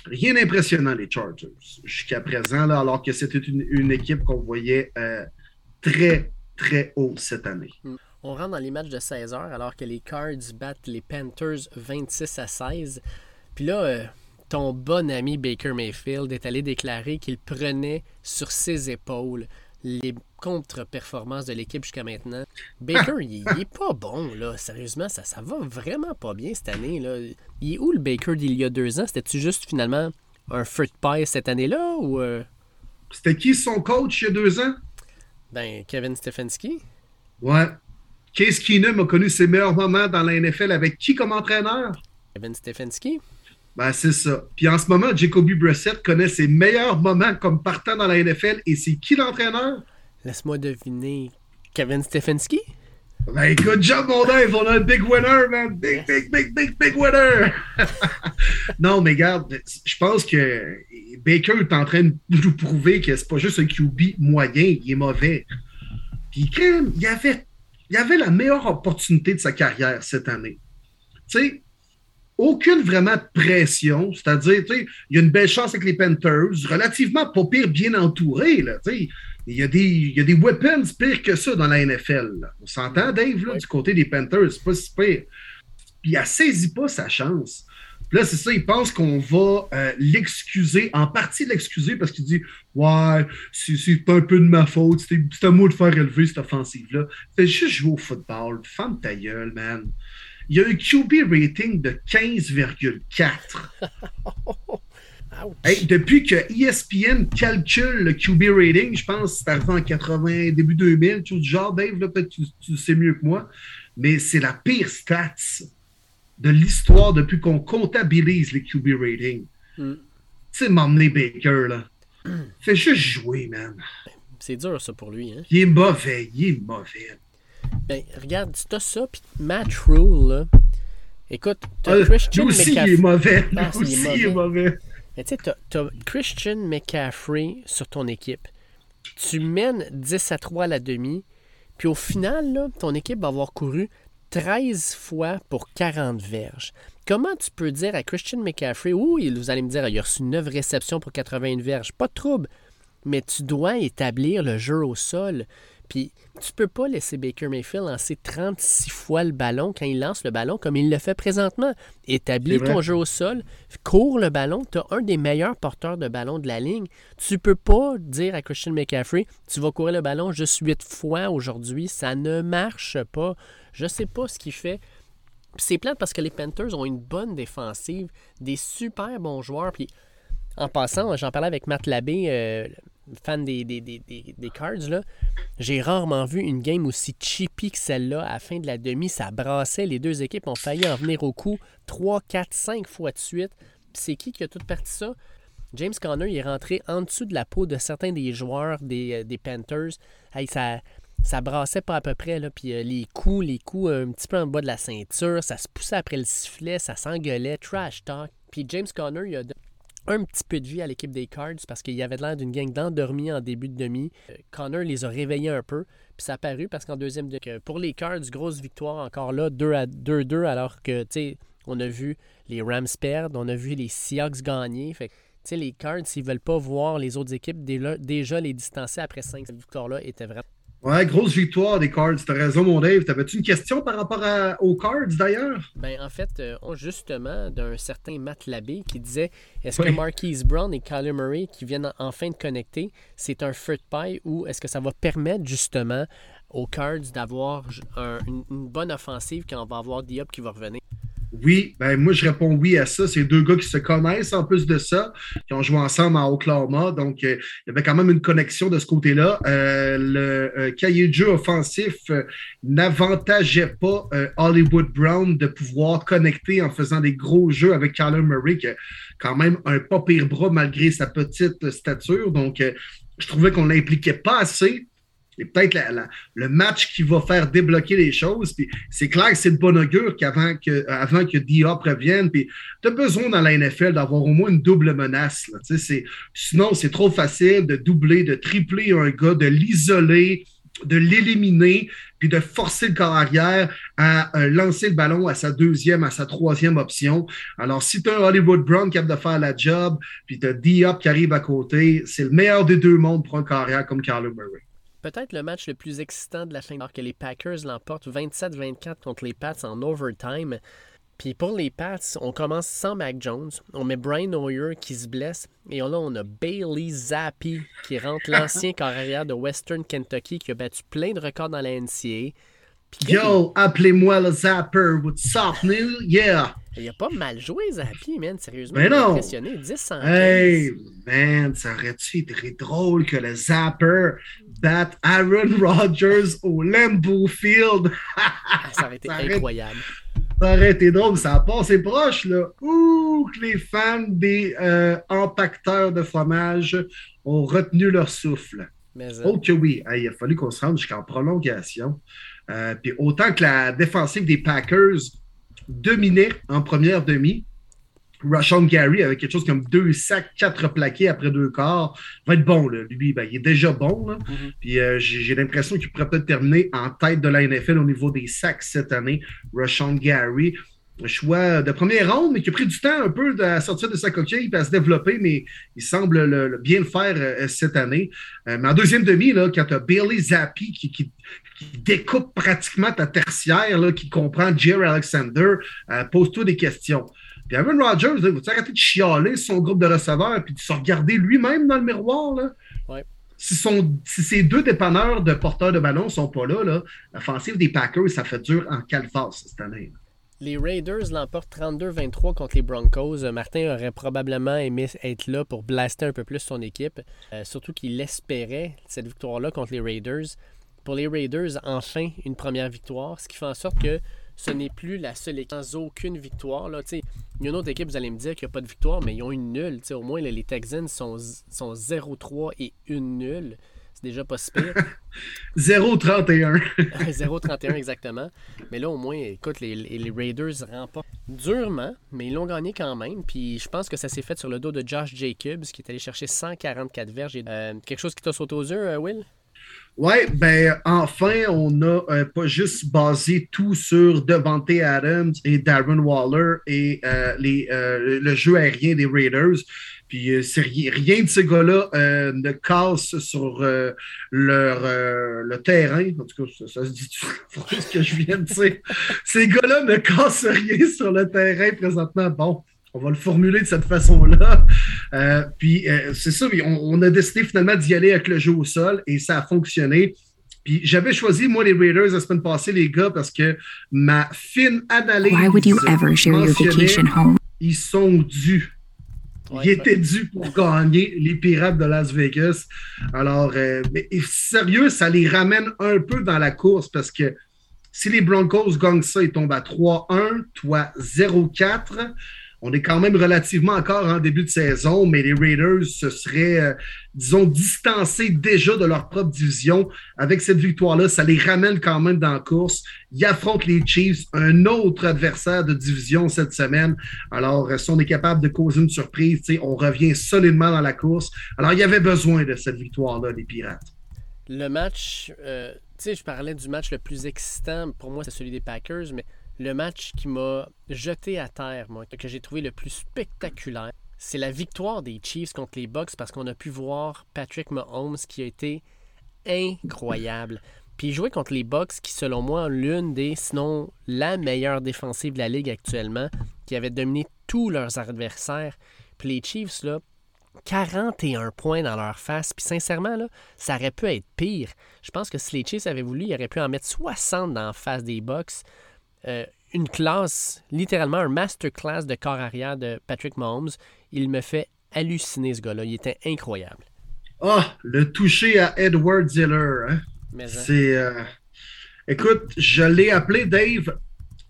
S1: Rien d'impressionnant, les Chargers, jusqu'à présent, là, alors que c'était une, équipe qu'on voyait euh, très, très haut cette année.
S2: On rentre dans les matchs de 16 heures alors que les Cards battent les Panthers 26 à 16. Puis là, euh, ton bon ami Baker Mayfield est allé déclarer qu'il prenait sur ses épaules les contre-performances de l'équipe jusqu'à maintenant. Baker, il, est pas bon, là. Sérieusement, ça, ça va vraiment pas bien cette année. Là. Il est où le Baker d'il y a deux ans? C'était-tu juste finalement un fruit pie cette année-là? ou euh?
S1: C'était qui son coach il y a deux ans?
S2: Ben, Kevin Stefanski.
S1: Ouais. Case Keenum a connu ses meilleurs moments dans la NFL avec qui comme entraîneur?
S2: Kevin Stefanski.
S1: Ben, c'est ça. Puis en ce moment, Jacoby Brissett connaît ses meilleurs moments comme partant dans la NFL. Et c'est qui l'entraîneur?
S2: Laisse-moi deviner. Kevin Stefanski?
S1: Ben écoute, John mon on a un big winner, man. Big, big, big, big, big winner. [LAUGHS] non, mais regarde, je pense que Baker est en train de nous prouver que c'est pas juste un QB moyen, il est mauvais. Puis quand il avait, il avait la meilleure opportunité de sa carrière cette année. Tu sais, aucune vraiment pression, c'est-à-dire, il y a une belle chance avec les Panthers, relativement pas pire, bien entouré, là, il y, a des, il y a des weapons pires que ça dans la NFL. On s'entend, Dave, là, du côté des Panthers, c'est pas si pire. Puis il ne saisit pas sa chance. Puis là, c'est ça, il pense qu'on va euh, l'excuser, en partie l'excuser parce qu'il dit Ouais, c'est un peu de ma faute, c'est à moi de faire élever cette offensive-là. Fais juste jouer au football, femme ta gueule, man. Il y a un QB rating de 15,4. [LAUGHS] depuis que ESPN calcule le QB rating, je pense que c'est arrivé en 80, début 2000, tout genre, Dave, peut-être tu, tu sais mieux que moi, mais c'est la pire stats de l'histoire depuis qu'on comptabilise les QB ratings. Mm. Tu sais, m'emmener Baker, là. Fais juste jouer, man.
S2: C'est dur, ça, pour lui. Hein?
S1: Il est mauvais, il est mauvais.
S2: Ben, regarde, si t'as ça, puis Matt Rule, là. Écoute, t'as
S1: ah, Christian lui aussi, il est mauvais. Ah, lui aussi, il est mauvais.
S2: Tu sais, t'as, as Christian McCaffrey sur ton équipe. Tu mènes 10 à 3 à la demi, Puis au final, ton équipe va avoir couru 13 fois pour 40 verges. Comment tu peux dire à Christian McCaffrey, oui, vous allez me dire, il a reçu 9 réceptions pour 81 verges, pas de trouble, mais tu dois établir le jeu au sol. Puis tu peux pas laisser Baker Mayfield lancer 36 fois le ballon quand il lance le ballon comme il le fait présentement. Établis ton jeu au sol, cours le ballon, tu as un des meilleurs porteurs de ballon de la ligne. Tu peux pas dire à Christian McCaffrey, tu vas courir le ballon juste 8 fois aujourd'hui, ça ne marche pas. Je sais pas ce qu'il fait. C'est plate parce que les Panthers ont une bonne défensive, des super bons joueurs. Puis en passant, j'en parlais avec Matt Labbé, euh, fan des, des, des, des Cards, là, j'ai rarement vu une game aussi cheapy que celle-là. À la fin de la demi, ça brassait. Les deux équipes ont failli en venir au coup 3, 4, 5 fois de suite. c'est qui qui a tout parti ça? James Conner il est rentré en dessous de la peau de certains des joueurs des, euh, Panthers. ça, ça brassait pas à peu près. Là. Puis euh, les coups, les coups un petit peu en bas de la ceinture, ça se poussait après le sifflet, ça s'engueulait, trash talk. Puis James Conner, il a un petit peu de vie à l'équipe des Cards parce qu'il y avait l'air d'une gang d'endormis en début de demi. Euh, Connor les a réveillés un peu. Puis ça a paru parce qu'en deuxième de... pour les Cards, grosse victoire encore là, 2 à 2-2, alors que tu sais, on a vu les Rams perdre, on a vu les Seahawks gagner. Fait sais, les Cards, s'ils veulent pas voir les autres équipes déjà les distancer après 5 victoires-là, était vraiment
S1: Ouais, grosse victoire des Cards. T'as raison, mon Dave. T'avais-tu une question par rapport aux Cards, d'ailleurs?
S2: Ben, en fait, euh, justement, d'un certain Matt Labbé qui disait est-ce que Marquise Brown et Kyler Murray qui viennent enfin de connecter, c'est un fruit pie ou est-ce que ça va permettre justement aux Cards d'avoir une, une, bonne offensive quand on va avoir Diop qui va revenir?
S1: Oui, ben moi je réponds oui à ça. C'est deux gars qui se connaissent en plus de ça, qui ont joué ensemble en Oklahoma. Donc, euh, il y avait quand même une connexion de ce côté-là. Euh, le euh, cahier de jeu offensif n'avantageait pas Hollywood Brown de pouvoir connecter en faisant des gros jeux avec Kyler Murray, qui a quand même un pas pire bras malgré sa petite stature. Donc, je trouvais qu'on l'impliquait pas assez c'est peut-être le match qui va faire débloquer les choses. Puis c'est clair que c'est de bon augure qu'avant que, avant que Diop revienne. Puis tu as besoin dans la NFL d'avoir au moins une double menace. sinon, c'est trop facile de doubler, de tripler un gars, de l'isoler, de l'éliminer, puis de forcer le corps arrière à euh, lancer le ballon à sa deuxième, à sa troisième option. Alors, si tu as un Hollywood Brown capable de faire la job, puis tu as Diop qui arrive à côté, c'est le meilleur des deux mondes pour un carrière comme Carlo Murray
S2: peut-être le match le plus excitant de la fin, alors que les Packers l'emportent 27-24 contre les Pats en overtime. Puis pour les Pats, on commence sans Mac Jones. On met Brian Hoyer qui se blesse. Et là, on a Bailey Zappi qui rentre [LAUGHS] l'ancien carrière de Western Kentucky qui a battu plein de records dans la NCAA.
S1: Yo, appelez-moi le Zapper. What's up, new? Yeah!
S2: Il a pas mal joué, Zappi, man, sérieusement.
S1: Mais non!
S2: Impressionné, 10
S1: Hey, man, ça aurait-tu été drôle que le Zapper batte Aaron Rodgers au Lambeau Field? [LAUGHS]
S2: ça aurait été incroyable.
S1: Ça aurait été drôle, ça a passé proche, là. Ouh, que les fans des euh, empaqueteurs de fromage ont retenu leur souffle. Mais, euh, oh que oui, il a fallu qu'on se rende jusqu'en prolongation. Euh, puis autant que la défensive des Packers dominait en première demi, Rashawn Gary avec quelque chose comme deux sacs, quatre plaqués après deux quarts, va être bon. Lui, ben, il est déjà bon. Mm-hmm. Puis euh, j'ai l'impression qu'il pourrait peut-être terminer en tête de la NFL au niveau des sacs cette année. Rashawn Gary choix de première ronde, mais qui a pris du temps un peu à sortir de sa coquille et à se développer, mais il semble bien le faire euh, cette année. mais en deuxième demi, là, quand tu as Bailey Zappi qui, qui découpe pratiquement ta tertiaire, là, qui comprend Jerry Alexander, euh, pose-toi des questions. Puis Aaron Rodgers, vous arrêter de chialer son groupe de receveurs puis de se regarder lui-même dans le miroir? Là? Si, son, si ces deux dépanneurs de porteurs de ballon ne sont pas là, là l'offensive des Packers, ça fait dur en calfas cette année.
S2: Les Raiders l'emportent 32-23 contre les Broncos. Martin aurait probablement aimé être là pour blaster un peu plus son équipe, euh, surtout qu'il espérait cette victoire-là contre les Raiders pour les Raiders, enfin, une première victoire, ce qui fait en sorte que ce n'est plus la seule équipe sans aucune victoire. Là. Il y a une autre équipe, vous allez me dire qu'il n'y a pas de victoire, mais ils ont une nulle. au moins, les Texans sont, sont 0-3 et une nulle. C'est déjà pas si pire. [LAUGHS]
S1: 0-31.
S2: 0-31 [LAUGHS] exactement. Mais là, au moins, écoute, les, les Raiders remportent durement, mais ils l'ont gagné quand même. Puis je pense que ça s'est fait sur le dos de Josh Jacobs, qui est allé chercher 144 verges. Euh, quelque chose qui t'a sauté aux yeux, euh, Will?
S1: Oui, ben enfin, on a euh, pas juste basé tout sur Devante Adams et Darren Waller et euh, les, euh, le jeu aérien des Raiders. Puis c'est rien, de ces gars-là ne casse sur leur le terrain. En tout cas, ça, se dit [LAUGHS] ce que je viens de dire. ces gars-là ne cassent rien sur le terrain présentement. Bon, on va le formuler de cette façon-là. Euh, puis euh, c'est ça, on, a décidé finalement d'y aller avec le jeu au sol et ça a fonctionné. Puis j'avais choisi, moi, les Raiders la semaine passée, les gars, parce que ma fine analyse. Why would you ever share your vacation home? Ils sont dus. Ils étaient dus pour gagner les Pirates de Las Vegas. Alors, euh, mais, sérieux, ça les ramène un peu dans la course parce que si les Broncos gagnent ça, ils tombent à 3-1, toi 0-4. On est quand même relativement encore en début de saison, mais les Raiders se seraient, euh, disons, distancés déjà de leur propre division. Avec cette victoire-là, ça les ramène quand même dans la course. Ils affrontent les Chiefs, un autre adversaire de division cette semaine. Alors, euh, si on est capable de causer une surprise, on revient solidement dans la course. Alors, il y avait besoin de cette victoire-là, les Pirates.
S2: Le match, euh, tu sais, je parlais du match le plus excitant. Pour moi, c'est celui des Packers, mais le match qui m'a jeté à terre, moi, que j'ai trouvé le plus spectaculaire, c'est la victoire des Chiefs contre les Bucks parce qu'on a pu voir Patrick Mahomes qui a été incroyable. Puis jouer contre les Bucks qui, selon moi, l'une des, sinon la meilleure défensive de la ligue actuellement, qui avait dominé tous leurs adversaires. Puis les Chiefs, là, 41 points dans leur face. Puis sincèrement, là, ça aurait pu être pire. Je pense que si les Chiefs avaient voulu, ils auraient pu en mettre 60 dans la face des Bucks. Euh, une classe, littéralement un masterclass de corps arrière de Patrick Mahomes. Il me fait halluciner ce gars-là. Il était incroyable.
S1: Ah, le toucher à Edward Ziller. Hein? hein? C'est. Euh, écoute, je l'ai appelé Dave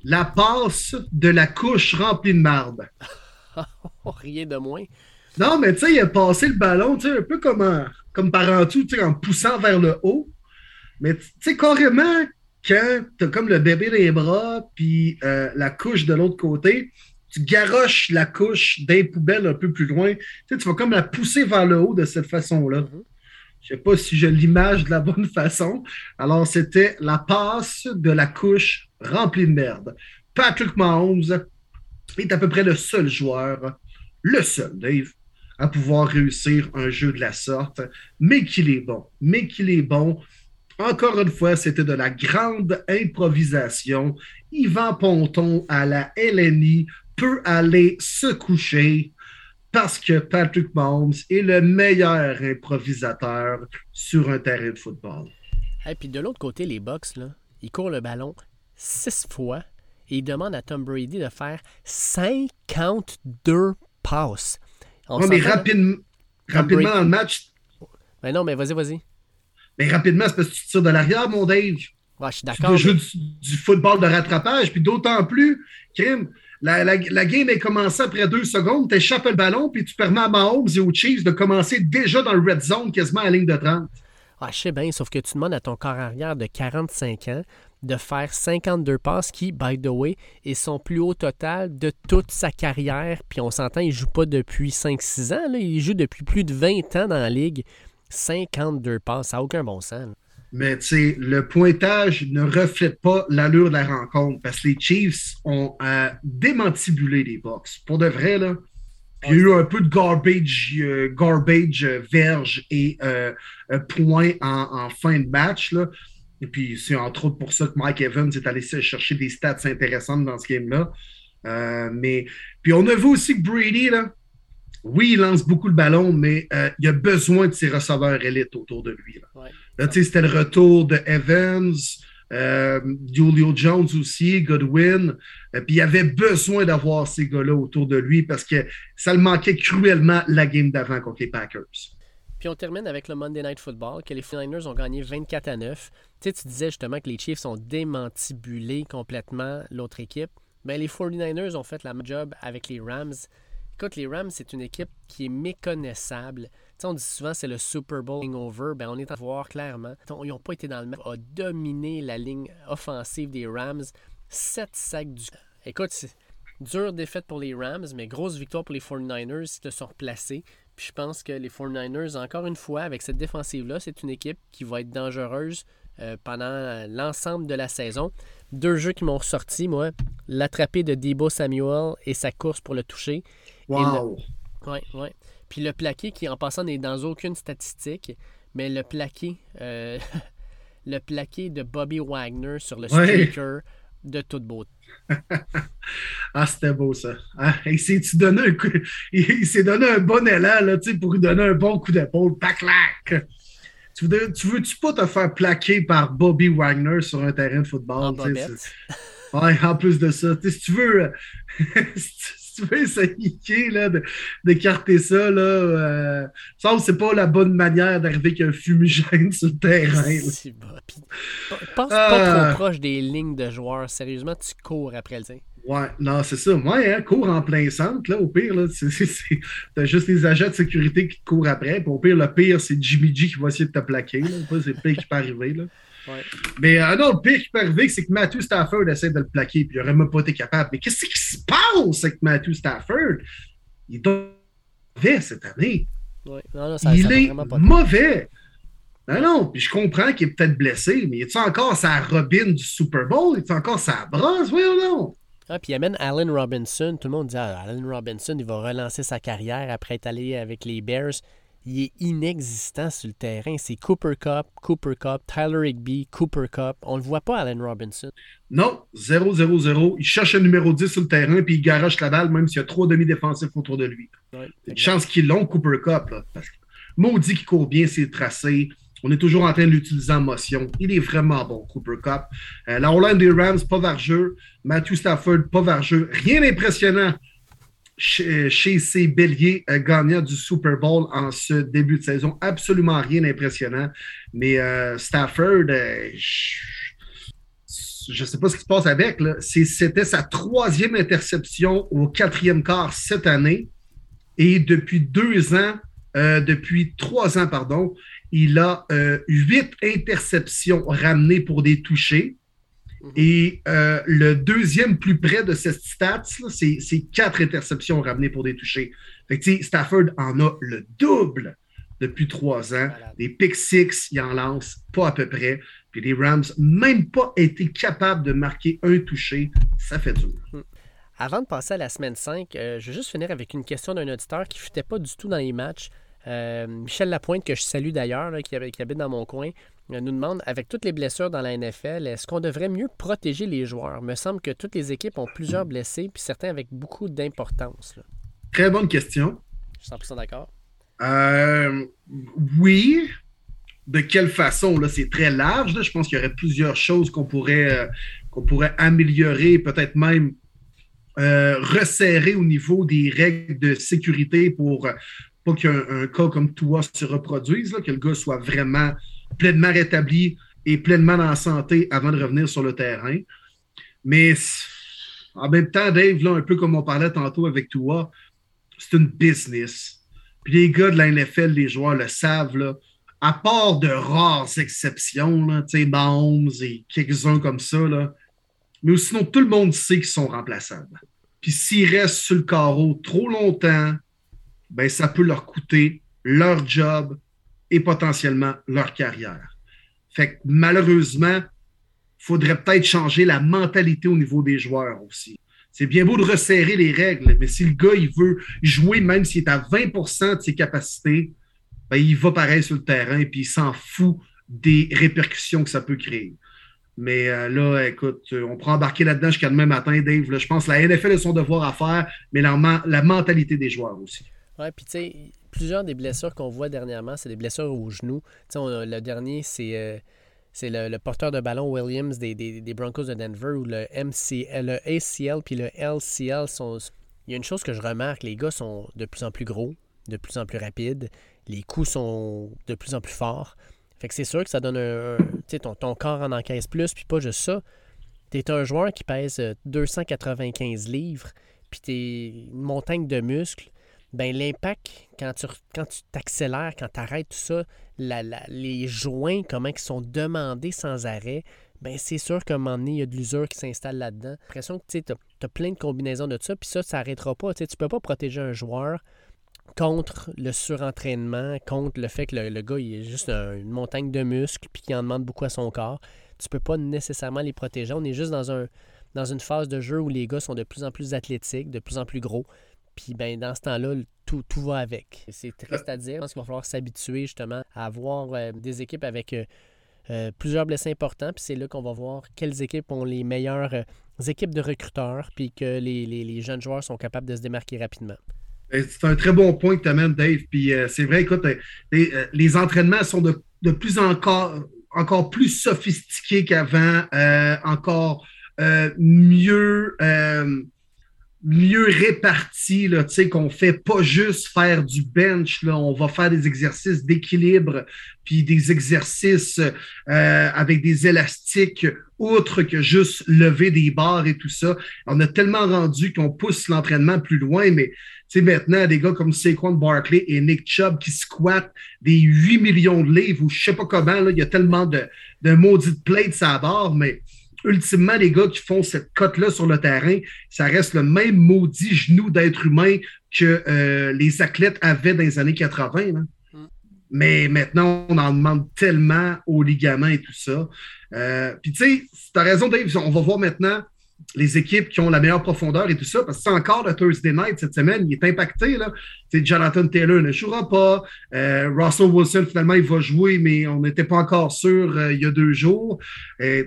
S1: la passe de la couche remplie de marde. [LAUGHS]
S2: Rien de moins.
S1: Non, mais tu sais, il a passé le ballon, tu sais, un peu comme, comme par en tout, tu sais, en poussant vers le haut. Mais tu sais, carrément, quand tu as comme le bébé des bras, puis euh, la couche de l'autre côté, tu garoches la couche d'un poubelle un peu plus loin. Tu, sais, tu vas comme la pousser vers le haut de cette façon-là. Mm-hmm. Je ne sais pas si je l'image de la bonne façon. Alors, c'était la passe de la couche remplie de merde. Patrick Mahomes est à peu près le seul joueur, le seul, Dave, à pouvoir réussir un jeu de la sorte, mais qu'il est bon. Mais qu'il est bon. Encore une fois, c'était de la grande improvisation. Yvan Ponton à la LNI peut aller se coucher parce que Patrick Mahomes est le meilleur improvisateur sur un terrain de football.
S2: Et puis de l'autre côté, les Bucks, là, ils courent le ballon six fois et ils demandent à Tom Brady de faire 52 passes.
S1: On est rapidement dans le match.
S2: Mais non, mais vas-y, vas-y.
S1: Mais rapidement, c'est parce que tu tires de l'arrière, mon Dave.
S2: je suis d'accord.
S1: Tu jouer du, football de rattrapage, puis d'autant plus, crime, la, la, game est commencée après deux secondes, tu échappes le ballon, puis tu permets à Mahomes et aux Chiefs de commencer déjà dans le red zone, quasiment à la ligne de 30.
S2: Ah, je sais bien, sauf que tu demandes à ton corps arrière de 45 ans de faire 52 passes qui, by the way, est son plus haut total de toute sa carrière. Puis on s'entend, il joue pas depuis 5-6 ans, là, il joue depuis plus de 20 ans dans la ligue. 52 passes, ça n'a aucun bon sens.
S1: Mais tu sais, le pointage ne reflète pas l'allure de la rencontre parce que les Chiefs ont euh, démantibulé les box. Pour de vrai, là. il y a eu un peu de garbage, euh, garbage euh, verge et point en, fin de match. Là. Et puis, c'est entre autres pour ça que Mike Evans est allé chercher des stats intéressantes dans ce game-là. mais puis on a vu aussi que Brady, là, oui, il lance beaucoup le ballon, mais euh, il a besoin de ses receveurs élites autour de lui. Là, c'était le retour de Evans, euh, Julio Jones aussi, Godwin. Euh, puis il avait besoin d'avoir ces gars-là autour de lui parce que ça le manquait cruellement la game d'avant contre les Packers.
S2: Puis on termine avec le Monday Night Football, que les 49ers ont gagné 24 à 9. Tu sais, tu disais justement que les Chiefs ont démantibulé complètement l'autre équipe. Mais les 49ers ont fait la job avec les Rams. Écoute, les Rams, c'est une équipe qui est méconnaissable. on dit souvent c'est le Super Bowl hangover. Ben, on est à voir clairement. Ils n'ont pas été dans le match. a dominé la ligne offensive des Rams. 7 sacs du. Écoute, c'est dure défaite pour les Rams, mais grosse victoire pour les 49ers qui se sont replacés. Puis je pense que les 49ers, encore une fois, avec cette défensive-là, c'est une équipe qui va être dangereuse euh, pendant l'ensemble de la saison. Deux jeux qui m'ont ressorti, moi. L'attrapé de Debo Samuel et sa course pour le toucher.
S1: Wow!
S2: Oui, oui. Puis le plaqué qui, en passant, n'est dans aucune statistique, mais le plaqué, euh, [LAUGHS] le plaqué de Bobby Wagner sur le streaker de toute beauté. [LAUGHS]
S1: ah, c'était beau ça. Ah, il s'est donné un il s'est donné un bon élan là, pour lui donner un bon coup d'épaule. Paclac! Tu veux, tu veux-tu pas te faire plaquer par Bobby Wagner sur un terrain de football? En, ouais, en plus de ça. Si tu veux. [LAUGHS] tu veux essayer là, d'écarter ça, là, euh, ça, c'est pas la bonne manière d'arriver avec un fumigène sur le terrain.
S2: pense pas trop proche des lignes de joueurs. Sérieusement, tu cours après le tien.
S1: Ouais, non, c'est ça. Moi, hein, cours en plein centre, là, au pire, là, t'as juste les agents de sécurité qui te courent après. Puis au pire, le pire, c'est Jimmy G qui va essayer de te plaquer. C'est le pire qui peut arriver. Là. Mais euh, non, le pire qui peut arriver, c'est que Matthew Stafford essaie de le plaquer, puis il n'aurait même pas été capable. Mais qu'est-ce qui se passe avec Matthew Stafford? Il est mauvais cette année. il est mauvais. Non, non, puis je comprends qu'il est peut-être blessé, mais est-il encore sa Robin du Super Bowl? Est-il encore sa brosse? Oui ou non?
S2: Ah, puis il amène Allen Robinson. Tout le monde dit ah, Allen Robinson, il va relancer sa carrière après être allé avec les Bears il est inexistant sur le terrain. C'est Cooper Cup, Cooper Cup, Tyler Higby, Cooper Cup. On ne le voit pas, Allen Robinson.
S1: Non, 0-0-0. Il cherche un numéro 10 sur le terrain puis il garoche la balle même s'il y a trois demi-défensifs autour de lui. Ouais, une chance qu'ils l'ont, Cooper Cup. Là, parce que maudit qu'il court bien ses tracés. On est toujours en train de l'utiliser en motion. Il est vraiment bon, Cooper Cup. Euh, la Orlando des Rams, pas vargeux. Matthew Stafford, pas vargeux. Rien d'impressionnant chez, ces béliers euh, gagnants du Super Bowl en ce début de saison. Absolument rien d'impressionnant. Mais euh, Stafford, euh, je ne sais pas ce qui se passe avec. C'était sa troisième interception au quatrième quart cette année. Et depuis deux ans, depuis trois ans, pardon, il a huit interceptions ramenées pour des touchés. Mhm. Et euh, le deuxième plus près de cette stats, c'est quatre interceptions ramenées pour des touchés. Fait Stafford en a le double depuis trois ans. Les pick six, il en lance pas à peu près. Puis les Rams, même pas été capables de marquer un touché. Ça fait dur. Hmm.
S2: Avant de passer à la semaine 5, euh, je vais juste finir avec une question d'un auditeur qui ne futait pas du tout dans les matchs. Euh, Michel Lapointe, que je salue d'ailleurs, qui, qui, habite dans mon coin, nous demande, avec toutes les blessures dans la NFL, est-ce qu'on devrait mieux protéger les joueurs? Il me semble que toutes les équipes ont plusieurs blessés, puis certains avec beaucoup d'importance.
S1: Très bonne question.
S2: Je suis 100% d'accord.
S1: Euh, oui. De quelle façon? Là, c'est très large. Je pense qu'il y aurait plusieurs choses qu'on pourrait, euh, qu'on pourrait améliorer, peut-être même euh, resserrer au niveau des règles de sécurité pour pas qu'un cas comme toi se reproduise, que le gars soit vraiment pleinement rétabli et pleinement en santé avant de revenir sur le terrain. Mais en même temps, Dave, là, un peu comme on parlait tantôt avec toi, c'est une business. Puis les gars de la NFL, les joueurs le savent, à part de rares exceptions, là, Mahomes et quelques-uns comme ça, mais sinon, tout le monde sait qu'ils sont remplaçables. Puis s'ils restent sur le carreau trop longtemps, ben, ça peut leur coûter leur job et potentiellement leur carrière. Fait que malheureusement, il faudrait peut-être changer la mentalité au niveau des joueurs aussi. C'est bien beau de resserrer les règles, mais si le gars il veut jouer même s'il est à 20% de ses capacités, ben, il va pareil sur le terrain et il s'en fout des répercussions que ça peut créer. Mais euh, là, écoute, on prend embarquer là-dedans jusqu'à demain matin, Dave. je pense que la NFL a son devoir à faire, mais la mentalité des joueurs aussi.
S2: Oui, puis tu sais, plusieurs des blessures qu'on voit dernièrement, c'est des blessures au genou. Tu sais, le dernier, c'est euh, c'est le, porteur de ballon Williams des, des, Broncos de Denver où le, MCL, le ACL puis le LCL sont. Il y a une chose que je remarque, les gars sont de plus en plus gros, de plus en plus rapides, les coups sont de plus en plus forts. Fait que c'est sûr que ça donne un. tu sais, ton, ton corps en encaisse plus, puis pas juste ça. T'es un joueur qui pèse 295 livres, puis t'es une montagne de muscles ben l'impact, quand tu tu t'accélères, quand tu arrêtes tout ça, les joints, comment ils sont demandés sans arrêt, ben c'est sûr qu'à un moment donné, il y a de l'usure qui s'installe là-dedans. J'ai l'impression que tu as, plein de combinaisons de ça, puis ça, ça n'arrêtera pas. Tu ne peux pas protéger un joueur contre le surentraînement, contre le fait que le, gars il est juste une montagne de muscles puis qu'il en demande beaucoup à son corps. Tu peux pas nécessairement les protéger. On est juste dans dans une phase de jeu où les gars sont de plus en plus athlétiques, de plus en plus gros. Puis ben, dans ce temps-là, tout, tout va avec. C'est triste à dire. Je pense qu'il va falloir s'habituer justement à avoir euh, des équipes avec euh, euh, plusieurs blessés importants. Puis c'est là qu'on va voir quelles équipes ont les meilleures équipes de recruteurs, puis que les, les, jeunes joueurs sont capables de se démarquer rapidement.
S1: Ben, c'est un très bon point que tu amènes, Dave. Puis c'est vrai, écoute, les, entraînements sont de, de plus encore, encore plus sophistiqués qu'avant, encore mieux mieux réparti, là, qu'on fait pas juste faire du bench, là, on va faire des exercices d'équilibre, puis des exercices euh, avec des élastiques, outre que juste lever des barres et tout ça. On a tellement rendu qu'on pousse l'entraînement plus loin, mais maintenant, des gars comme Saquon Barkley et Nick Chubb qui squattent des 8 millions de livres ou je sais pas comment, il y a tellement de, de maudites plates à barre, mais ultimement, les gars qui font cette cote-là sur le terrain, ça reste le même maudit genou d'être humain que euh, les athlètes avaient dans les années 80. Mm. Mais maintenant, on en demande tellement aux ligaments et tout ça. Euh, puis tu sais, tu as raison, Dave, on va voir maintenant les équipes qui ont la meilleure profondeur et tout ça, parce que c'est encore le Thursday night cette semaine, il est impacté. Là. Jonathan Taylor ne jouera pas. Euh, Russell Wilson, finalement, il va jouer, mais on n'était pas encore sûr euh, il y a deux jours. Euh,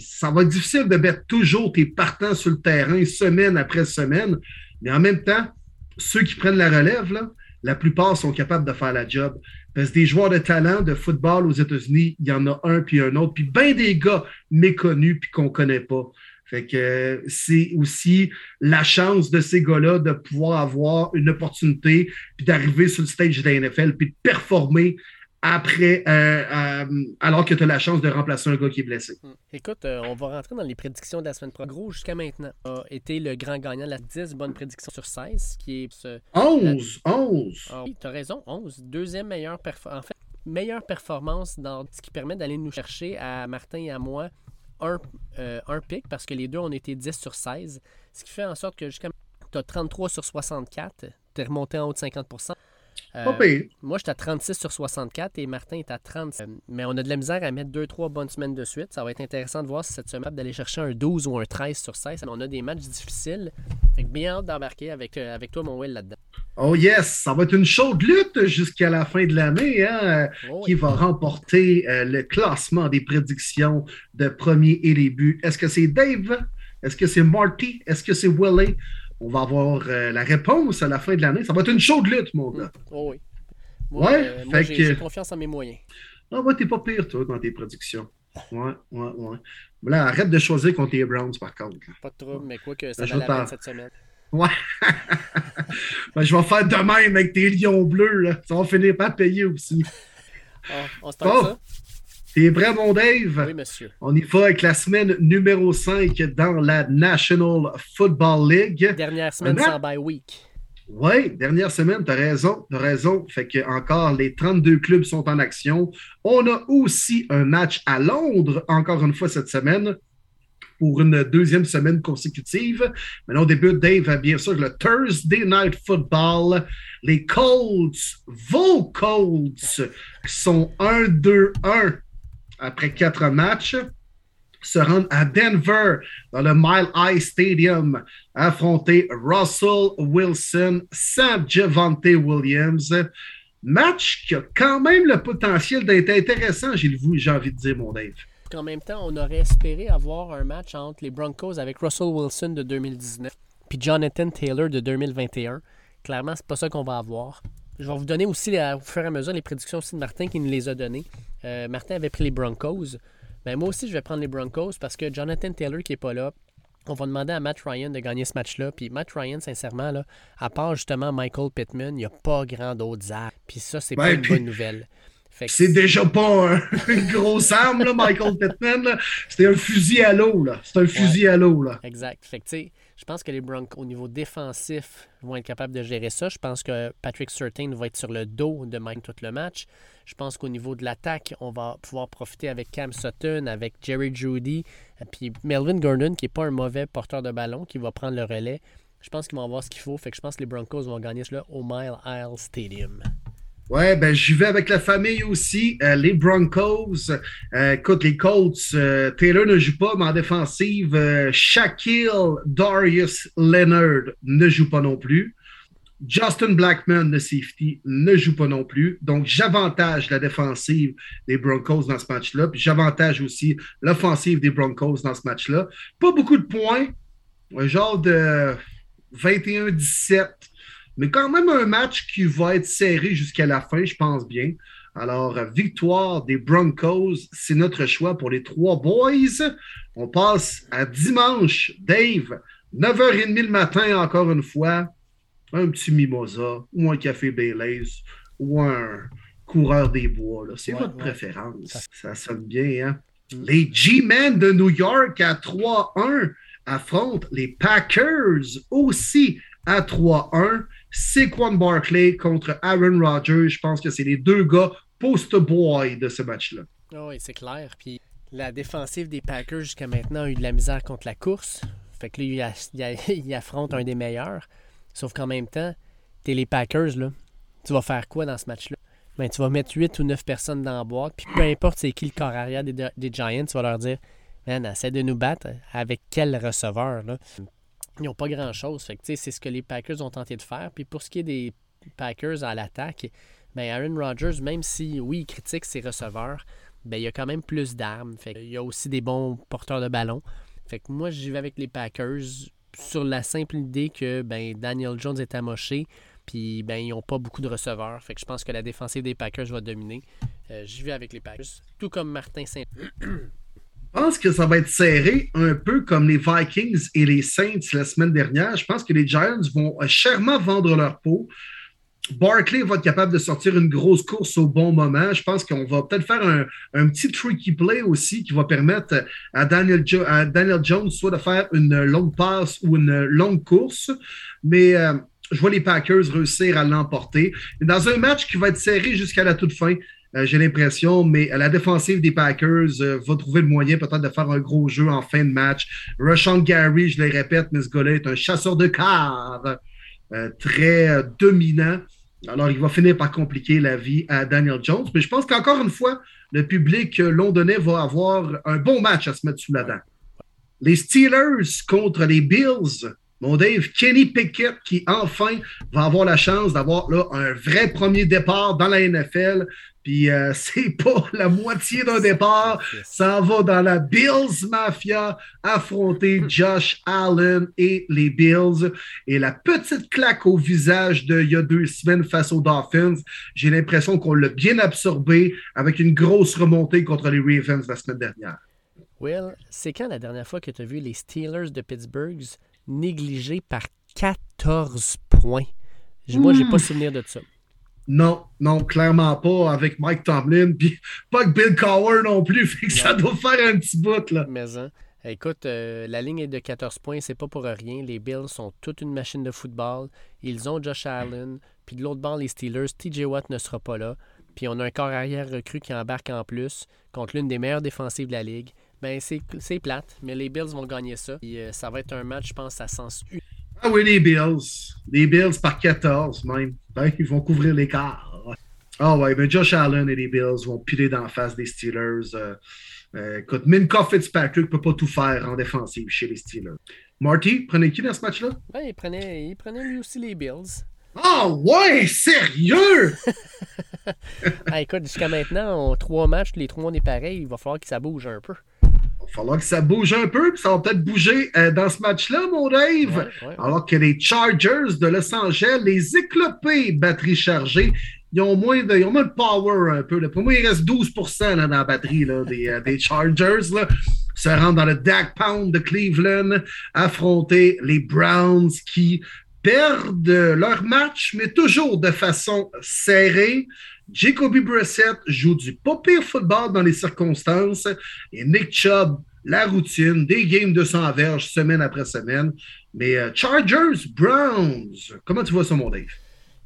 S1: ça va être difficile de mettre toujours tes partants sur le terrain semaine après semaine. Mais en même temps, ceux qui prennent la relève, la plupart sont capables de faire la job. Parce que des joueurs de talent de football aux États-Unis, il y en a un puis un autre, puis bien des gars méconnus puis qu'on ne connaît pas. Fait que c'est aussi la chance de ces gars-là de pouvoir avoir une opportunité, puis d'arriver sur le stage de la NFL, puis de performer après, euh, euh, alors que tu as la chance de remplacer un gars qui est blessé.
S2: Hmm. Écoute, euh, on va rentrer dans les prédictions de la semaine pro. Gros, jusqu'à maintenant, a été le grand gagnant de la 10 bonnes prédictions sur 16, qui est... Ce,
S1: 11! 11!
S2: Ah oui, tu as raison, 11. Deuxième meilleure performance. En fait, meilleure performance dans ce qui permet d'aller nous chercher à Martin et à moi un, euh, un pic parce que les deux ont été 10 sur 16. Ce qui fait en sorte que jusqu'à. Tu as 33 sur 64. Tu es remonté en haut de 50
S1: euh,
S2: moi, j'étais à 36 sur 64 et Martin est à 30. mais on a de la misère à mettre 2-3 bonnes semaines de suite. Ça va être intéressant de voir si cette semaine d'aller chercher un 12 ou un 13 sur 16. On a des matchs difficiles. Fait bien hâte d'embarquer avec, euh, avec toi, mon Will, là-dedans.
S1: Oh yes, ça va être une chaude lutte jusqu'à la fin de l'année hein, oh qui va remporter euh, le classement des prédictions de premier et début. Est-ce que c'est Dave? Est-ce que c'est Marty? Est-ce que c'est Willie? On va avoir euh, la réponse à la fin de l'année. Ça va être une chaude lutte, mon gars.
S2: Oh oui.
S1: Moi, ouais,
S2: euh, j'ai confiance en mes moyens.
S1: Ah, ouais, t'es pas pire, toi, dans tes prédictions. Ouais, ouais, ouais. Là, arrête de choisir contre les Browns, par contre.
S2: Pas de trouble, mais quoi que ça va la cette semaine.
S1: Ouais. [LAUGHS] ben, je vais faire de même avec tes lions bleus. Là. Ça va finir par payer aussi.
S2: Ah, on se tente ça?
S1: T'es prêt, mon Dave?
S2: Oui, monsieur.
S1: On y va avec la semaine numéro 5 dans la National Football League.
S2: Dernière semaine sans bye week.
S1: Oui, dernière semaine, tu as raison, tu as raison. Fait que encore les 32 clubs sont en action. On a aussi un match à Londres, encore une fois cette semaine, pour une deuxième semaine consécutive. Maintenant, on débute, Dave, bien sûr, le Thursday Night Football. Les Colts, vos Colts, sont 1-2-1 après quatre matchs, se rendre à Denver dans le Mile High Stadium, affronter Russell Wilson sans Javante Williams. Match qui a quand même le potentiel d'être intéressant, j'ai envie de dire, mon Dave.
S2: En même temps, on aurait espéré avoir un match entre les Broncos avec Russell Wilson de 2019 puis Jonathan Taylor de 2021. Clairement, c'est pas ça qu'on va avoir. Je vais vous donner aussi, au fur et à mesure, les prédictions aussi de Martin qui nous les a données. Euh, Martin avait pris les Broncos. Ben, moi aussi, je vais prendre les Broncos parce que Jonathan Taylor qui n'est pas là, on va demander à Matt Ryan de gagner ce match-là. Puis Matt Ryan, sincèrement, là, à part justement Michael Pittman, il n'y a pas grand d'autres armes. Puis ça, c'est pas une bonne nouvelle.
S1: C'est déjà pas [LAUGHS] une grosse arme, là, Michael Pittman. C'était un fusil à l'eau. C'est un fusil à l'eau.
S2: Exact. Fait que, je pense que les Broncos, au niveau défensif, vont être capables de gérer ça. Je pense que Patrick Surtain va être sur le dos de Mike tout le match. Je pense qu'au niveau de l'attaque, on va pouvoir profiter avec Cam Sutton, avec Jerry Judy, puis Melvin Gordon, qui n'est pas un mauvais porteur de ballon, qui va prendre le relais. Je pense qu'ils vont avoir ce qu'il faut. Je pense que les Broncos vont gagner cela au Mile Isle Stadium.
S1: Ouais, ben j'y vais avec la famille aussi. Euh, les Broncos. Euh, écoute, les Colts, euh, Taylor ne joue pas, mais en défensive, Shaquille Darius Leonard ne joue pas non plus. Justin Blackman, le safety, ne joue pas non plus. Donc, j'avantage la défensive des Broncos dans ce match-là. Puis j'avantage aussi l'offensive des Broncos dans ce match-là. Pas beaucoup de points. Un genre de 21-17 mais quand même un match qui va être serré jusqu'à la fin, je pense bien. Alors, victoire des Broncos, c'est notre choix pour les trois boys. On passe à dimanche. Dave, 9h30 le matin, encore une fois. Un petit mimosa ou un café Baileys ou un coureur des bois. C'est votre préférence. Ça sonne bien, hein? Mm. Les G-Men de New York à 3-1 affrontent les Packers aussi à 3-1. Saquon Barkley contre Aaron Rodgers. Je pense que c'est les deux gars post-boy de ce match-là.
S2: Ah oui, c'est clair. Puis la défensive des Packers jusqu'à maintenant a eu de la misère contre la course. Fait que là, il, [LAUGHS] affronte un des meilleurs. Sauf qu'en même temps, t'es les Packers, là. Tu vas faire quoi dans ce match-là? Ben, tu vas mettre 8 ou 9 personnes dans la boîte, puis peu importe c'est qui le corps arrière des, des, Giants, tu vas leur dire Man, essaie de nous battre avec quel receveur, là? Ils n'ont pas grand-chose. c'est ce que les Packers ont tenté de faire. Puis pour ce qui est des Packers à l'attaque, ben Aaron Rodgers, même si, oui, il critique ses receveurs, ben il y a quand même plus d'armes. Fait il y a aussi des bons porteurs de ballon. Fait que moi, j'y vais avec les Packers sur la simple idée que ben, Daniel Jones est amoché, puis ben, ils n'ont pas beaucoup de receveurs. Fait que je pense que la défensive des Packers va dominer. Euh, j'y vais avec les Packers. Tout comme Martin Saint. [CLEARS THROAT]
S1: Je pense que ça va être serré, un peu comme les Vikings et les Saints la semaine dernière. Je pense que les Giants vont chèrement vendre leur peau. Barkley va être capable de sortir une grosse course au bon moment. Je pense qu'on va peut-être faire un, petit tricky play aussi qui va permettre à Daniel, Daniel, Jones soit de faire une longue passe ou une longue course. Mais euh, je vois les Packers réussir à l'emporter. Dans un match qui va être serré jusqu'à la toute fin, euh, j'ai l'impression, mais la défensive des Packers euh, va trouver le moyen peut-être de faire un gros jeu en fin de match. Rushon Gary, je le répète, mais ce est un chasseur de quart euh, très dominant. Alors, il va finir par compliquer la vie à Daniel Jones. Mais je pense qu'encore une fois, le public londonais va avoir un bon match à se mettre sous la dent. Les Steelers contre les Bills. Mon Dave, Kenny Pickett qui enfin va avoir la chance d'avoir un vrai premier départ dans la NFL. Puis euh, [LAUGHS] c'est pas la moitié d'un départ. Ça va dans la Bills Mafia affronter Josh Allen et les Bills. Et la petite claque au visage de il y a deux semaines face aux Dolphins, j'ai l'impression qu'on l'a bien absorbé avec une grosse remontée contre les Ravens la semaine dernière.
S2: Will, c'est quand la dernière fois que tu as vu les Steelers de Pittsburgh négligés par 14 points? Moi, j'ai pas hmm. souvenir de ça.
S1: Non, non, clairement pas avec Mike Tomlin, puis pas avec Bill Cowher non plus, fait que ça doit faire un petit bout, là.
S2: Mais hein, écoute, euh, la ligne est de 14 points, c'est pas pour rien. Les Bills sont toute une machine de football. Ils ont Josh Allen, puis de l'autre bord, les Steelers, TJ Watt ne sera pas là. Puis on a un corps arrière recru qui embarque en plus contre l'une des meilleures défensives de la ligue. Ben, c'est plate, mais les Bills vont gagner ça. Et, euh, ça va être un match, je pense, à sens unique.
S1: Ah oui, les Bills. Les Bills par 14 même. Ben, ils vont couvrir l'écart. Ah ouais, mais Josh Allen et les Bills vont piler la face des Steelers. Euh, euh, écoute, Minka Fitzpatrick ne peut pas tout faire en défensive chez les Steelers. Marty, prenez qui dans ce match-là?
S2: Ben, il prenait, il prenait lui aussi les Bills.
S1: Ah ouais, sérieux? [LAUGHS]
S2: ah, écoute, jusqu'à maintenant, trois matchs, les trois on est pareil, il va falloir que ça bouge un peu
S1: falloir que ça bouge un peu, puis ça va peut-être bouger euh, dans ce match-là, mon Dave. Alors que les Chargers de Los Angeles, les éclopés batterie chargée, ils ont moins de, ils ont moins de power un peu. Pour moi, il reste 12% dans la batterie des, euh, des, Chargers. Là. Se rendre dans le Dak Pound de Cleveland, affronter les Browns qui perdent leur match, mais toujours de façon serrée. Jacoby Brissett joue du pas pire football dans les circonstances et Nick Chubb, la routine, des games de 100 verges semaine après semaine. Mais euh, Chargers, Browns, comment tu vois ça, mon Dave?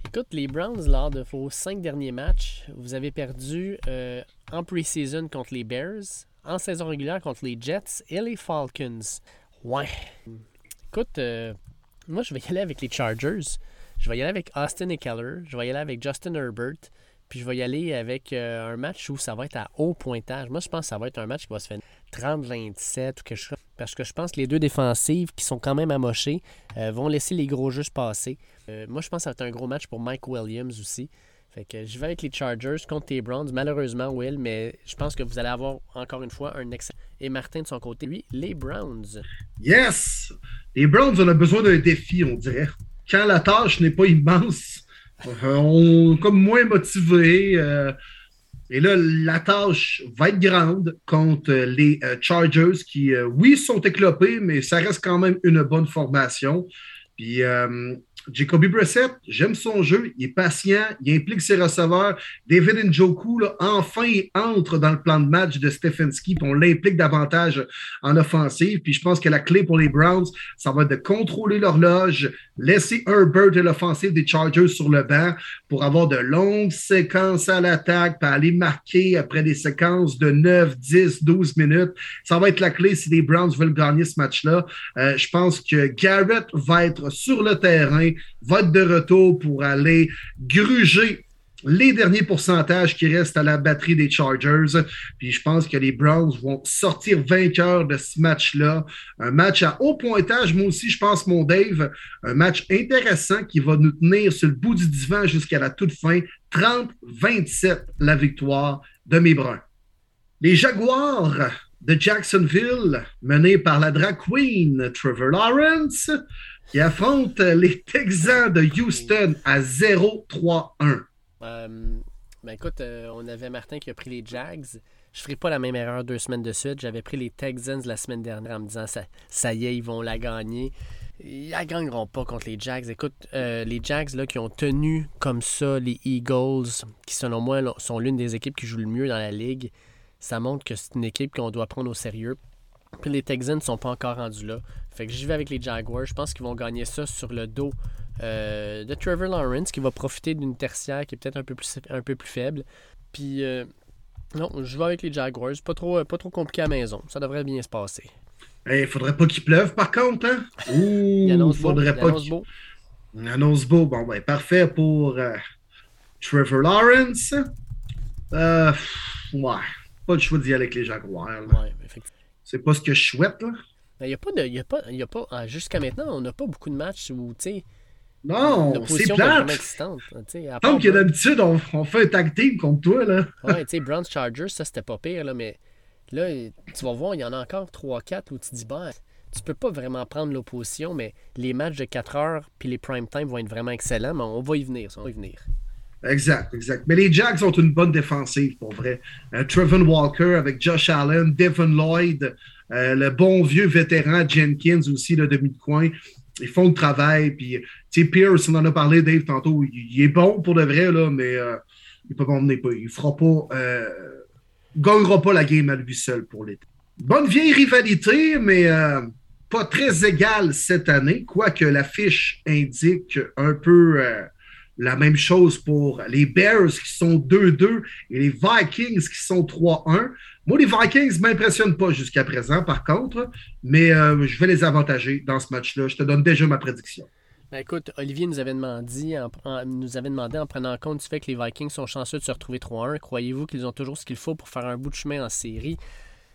S2: Écoute, les Browns, lors de vos cinq derniers matchs, vous avez perdu euh, en pre-season contre les Bears, en saison régulière contre les Jets et les Falcons. Ouais. Écoute, euh, Moi, je vais y aller avec les Chargers. Je vais y aller avec Austin et Keller. Je vais y aller avec Justin Herbert. Puis je vais y aller avec euh, un match où ça va être à haut pointage. Moi, je pense que ça va être un match qui va se faire 30-27 ou quelque chose. Parce que je pense que les deux défensives qui sont quand même amochées euh, vont laisser les gros jeux se passer. Euh, moi, je pense que ça va être un gros match pour Mike Williams aussi. Fait que je vais avec les Chargers contre les Browns. Malheureusement, Will, mais je pense que vous allez avoir encore une fois un excellent. Et Martin de son côté, lui, les Browns.
S1: Yes! Les Browns, on a besoin d'un défi, on dirait. Quand la tâche n'est pas immense, on est comme moins motivé. Euh, et là, la tâche va être grande contre les euh, Chargers qui, oui, sont éclopés, mais ça reste quand même une bonne formation. Puis Jacoby Brissett, j'aime son jeu, il est patient, il implique ses receveurs. David Njoku, enfin, il entre dans le plan de match de Stefanski, puis on l'implique davantage en offensive. Puis je pense que la clé pour les Browns, ça va être de contrôler l'horloge, laisser Herbert et l'offensive des Chargers sur le banc pour avoir de longues séquences à l'attaque, puis aller marquer après des séquences de 9, 10, 12 minutes. Ça va être la clé si les Browns veulent gagner ce match-là. Euh, je pense que Garrett va être sur le terrain vote de retour pour aller gruger les derniers pourcentages qui restent à la batterie des Chargers. Puis je pense que les Browns vont sortir vainqueurs de ce match-là. Un match à haut pointage, moi aussi, je pense, mon Dave. Un match intéressant qui va nous tenir sur le bout du divan jusqu'à la toute fin. 30-27 la victoire de mes Bruns. Les Jaguars de Jacksonville, menés par la drag queen Trevor Lawrence, qui affronte les Texans de Houston à 0-3-1.
S2: Euh, ben écoute, euh, on avait Martin qui a pris les Jags. Je ne ferai pas la même erreur deux semaines de suite. J'avais pris les Texans la semaine dernière en me disant ça, ça y est, ils vont la gagner. Ils la gagneront pas contre les Jags. Écoute, euh, les Jags là, qui ont tenu comme ça les Eagles, qui selon moi sont l'une des équipes qui joue le mieux dans la ligue, ça montre que c'est une équipe qu'on doit prendre au sérieux. Puis les Texans ne sont pas encore rendus là. Fait que j'y vais avec les Jaguars. Je pense qu'ils vont gagner ça sur le dos euh, de Trevor Lawrence, qui va profiter d'une tertiaire qui est peut-être un, peu plus, un peu plus faible. Puis, euh, non, je vais avec les Jaguars. Pas trop, pas trop compliqué à la maison. Ça devrait bien se passer.
S1: Il hey, faudrait pas qu'il pleuve, par contre. Hein? Ouh, il annonce faudrait beau. pas il beau. Il annonce beau. Bon, ben, parfait pour euh, Trevor Lawrence. Euh, ouais, pas le choix d'y aller avec les Jaguars. Ouais, effectivement. C'est pas ce que je souhaite, là.
S2: Il n'y a pas de. Y a pas, y a pas, ah, jusqu'à maintenant, on n'a pas beaucoup de matchs où, tu sais.
S1: Non, c'est plate. Comme que d'habitude, on, on, fait un tag team contre toi, là.
S2: ouais, tu sais, Browns Chargers, ça, c'était pas pire, là, mais là, tu vas voir, il y en a encore 3-4 où tu te dis, ben, tu peux pas vraiment prendre l'opposition, mais les matchs de 4 heures puis les prime time vont être vraiment excellents, mais on va y venir, on va y venir.
S1: Exact, exact. Mais les Jags ont une bonne défensive, pour vrai. Euh, Walker avec Josh Allen, Devon Lloyd, euh, le bon vieux vétéran Jenkins aussi, le demi-coin. Ils font le travail. Puis, tu Pierce, on en a parlé, Dave, tantôt. Il, est bon pour de vrai, là, mais euh, il peut pas pas. Il fera pas. Euh, gagnera pas la game à lui seul pour l'été. Bonne vieille rivalité, mais pas très égale cette année, quoique l'affiche indique un peu la même chose pour les Bears qui sont 2-2 et les Vikings qui sont 3-1. Moi, les Vikings ne m'impressionnent pas jusqu'à présent, par contre, mais euh, je vais les avantager dans ce match-là. Je te donne déjà ma prédiction.
S2: Ben écoute, Olivier nous avait, demandé, en, nous avait demandé en prenant compte du fait que les Vikings sont chanceux de se retrouver 3-1, croyez-vous qu'ils ont toujours ce qu'il faut pour faire un bout de chemin en série?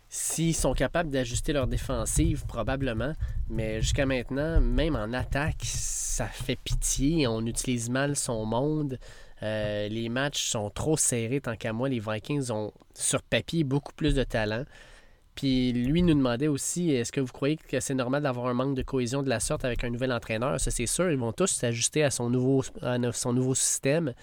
S2: S'ils sont capables d'ajuster leur défensive, probablement. Mais jusqu'à maintenant, même en attaque, ça fait pitié. On utilise mal son monde. Euh, les matchs sont trop serrés tant qu'à moi. Les Vikings ont sur papier beaucoup plus de talent. Puis lui nous demandait aussi est-ce que vous croyez que c'est normal d'avoir un manque de cohésion de la sorte avec un nouvel entraîneur? Ça, c'est sûr. Ils vont tous s'ajuster à son nouveau, son nouveau système.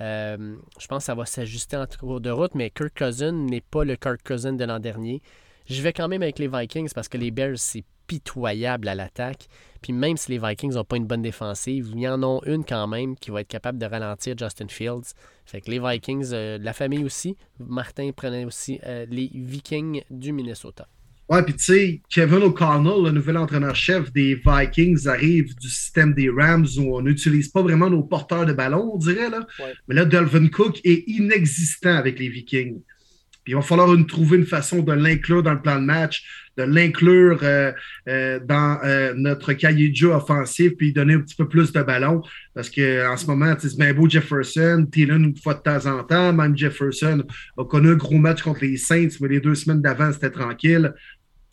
S2: Euh, je pense que ça va s'ajuster en cours de route, mais Kirk Cousin n'est pas le Kirk Cousin de l'an dernier. Je vais quand même avec les Vikings parce que les Bears, c'est pitoyable à l'attaque. Puis même si les Vikings n'ont pas une bonne défensive, il y en a une quand même qui va être capable de ralentir Justin Fields. Fait que les Vikings, euh, la famille aussi. Martin prenait aussi euh, les Vikings du Minnesota.
S1: Ouais, puis tu sais, Kevin O'Connell, le nouvel entraîneur-chef des Vikings, arrive du système des Rams où on n'utilise pas vraiment nos porteurs de ballon, on dirait. Là. Mais là, Delvin Cook est inexistant avec les Vikings. Puis il va falloir une, trouver une façon de l'inclure dans le plan de match, de l'inclure euh, euh, dans euh, notre cahier de jeu offensif, puis donner un petit peu plus de ballon. Parce qu'en ce moment, c'est bien beau Jefferson, Thielen une fois de temps en temps. Même Jefferson a connu un gros match contre les Saints, mais les deux semaines d'avant, c'était tranquille.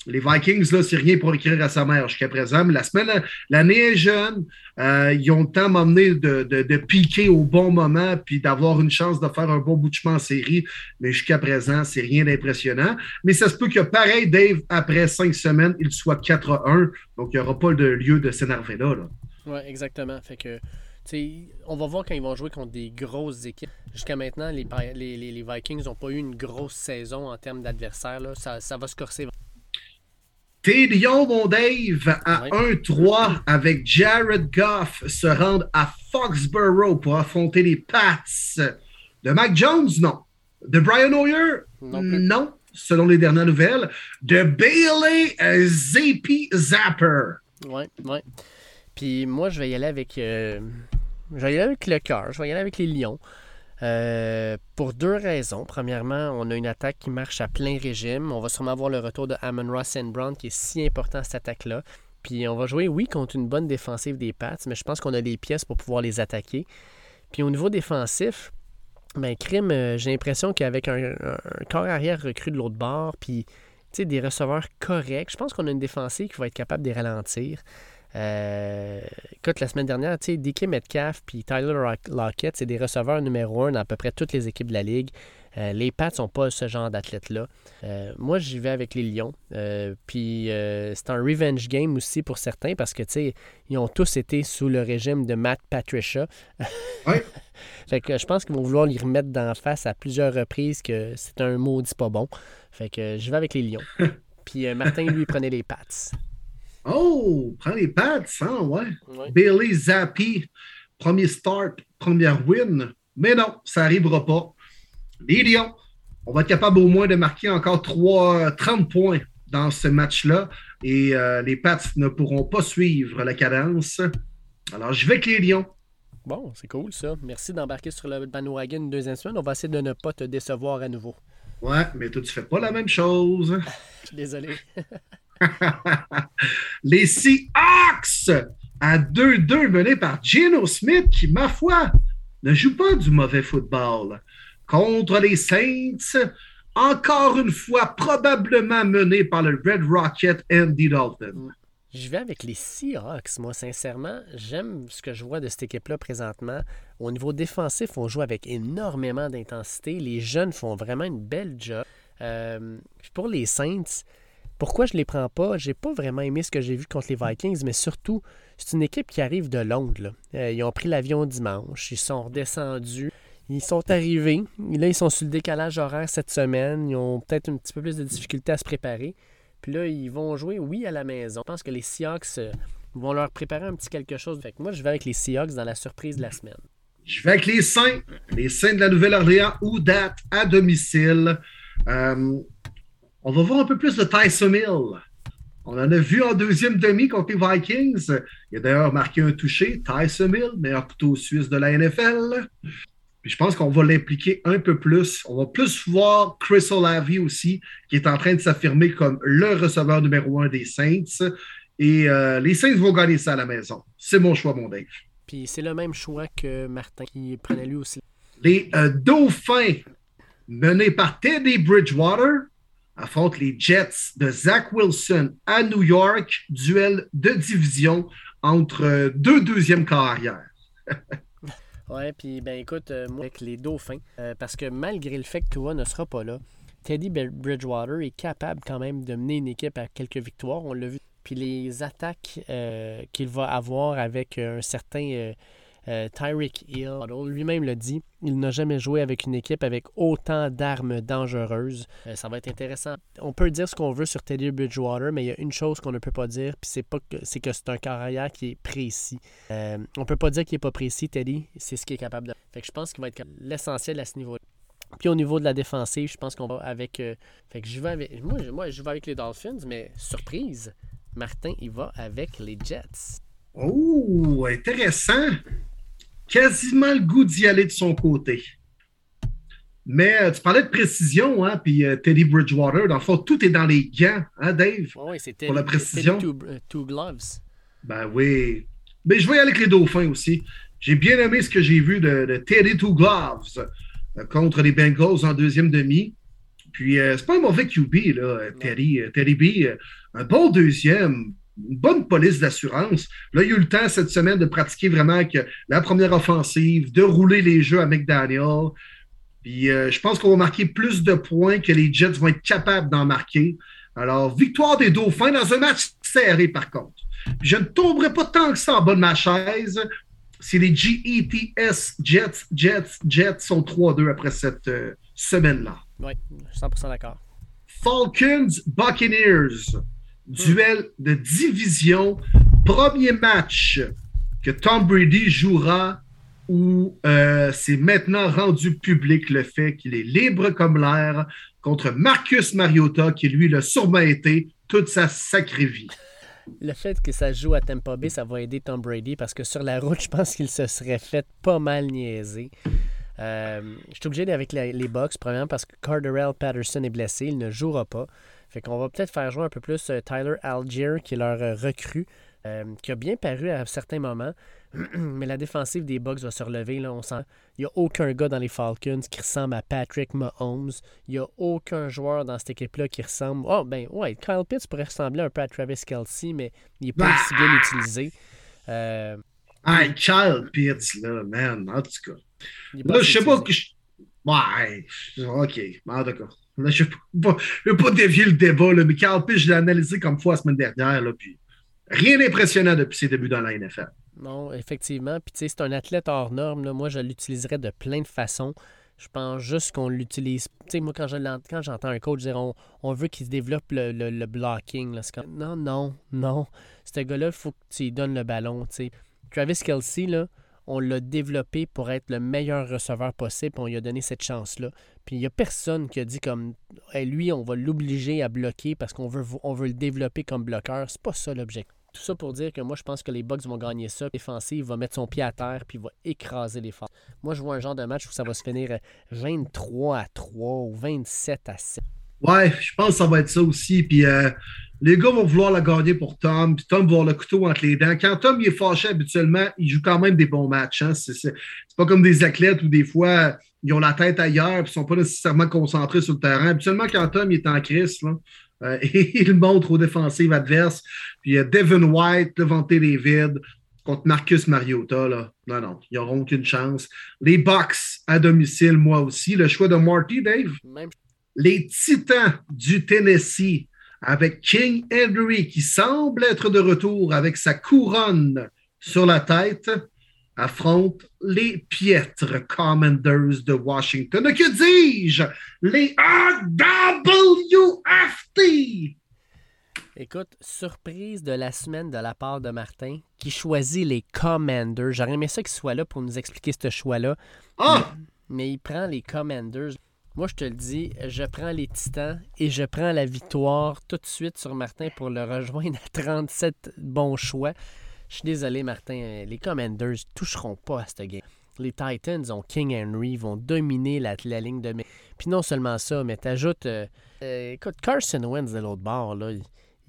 S1: Les Vikings, là, c'est rien pour écrire à sa mère jusqu'à présent. Mais la semaine, l'année est jeune. Euh, ils ont le temps m'emmener de, de, de, piquer au bon moment puis d'avoir une chance de faire un bon bout de chemin en série. Mais jusqu'à présent, c'est rien d'impressionnant. Mais ça se peut que, pareil, Dave, après cinq semaines, il soit 4-1. Donc, il n'y aura pas de lieu de s'énerver là.
S2: Oui, exactement. Fait que. on va voir quand ils vont jouer contre des grosses équipes. Jusqu'à maintenant, les, Vikings n'ont pas eu une grosse saison en termes d'adversaires. Ça va se corser
S1: Tes Lions, mon Dave, à 1-3 avec Jared Goff se rendent à Foxborough pour affronter les Pats. De Mac Jones, non. De Brian Hoyer, non, non, selon les dernières nouvelles. De Bailey Zappi Zapper.
S2: Oui, oui. Puis moi, je vais y aller avec. Euh, je vais y aller avec le cœur. Je vais y aller avec les Lions. Euh, pour deux raisons. Premièrement, on a une attaque qui marche à plein régime. On va sûrement avoir le retour de Amon Ross and Brown qui est si important à cette attaque-là. Puis on va jouer, oui, contre une bonne défensive des Pats, mais je pense qu'on a les pièces pour pouvoir les attaquer. Puis au niveau défensif, ben, crime, euh, j'ai l'impression qu'avec un, corps arrière recru de l'autre bord, puis des receveurs corrects, je pense qu'on a une défensive qui va être capable de les ralentir. Euh, écoute, la semaine dernière, tu sais, DK Metcalf puis Tyler Lockett, c'est des receveurs numéro un dans à peu près toutes les équipes de la Ligue. Euh, les Pats sont pas ce genre d'athlètes-là. Euh, moi, j'y vais avec les Lions. puis c'est un revenge game aussi pour certains parce que, tu sais, ils ont tous été sous le régime de Matt Patricia. [LAUGHS]
S1: Oui.
S2: fait que je pense qu'ils vont vouloir les remettre d'en face à plusieurs reprises que c'est un maudit pas bon. Fait que je vais avec les Lions. [LAUGHS] puis Martin, lui, prenait les Pats.
S1: Oh, prends les pads, hein, ouais. Bailey Zappi, premier start, première win. Mais non, ça n'arrivera pas. Les Lions, on va être capable au moins de marquer encore 3, 30 points dans ce match-là. Et euh, les Pats ne pourront pas suivre la cadence. Alors, je vais avec les Lions.
S2: Bon, c'est cool ça. Merci d'embarquer sur le bandwagon une deuxième semaine. On va essayer de ne pas te décevoir à nouveau.
S1: Ouais, mais toi, tu fais pas la même chose. [LAUGHS]
S2: Je suis désolé. [LAUGHS] [LAUGHS]
S1: les Seahawks à 2-2 menés par Geno Smith qui, ma foi, ne joue pas du mauvais football. Contre les Saints, encore une fois, probablement mené par le Red Rocket Andy Dalton.
S2: Je vais avec les Seahawks, moi, sincèrement. J'aime ce que je vois de cette équipe-là présentement. Au niveau défensif, on joue avec énormément d'intensité. Les jeunes font vraiment une belle job. Euh, pour les Saints, pourquoi je ne les prends pas? J'ai pas vraiment aimé ce que j'ai vu contre les Vikings, mais surtout, c'est une équipe qui arrive de Londres. Euh, ils ont pris l'avion dimanche, ils sont redescendus, ils sont arrivés. Là, ils sont sur le décalage horaire cette semaine. Ils ont peut-être un petit peu plus de difficultés à se préparer. Puis là, ils vont jouer, oui, à la maison. Je pense que les Seahawks euh, vont leur préparer un petit quelque chose. Fait moi, je vais avec les Seahawks dans la surprise de la semaine.
S1: Je vais avec les Saints, les Saints de la Nouvelle-Orléans ou date à domicile. Euh, on va voir un peu plus de Tyson Hill. On en a vu en deuxième demi contre les Vikings. Il a d'ailleurs marqué un touché. Tyson Hill, meilleur couteau suisse de la NFL. Puis je pense qu'on va l'impliquer un peu plus. On va plus voir Chris Olavi aussi, qui est en train de s'affirmer comme le receveur numéro un des Saints. Et euh, les Saints vont gagner ça à la maison. C'est mon choix, mon Dave.
S2: Puis c'est le même choix que Martin qui prenait lui aussi.
S1: Les euh, Dauphins, menés par Teddy Bridgewater, affrontent les Jets de Zach Wilson à New York, duel de division entre deux deuxièmes carrières. [LAUGHS]
S2: ouais, puis ben écoute, euh, moi avec les Dauphins, euh, parce que malgré le fait que Tua ne sera pas là, Teddy Bridgewater est capable quand même de mener une équipe à quelques victoires. On l'a vu. Puis les attaques euh, qu'il va avoir avec un certain euh, Tyreek Hill, lui-même le dit, il n'a jamais joué avec une équipe avec autant d'armes dangereuses. Euh, ça va être intéressant. On peut dire ce qu'on veut sur Teddy Bridgewater, mais il y a une chose qu'on ne peut pas dire, puis c'est que c'est que c'est un carrière qui est précis. Euh, on peut pas dire qu'il est pas précis, Teddy. C'est ce qu'il est capable de. Fait que je pense qu'il va être l'essentiel à ce niveau. -là. Puis au niveau de la défensive, je pense qu'on va avec. fait que je vais avec. Moi, moi, je vais avec les Dolphins, mais surprise, Martin, il va avec les Jets.
S1: Oh, intéressant quasiment le goût d'y aller de son côté. Mais euh, tu parlais de précision, hein, puis euh, Teddy Bridgewater, dans le fond, tout est dans les gants, hein, Dave?
S2: Oui, c'était
S1: pour la précision.
S2: Two, two, gloves.
S1: Ben oui. Mais je vais y aller avec les Dauphins aussi. J'ai bien aimé ce que j'ai vu de, de, Teddy Two Gloves contre les Bengals en deuxième demi. Puis, c'est pas un mauvais QB, là, Teddy, Teddy B. un bon deuxième, une bonne police d'assurance. Là, il y a eu le temps cette semaine de pratiquer vraiment que la première offensive, de rouler les jeux avec McDaniel. Puis euh, je pense qu'on va marquer plus de points que les Jets vont être capables d'en marquer. Alors, victoire des Dauphins dans un match serré, par contre. je ne tomberai pas tant que ça en bas de ma chaise. Si les GETS Jets, Jets, Jets sont 3-2 après cette euh, semaine-là.
S2: Oui, 100% d'accord.
S1: Falcons, Buccaneers. Duel de division. Premier match que Tom Brady jouera où euh, c'est maintenant rendu public le fait qu'il est libre comme l'air contre Marcus Mariota, qui lui l'a sûrement été toute sa sacrée vie.
S2: Le fait que ça joue à Tampa Bay, ça va aider Tom Brady parce que sur la route, je pense qu'il se serait fait pas mal niaiser. Euh, je suis obligé d'aller avec les, les Bucks, premièrement parce que Carterell Patterson est blessé, il ne jouera pas. Fait qu'on va peut-être faire jouer un peu plus euh, Tyler Algier, qui est leur euh, recrue, euh, qui a bien paru à certains moments. [CLEARS THROAT] Mais la défensive des Bucks va se relever. Là, on sent... Il n'y a aucun gars dans les Falcons qui ressemble à Patrick Mahomes. Il n'y a aucun joueur dans cette équipe-là qui ressemble. Oh, ben, ouais, Kyle Pitts pourrait ressembler un peu à Travis Kelsey, mais il n'est pas aussi bien bah! utilisé.
S1: Euh... Hey, Kyle Pitts, là, man, en tout cas. Là, je sais pas que. Ouais, ok, en tout cas. Je ne vais, pas dévier le débat, là, mais Carl Pitts, je l'ai analysé comme fois la semaine dernière. Là, puis rien d'impressionnant depuis ses débuts dans la NFL.
S2: Non, effectivement. Puis, tu sais, c'est un athlète hors norme. Là. Moi, je l'utiliserais de plein de façons. Je pense juste qu'on l'utilise. Tu sais, moi, quand, j'entends un coach dire on, veut qu'il développe le, le, blocking, là, non, non, non. Ce gars-là, il faut que tu lui donnes le ballon. Travis Kelsey, là, on l'a développé pour être le meilleur receveur possible. On lui a donné cette chance-là. Puis il n'y a personne qui a dit comme lui, on va l'obliger à bloquer parce qu'on veut, le développer comme bloqueur. C'est pas ça l'objectif. Tout ça pour dire que moi, je pense que les Bucks vont gagner ça. Défensif va mettre son pied à terre puis va écraser les forces. Moi, je vois un genre de match où ça va se finir 23 à 3 ou 27 à 7.
S1: Ouais, je pense que ça va être ça aussi. Puis euh, les gars vont vouloir la gagner pour Tom, puis Tom va avoir le couteau entre les dents. Quand Tom il est fâché habituellement, il joue quand même des bons matchs. Hein. C'est pas comme des athlètes où des fois ils ont la tête ailleurs et ne sont pas nécessairement concentrés sur le terrain. Habituellement, quand Tom il est en crise, là, euh, [LAUGHS] il montre aux défensives adverses. Puis il y a Devin White, Devontae David contre Marcus Mariota. Là. Non, non, ils n'auront aucune chance. Les Bucks à domicile, moi aussi. Le choix de Marty, Dave? Les Titans du Tennessee avec King Henry qui semble être de retour avec sa couronne sur la tête, affronte les piètres Commanders de Washington. Que dis-je? Les AWFT!
S2: Écoute, surprise de la semaine de la part de Martin qui choisit les Commanders. J'aurais aimé ça qu'il soit là pour nous expliquer ce choix-là.
S1: Ah!
S2: mais, il prend les Commanders. Moi, je te le dis, je prends les Titans et je prends la victoire tout de suite sur Martin pour le rejoindre à 37 bons choix. Je suis désolé, Martin, les Commanders ne toucheront pas à cette game. Les Titans ont King Henry, vont dominer la, ligne de... Puis non seulement ça, mais t'ajoutes... Euh, euh, écoute, Carson Wentz de l'autre bord, là,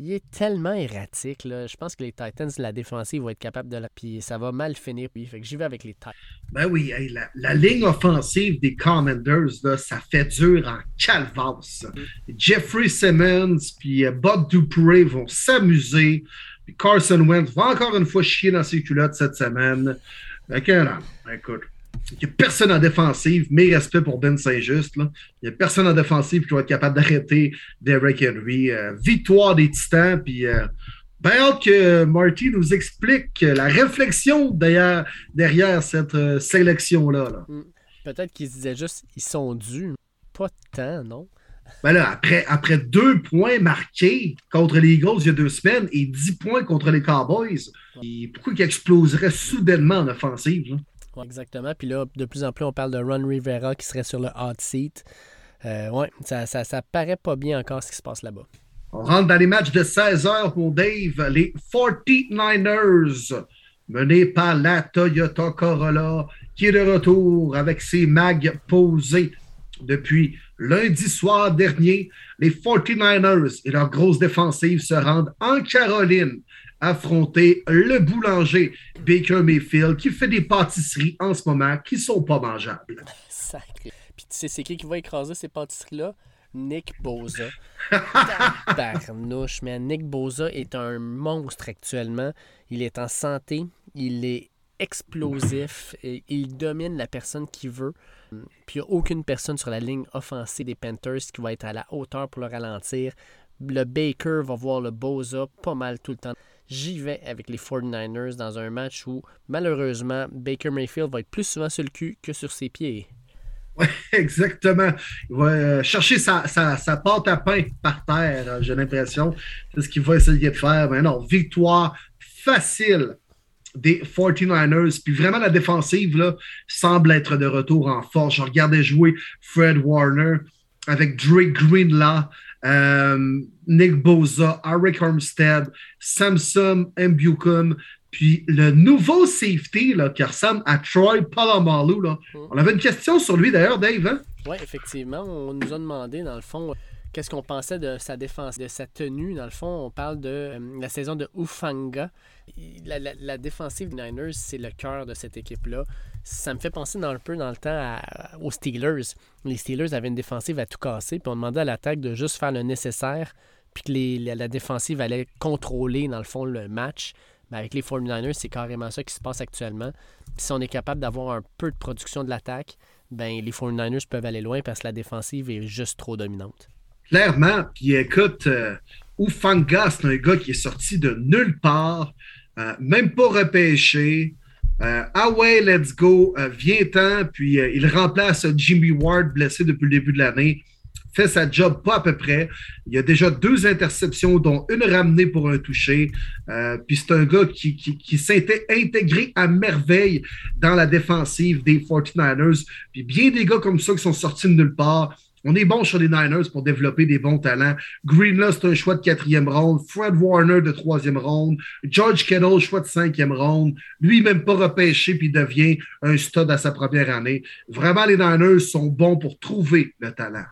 S2: est tellement erratique. Là. Je pense que les Titans, la défensive, vont être capables de la. Puis ça va mal finir. Puis fait que j'y vais avec les Titans.
S1: Ben oui, la, ligne offensive des Commanders, là, ça fait dur en calvasse. Mm. Jeffrey Simmons puis euh, Bob Dupree vont s'amuser. Puis Carson Wentz va encore une fois chier dans ses culottes cette semaine. Fait que, écoute. Il n'y a personne en défensive, mais respect pour Ben Saint-Just. Il n'y a personne en défensive qui va être capable d'arrêter Derek Henry. Euh, victoire des Titans, puis euh, ben hâte que Marty nous explique la réflexion derrière, derrière cette euh, sélection-là.
S2: Hmm. Peut-être qu'ils disaient juste ils sont dus. Pas tant, non?
S1: Ben là, après, après deux points marqués contre les Eagles il y a deux semaines et dix points contre les Cowboys, pourquoi ils exploseraient soudainement en offensive?
S2: Exactement. Puis là, de plus en plus, on parle de Ron Rivera qui serait sur le hot seat. Euh, ouais, ça, ça, ça, paraît pas bien encore ce qui se passe là-bas.
S1: On rentre dans les matchs de 16 h pour Dave. Les 49ers, menés par la Toyota Corolla, qui est de retour avec ses mags posés Depuis lundi soir dernier, les 49ers et leur grosse défensive se rendent en Caroline affronter le boulanger Baker Mayfield qui fait des pâtisseries en ce moment qui sont pas mangeables.
S2: Sacré. Puis tu sais, c'est qui qui va écraser ces pâtisseries-là? Nick Boza. [LAUGHS] Barnouche, mais Nick Boza est un monstre actuellement. Il est en santé, il est explosif, et il domine la personne qui veut. Puis il n'y a aucune personne sur la ligne offensive des Panthers qui va être à la hauteur pour le ralentir. Le Baker va voir le Boza pas mal tout le temps. J'y vais avec les 49ers dans un match où, malheureusement, Baker Mayfield va être plus souvent sur le cul que sur ses pieds. [LAUGHS]
S1: Oui, exactement. Il va euh, chercher sa, sa, pâte à pain par terre, euh, j'ai l'impression. C'est ce qu'il va essayer de faire. Mais non, victoire facile des 49ers. Puis vraiment, la défensive là, semble être de retour en force. Je regardais jouer Fred Warner avec Drake Greenlaw, euh, Nick Boza, Eric Armstead, Samson Mbukum, puis le nouveau safety là, qui ressemble à Troy Polamalu. Là. Mm. On avait une question sur lui d'ailleurs, Dave. Hein?
S2: Oui, effectivement. On nous a demandé, dans le fond, qu'est-ce qu'on pensait de sa défense, de sa tenue. Dans le fond, on parle de euh, la saison de Ufanga. La, défensive des Niners, c'est le cœur de cette équipe-là. Ça me fait penser un peu dans le temps aux Steelers. Les Steelers avaient une défensive à tout casser, puis on demandait à l'attaque de juste faire le nécessaire, puis que la, défensive allait contrôler, dans le fond, le match. Mais avec les 49ers, c'est carrément ça qui se passe actuellement. si on est capable d'avoir un peu de production de l'attaque, ben les 49ers peuvent aller loin parce que la défensive est juste trop dominante.
S1: Clairement. Puis écoute, euh, Ufanga, c'est un gars qui est sorti de nulle part, euh, même pas repêché. Euh, ah ouais, let's go, euh, viens-t'en. Puis il remplace Jimmy Ward, blessé depuis le début de l'année. Fait sa job pas à peu près. Il y a déjà deux interceptions, dont une ramenée pour un toucher. puis c'est un gars qui, qui, qui s'était intégré à merveille dans la défensive des 49ers. Puis bien des gars comme ça qui sont sortis de nulle part on est bon sur les Niners pour développer des bons talents. Greenlaw, c'est un choix de quatrième ronde. Fred Warner de troisième ronde. George Kettle, choix de cinquième ronde. Lui, même pas repêché, puis devient un stud à sa première année. Vraiment, les Niners sont bons pour trouver le talent.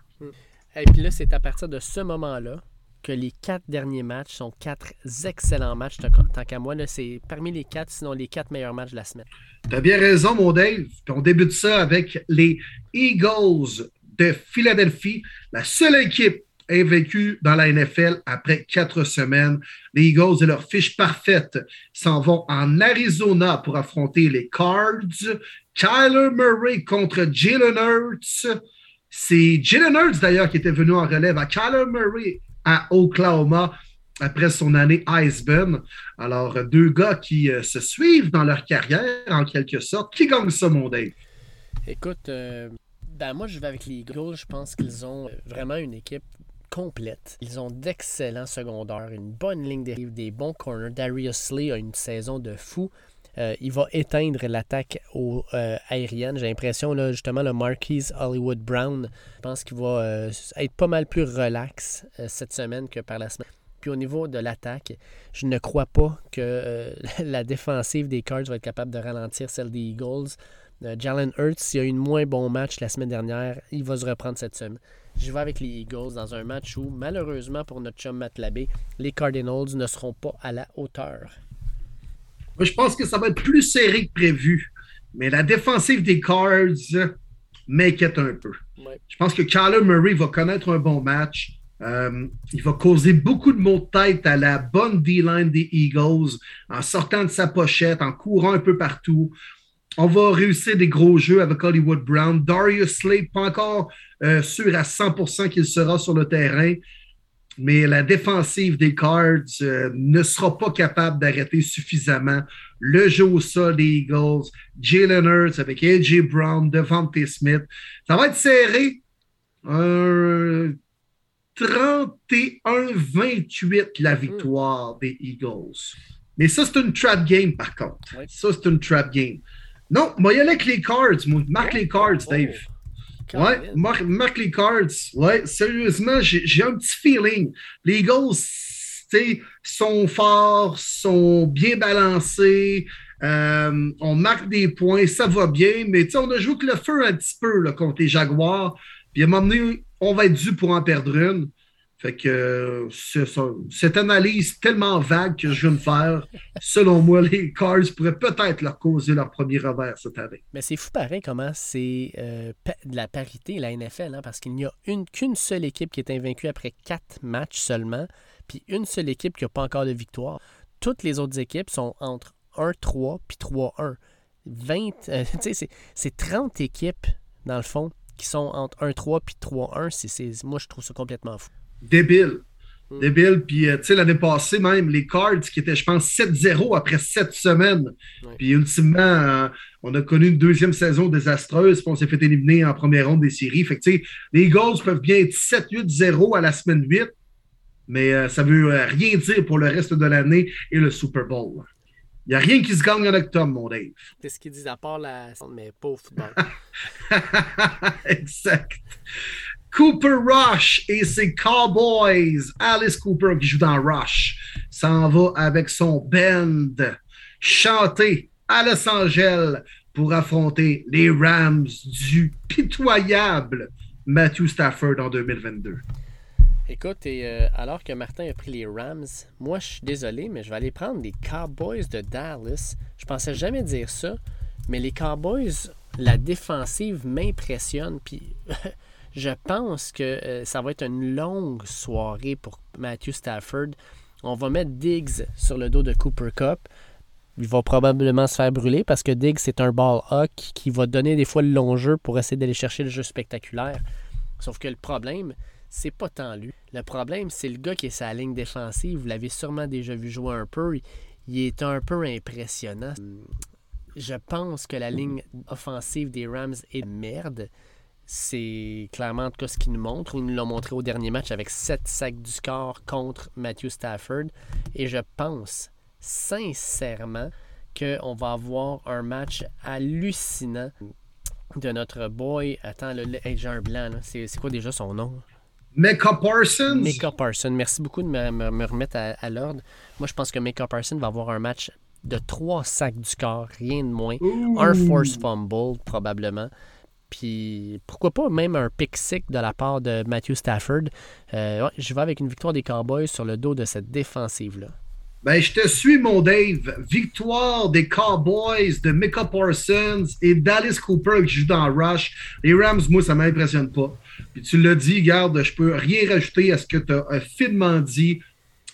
S2: Et puis là, c'est à partir de ce moment-là que les quatre derniers matchs sont quatre excellents matchs. Tant qu'à moi, c'est parmi les quatre, sinon les quatre meilleurs matchs de la semaine.
S1: Tu as bien raison, mon Dave. on débute ça avec les Eagles de Philadelphie, la seule équipe invaincue dans la NFL après quatre semaines. Les Eagles et leur fiche parfaite s'en vont en Arizona pour affronter les Cards. Kyler Murray contre Jalen Hurts. C'est Jalen Hurts d'ailleurs qui était venu en relève à Kyler Murray à Oklahoma après son année Iceburn. Alors, deux gars qui euh, se suivent dans leur carrière en quelque sorte. Qui gagne ça, mon Dave?
S2: Écoute, euh, ben, moi, je vais avec les Eagles. Je pense qu'ils ont vraiment une équipe complète. Ils ont d'excellents secondaires, une bonne ligne dérive, des bons corners. Darius Slay a une saison de fou. Euh, il va éteindre l'attaque euh, aérienne. J'ai l'impression, là, justement, le Marquise Hollywood Brown, je pense qu'il va euh, être pas mal plus relax cette semaine que par la semaine. Puis au niveau de l'attaque, je ne crois pas que [LAUGHS] la défensive des Cards va être capable de ralentir celle des Eagles. Euh, Jalen Hurts, s'il a eu un moins bon match la semaine dernière, il va se reprendre cette semaine. Je vais avec les Eagles dans un match où, malheureusement pour notre chum Matt Labé, les Cardinals ne seront pas à la hauteur.
S1: je pense que ça va être plus serré que prévu. Mais la défensive des Cards m'inquiète un peu. Je pense que Kyler Murray va connaître un bon match. Euh, il va causer beaucoup de maux de tête à la bonne D-line des Eagles en sortant de sa pochette, en courant un peu partout on va réussir des gros jeux avec Hollywood Brown. Darius Slade, pas encore euh, sûr à 100% qu'il sera sur le terrain, mais la défensive des Cards euh, ne sera pas capable d'arrêter suffisamment le jeu au sol des Eagles. Jalen Hurts avec AJ Brown, Devante Smith. Ça va être serré. 31-28 la victoire des Eagles. Mais ça, c'est une trap game, par contre. Ça, c'est une trap game. Non, moi, il y a avec les cards. Marque les cards, oh. Dave. Ouais, marque, les cards. Ouais, sérieusement, j'ai un petit feeling. Les Eagles, sont forts, sont bien balancés. Euh, on marque des points, ça va bien, mais on a joué que le feu un petit peu là, contre les Jaguars. Puis à un moment donné, on va être dû pour en perdre une. Fait que cette analyse tellement vague que je viens de faire, selon moi, les Cards pourraient peut-être leur causer leur premier revers cette année.
S2: Mais c'est fou pareil comment c'est euh, de la parité, la NFL, hein, parce qu'il n'y a qu'une seule équipe qui est invaincue après quatre matchs seulement, puis une seule équipe qui n'a pas encore de victoire. Toutes les autres équipes sont entre 1-3 puis 3-1. 20, euh, [LAUGHS] c'est 30 équipes, dans le fond, qui sont entre 1-3 puis 3-1. Moi, je trouve ça complètement fou
S1: débile. Hmm. Débile. Puis, euh, tu sais, l'année passée, même, les Cards qui étaient, je pense, 7-0 après 7 semaines. Puis, ultimement, euh, on a connu une deuxième saison désastreuse. Puis, on s'est fait éliminer en première ronde des séries. Fait que, tu sais, les Eagles peuvent bien être 7-8-0 à la semaine 8. Mais euh, ça veut rien dire pour le reste de l'année et le Super Bowl. Il n'y a rien qui se gagne avec Tom, mon Dave.
S2: C'est ce qu'ils disent à part la. Mais pas au football. [LAUGHS]
S1: exact. Cooper Rush et ses Cowboys. Alice Cooper qui joue dans Rush s'en va avec son band chanter à Los Angeles pour affronter les Rams du pitoyable Matthew Stafford en 2022.
S2: Écoute, et, euh, alors que Martin a pris les Rams, moi je suis désolé, mais je vais aller prendre les Cowboys de Dallas. Je pensais jamais dire ça, mais les Cowboys, la défensive m'impressionne. Puis [LAUGHS] Je pense que euh, ça va être une longue soirée pour Matthew Stafford. On va mettre Diggs sur le dos de Cooper Cup. Il va probablement se faire brûler parce que Diggs, c'est un ball hawk qui va donner des fois le long jeu pour essayer d'aller chercher le jeu spectaculaire. Sauf que le problème, c'est pas tant lui. Le problème, c'est le gars qui est sa ligne défensive. Vous l'avez sûrement déjà vu jouer un peu. Il est un peu impressionnant. Je pense que la ligne offensive des Rams est merde. C'est clairement en tout cas ce qu'il nous montre. Il nous l'a montré au dernier match avec 7 sacs du score contre Matthew Stafford. Et je pense sincèrement qu'on va avoir un match hallucinant de notre boy. Attends, le, j'ai un blanc. C'est, quoi déjà son nom?
S1: Mecca Parsons.
S2: Mecca Parsons. Merci beaucoup de me, remettre à, l'ordre. Moi, je pense que Mecca Parsons va avoir un match de 3 sacs du corps, rien de moins. Un force fumble, probablement. Puis pourquoi pas même un pick sick de la part de Matthew Stafford. Euh, je vais avec une victoire des Cowboys sur le dos de cette défensive-là.
S1: Ben, je te suis, mon Dave. Victoire des Cowboys, de Micah Parsons et d'Alice Cooper qui joue dans Rush. Les Rams, moi, ça ne m'impressionne pas. Puis tu l'as dit, garde, je peux rien rajouter à ce que tu as finement dit.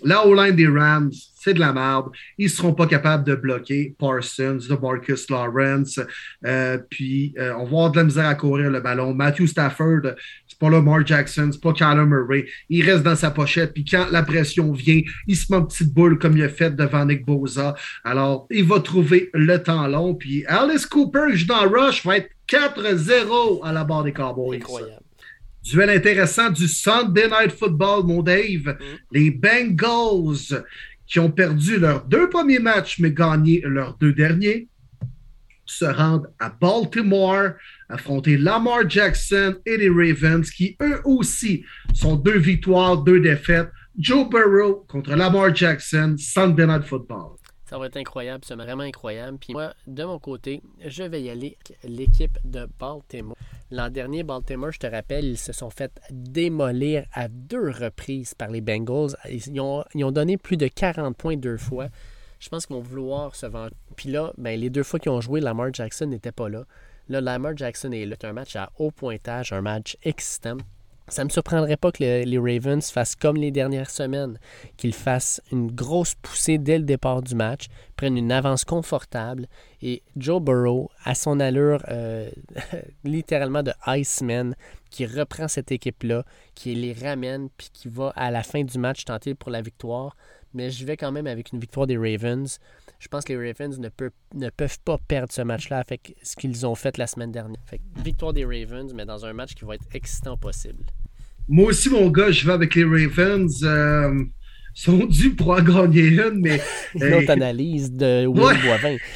S1: La O-line des Rams, c'est de la merde. Ils ne seront pas capables de bloquer Parsons, de Marcus Lawrence. Euh, puis, euh, on va avoir de la misère à courir le ballon. Matthew Stafford, c'est pas Lamar Jackson, c'est pas Kyler Murray. Il reste dans sa pochette. Puis, quand la pression vient, il se met une petite boule comme il a fait devant Nick Boza. Alors, il va trouver le temps long. Puis, Alice Cooper, je dans Rush, va être 4-0 à la barre des Cowboys. Incroyable. Duel intéressant du Sunday Night Football, mon Dave. Mm. Les Bengals qui ont perdu leurs deux premiers matchs mais gagné leurs deux derniers se rendent à Baltimore affronter Lamar Jackson et les Ravens qui eux aussi sont deux victoires, deux défaites. Joe Burrow contre Lamar Jackson, Sunday Night Football.
S2: Ça va être incroyable, c'est vraiment incroyable. Puis moi, de mon côté, je vais y aller avec l'équipe de Baltimore. L'an dernier, Baltimore, je te rappelle, ils se sont fait démolir à deux reprises par les Bengals. Ils ont, donné plus de 40 points deux fois. Je pense qu'ils vont vouloir se vendre. Puis là, ben, les deux fois qu'ils ont joué, Lamar Jackson n'était pas là. Là, Lamar Jackson est là. C'est un match à haut pointage, un match excitant. Ça ne me surprendrait pas que les Ravens fassent comme les dernières semaines, qu'ils fassent une grosse poussée dès le départ du match, prennent une avance confortable et Joe Burrow, à son allure euh, [LAUGHS] littéralement de Iceman, qui reprend cette équipe-là, qui les ramène, puis qui va à la fin du match tenter pour la victoire. Mais je vais quand même avec une victoire des Ravens. Je pense que les Ravens ne, peuvent pas perdre ce match-là avec ce qu'ils ont fait la semaine dernière. Victoire des Ravens, mais dans un match qui va être excitant possible.
S1: Moi aussi, mon gars, je vais avec les Ravens. Euh, sont dus pour en gagner une, mais. [LAUGHS]
S2: Une autre analyse de Will Boivin. [LAUGHS]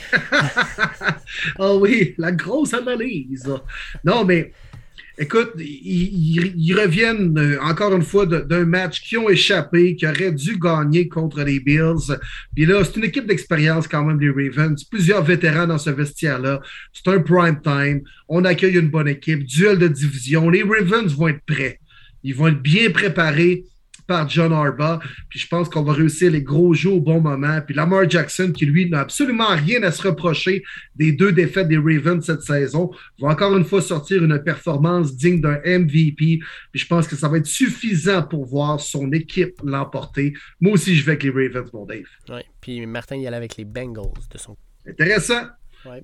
S1: Ah oui, la grosse analyse. Non, mais Écoute, ils, reviennent euh, encore une fois d'un match qui ont échappé, qui auraient dû gagner contre les Bills. Puis là, c'est une équipe d'expérience quand même, les Ravens. Plusieurs vétérans dans ce vestiaire-là. C'est un prime time. On accueille une bonne équipe. Duel de division. Les Ravens vont être prêts. Ils vont être bien préparés par John Harbaugh. Puis je pense qu'on va réussir les gros jeux au bon moment. Puis Lamar Jackson, qui lui n'a absolument rien à se reprocher des deux défaites des Ravens cette saison, va encore une fois sortir une performance digne d'un MVP. Puis je pense que ça va être suffisant pour voir son équipe l'emporter. Moi aussi, je vais avec les Ravens, mon Dave.
S2: Oui, puis Martin y allait avec les Bengals de son
S1: Intéressant.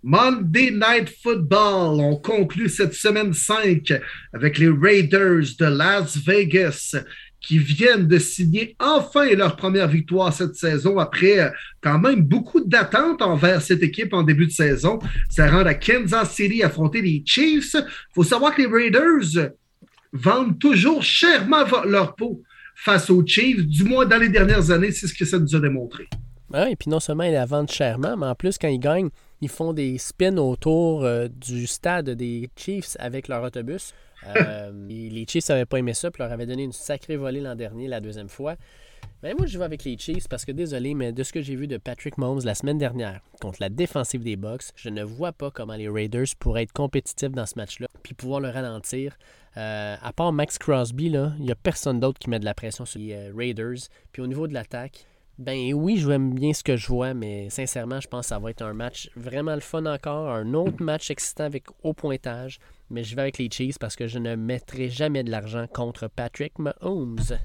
S1: Monday Night Football. On conclut cette semaine 5 avec les Raiders de Las Vegas qui viennent de signer enfin leur première victoire cette saison après quand même beaucoup d'attentes envers cette équipe en début de saison. Ça rend à Kansas City affronter les Chiefs. Il faut savoir que les Raiders vendent toujours chèrement leur peau face aux Chiefs, du moins dans les dernières années, c'est ce que ça nous a démontré.
S2: Oui, et puis non seulement ils la vendent chèrement, mais en plus, quand ils gagnent, ils font des spins autour euh, du stade des Chiefs avec leur autobus. Euh, [LAUGHS] les Chiefs n'avaient pas aimé ça, puis leur avaient donné une sacrée volée l'an dernier, la deuxième fois. Mais moi, je vais avec les Chiefs parce que, désolé, mais de ce que j'ai vu de Patrick Mahomes la semaine dernière contre la défensive des Bucks, je ne vois pas comment les Raiders pourraient être compétitifs dans ce match-là puis pouvoir le ralentir. Euh, à part Max Crosby, il n'y a personne d'autre qui met de la pression sur les Raiders. Puis au niveau de l'attaque, ben oui, je aime bien ce que je vois, mais sincèrement, je pense que ça va être un match vraiment le fun encore. Un autre match excitant avec haut pointage. Mais je vais avec les Chiefs parce que je ne mettrai jamais de l'argent contre Patrick Mahomes.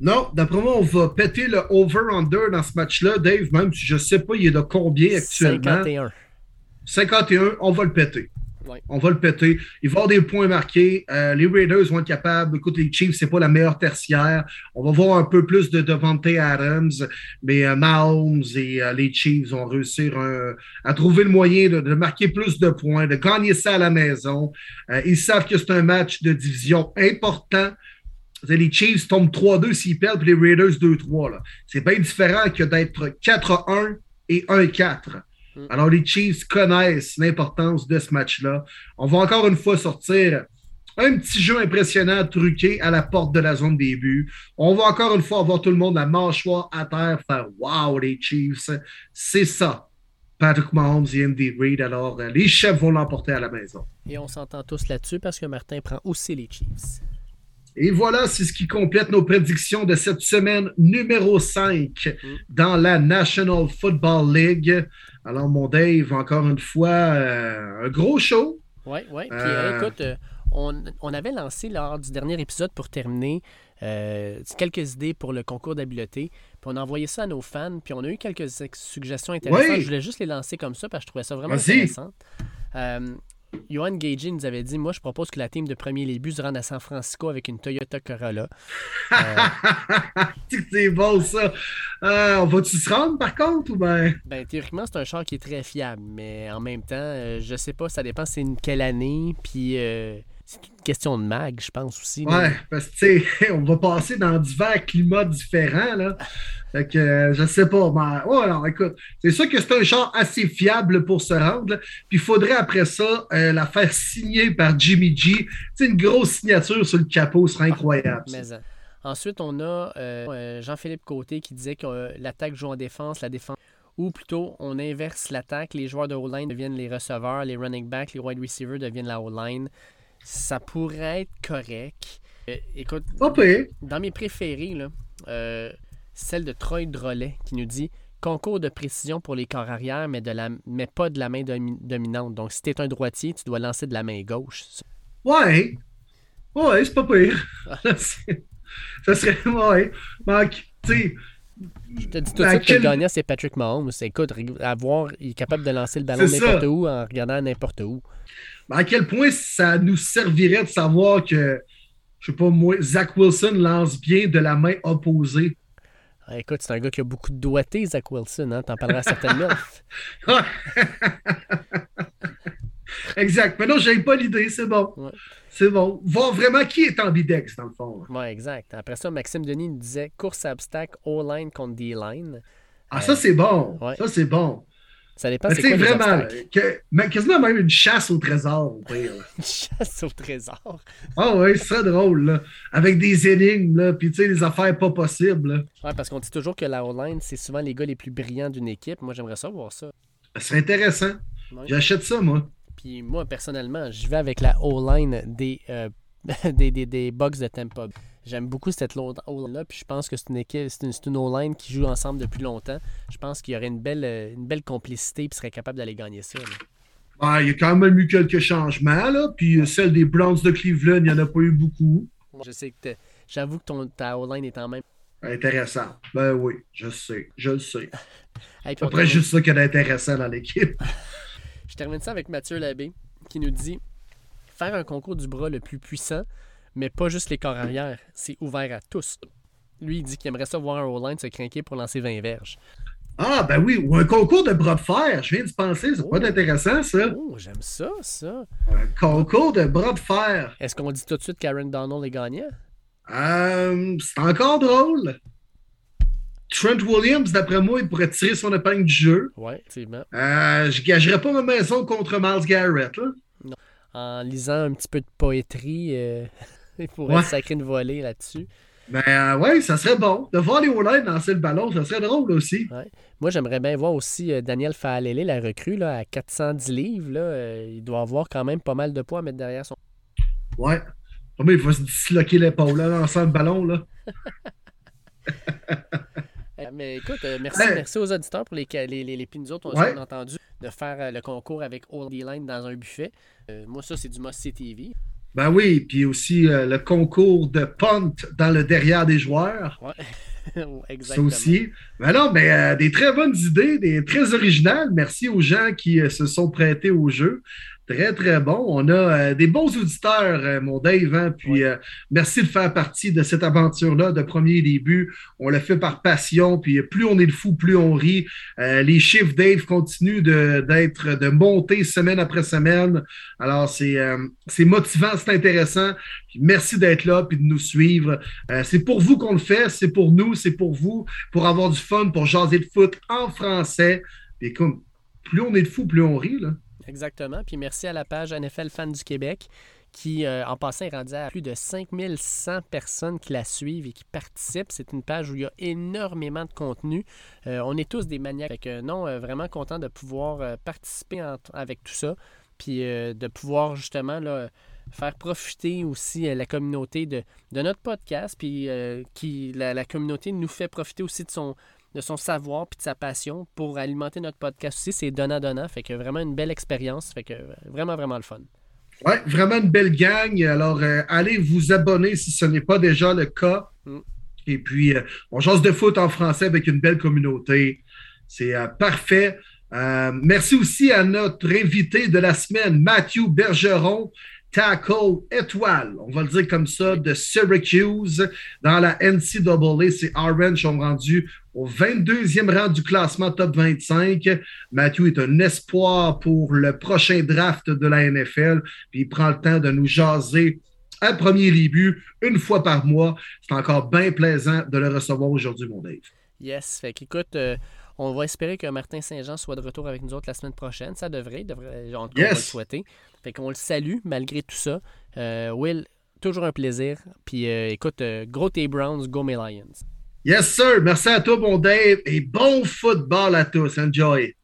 S1: Non, d'après moi, on va péter le over-under dans ce match-là. Dave, même si je ne sais pas, il est de combien actuellement? 51. 51, on va le péter. On va le péter. Il va y avoir des points marqués. Euh, les Raiders vont être capables. Écoute, les Chiefs, c'est pas la meilleure tertiaire. On va voir un peu plus de Devante Adams, mais euh, Mahomes et euh, les Chiefs vont réussir à trouver le moyen de, marquer plus de points, de gagner ça à la maison. ils savent que c'est un match de division important. Les Chiefs tombent 3-2 s'ils perdent, puis les Raiders 2-3. C'est bien différent que d'être 4-1 et 1-4. Mm. Alors, les Chiefs connaissent l'importance de ce match-là. On va encore une fois sortir un petit jeu impressionnant, truqué à la porte de la zone début. On va encore une fois avoir tout le monde la mâchoire à terre, faire Wow, les Chiefs, c'est ça. Patrick Mahomes et Andy Reid. Alors, euh, les chefs vont l'emporter à la maison.
S2: Et on s'entend tous là-dessus parce que Martin prend aussi les Chiefs.
S1: Et voilà, c'est ce qui complète nos prédictions de cette semaine numéro 5 mm. dans la National Football League. Alors, mon Dave, encore une fois, euh, un gros show.
S2: Oui, oui. Puis, euh, écoute, euh, on, avait lancé lors du dernier épisode pour terminer quelques idées pour le concours d'habileté. Puis on a envoyé ça à nos fans. Puis on a eu quelques suggestions intéressantes. Je voulais juste les lancer comme ça parce que je trouvais ça vraiment intéressant. Johan Gagey nous avait dit Moi, je propose que la team de premier Lébu se rende à San Francisco avec une Toyota Corolla.
S1: Euh... [LAUGHS] c'est bon, ça. Euh, on va-tu se rendre, par contre, ou bien
S2: Ben, théoriquement, c'est un char qui est très fiable, mais en même temps, euh, je sais pas, ça dépend c'est une quelle année, puis. Euh, c'est une question de mag, je pense aussi.
S1: Ouais, parce que, tu sais, [LAUGHS] on va passer dans divers climats différents, là. Fait que, euh, je sais pas. Mais, ouais, alors, écoute, c'est sûr que c'est un char assez fiable pour se rendre. Puis, il faudrait après ça euh, la faire signer par Jimmy G. C'est une grosse signature sur le capot serait ah, incroyable.
S2: Hein. Ensuite, on a euh, Jean-Philippe Côté qui disait que l'attaque joue en défense, la défense. Ou plutôt, on inverse l'attaque. Les joueurs de O-line deviennent les receveurs, les running backs, les wide receivers deviennent la O-line ça pourrait être correct. Euh, écoute, dans mes préférés, là, euh, celle de Troy Drolet qui nous dit concours de précision pour les corps arrière, mais, de la, mais pas de la main dominante. Donc, si tu es un droitier, tu dois lancer de la main gauche.
S1: Ouais. Ouais, c'est pas pire. [LAUGHS] ça serait. Ouais. tu sais.
S2: Je te dis tout de suite que le gagnant, c'est Patrick Mahomes. Écoute, avoir, il est capable de lancer le ballon n'importe où en regardant n'importe où
S1: à quel point ça nous servirait de savoir que, je sais pas moi, Zach Wilson lance bien de la main opposée.
S2: Ah, écoute, c'est un gars qui a beaucoup de doigté, Zach Wilson. Hein? T'en parleras certainement. [LAUGHS]
S1: exact. Mais non, j'ai pas l'idée, c'est bon. C'est bon. Voir vraiment qui est en bidex, dans le fond.
S2: Oui, exact. Après ça, Maxime Denis nous disait course à obstacle, O-line contre D-line.
S1: Ah, ça, c'est bon. Ça, c'est bon.
S2: Ça dépend.
S1: C'est vraiment, que, mais quasiment même une chasse au trésor. [LAUGHS]
S2: une chasse au trésor.
S1: Ah oh, oui, c'est drôle, là. Avec des énigmes, là, puis tu sais, des affaires pas possibles.
S2: Ouais, parce qu'on dit toujours que la O-line, c'est souvent les gars les plus brillants d'une équipe. Moi, j'aimerais ça voir ça.
S1: Ce serait intéressant. J'achète ça, moi.
S2: Puis moi, personnellement, je vais avec la O-line des, euh, [LAUGHS] des, des, des Bucks de Tampa. J'aime beaucoup cette O-line-là, puis je pense que c'est une équipe, c'est une, O-line qui joue ensemble depuis longtemps. Je pense qu'il y aurait une belle, euh, une belle complicité, puis serait capable d'aller gagner ça.
S1: il y a quand même eu quelques changements, là. Puis euh, celle des Browns de Cleveland, il n'y en a pas eu beaucoup.
S2: Je sais que j'avoue que ton, ta O-line est en même.
S1: Intéressant. Ben oui, je sais, je le sais. [LAUGHS] Après, juste ça qu'il y a d'intéressant dans l'équipe. [LAUGHS]
S2: Je termine ça avec Mathieu Labbé qui nous dit faire un concours du bras le plus puissant, mais pas juste les corps arrière, c'est ouvert à tous. Lui, il dit qu'il aimerait ça voir un O-line se craquer pour lancer 20 verges.
S1: Ah, ben oui, ou un concours de bras de fer. Je viens de penser, c'est pas oh. intéressant, ça.
S2: Oh, j'aime ça, ça.
S1: Un concours de bras de fer.
S2: Est-ce qu'on dit tout de suite qu'Aaron Donald est gagnant?
S1: Euh, c'est encore drôle. Trent Williams, d'après moi, il pourrait tirer son épingle du jeu.
S2: Oui, effectivement.
S1: Euh, je gagerais pas ma maison contre Miles Garrett. Là.
S2: Non. En lisant un petit peu de poétrie, euh, [LAUGHS] il pourrait sacrer une volée là-dessus.
S1: Ben euh, ouais, ça serait bon. De voir les Oilers lancer le ballon, ça serait drôle aussi.
S2: Ouais. Moi, j'aimerais bien voir aussi euh, Daniel Faalele, la recrue, là, à 410 livres. Là, il doit avoir quand même pas mal de poids à mettre derrière son.
S1: Ouais. Mais il faut se disloquer l'épaule en lançant le ballon. là? [LAUGHS]
S2: Euh, mais écoute, euh, merci, merci aux auditeurs pour les, les, les, les nous autres, on a entendu de faire euh, le concours avec Old Line dans un buffet. moi, ça, c'est du Mossy TV.
S1: Ben oui, puis aussi le concours de punt dans le derrière des joueurs.
S2: Ouais. [LAUGHS] Exactement.
S1: Ça aussi. Ben non, ben, des très bonnes idées, des très originales. Merci aux gens qui se sont prêtés au jeu. Très, très bon. On a euh, des bons auditeurs, euh, mon Dave. Hein, puis euh, merci de faire partie de cette aventure-là de premier début. On le fait par passion. Puis plus on est de fou, plus on rit. les chiffres, Dave, continuent d'être, de, monter semaine après semaine. Alors, c'est, c'est motivant, c'est intéressant. merci d'être là puis de nous suivre. c'est pour vous qu'on le fait. C'est pour nous, c'est pour vous, pour avoir du fun, pour jaser de foot en français. Et comme plus on est de fou, plus on rit. Là.
S2: Exactement. Puis merci à la page NFL Fans du Québec qui, euh, en passant, est rendue à plus de 5100 personnes qui la suivent et qui participent. C'est une page où il y a énormément de contenu. Euh, on est tous des maniaques. Fait non, euh, vraiment content de pouvoir participer avec tout ça. Puis de pouvoir justement là, faire profiter aussi la communauté de, notre podcast. Puis qui, la, la, communauté nous fait profiter aussi de son, de son savoir puis de sa passion pour alimenter notre podcast aussi. C'est donnant-donnant. Fait que vraiment une belle expérience. Fait que vraiment, vraiment le fun.
S1: Oui, vraiment une belle gang. Alors, euh, allez vous abonner si ce n'est pas déjà le cas. Mm. Et puis, euh, on change de foot en français avec une belle communauté. C'est euh, parfait. merci aussi à notre invité de la semaine, Mathieu Bergeron, tackle étoile, on va le dire comme ça, de Syracuse dans la NCAA. C'est Orange, sont rendus au 22e rang du classement top 25. Matthew est un espoir pour le prochain draft de la NFL. Puis il prend le temps de nous jaser un premier début, une fois par mois. C'est encore bien plaisant de le recevoir aujourd'hui, mon Dave.
S2: Yes, fait qu'écoute, euh, on va espérer que Martin Saint-Jean soit de retour avec nous autres la semaine prochaine. Ça devrait, devrait on, va le souhaiter. Fait qu'on le salue malgré tout ça. Euh, Will, toujours un plaisir. Puis euh, écoute, gros T Browns, go Lions.
S1: Yes, sir. Merci à toi, mon Dave, et bon football à tous. Enjoy.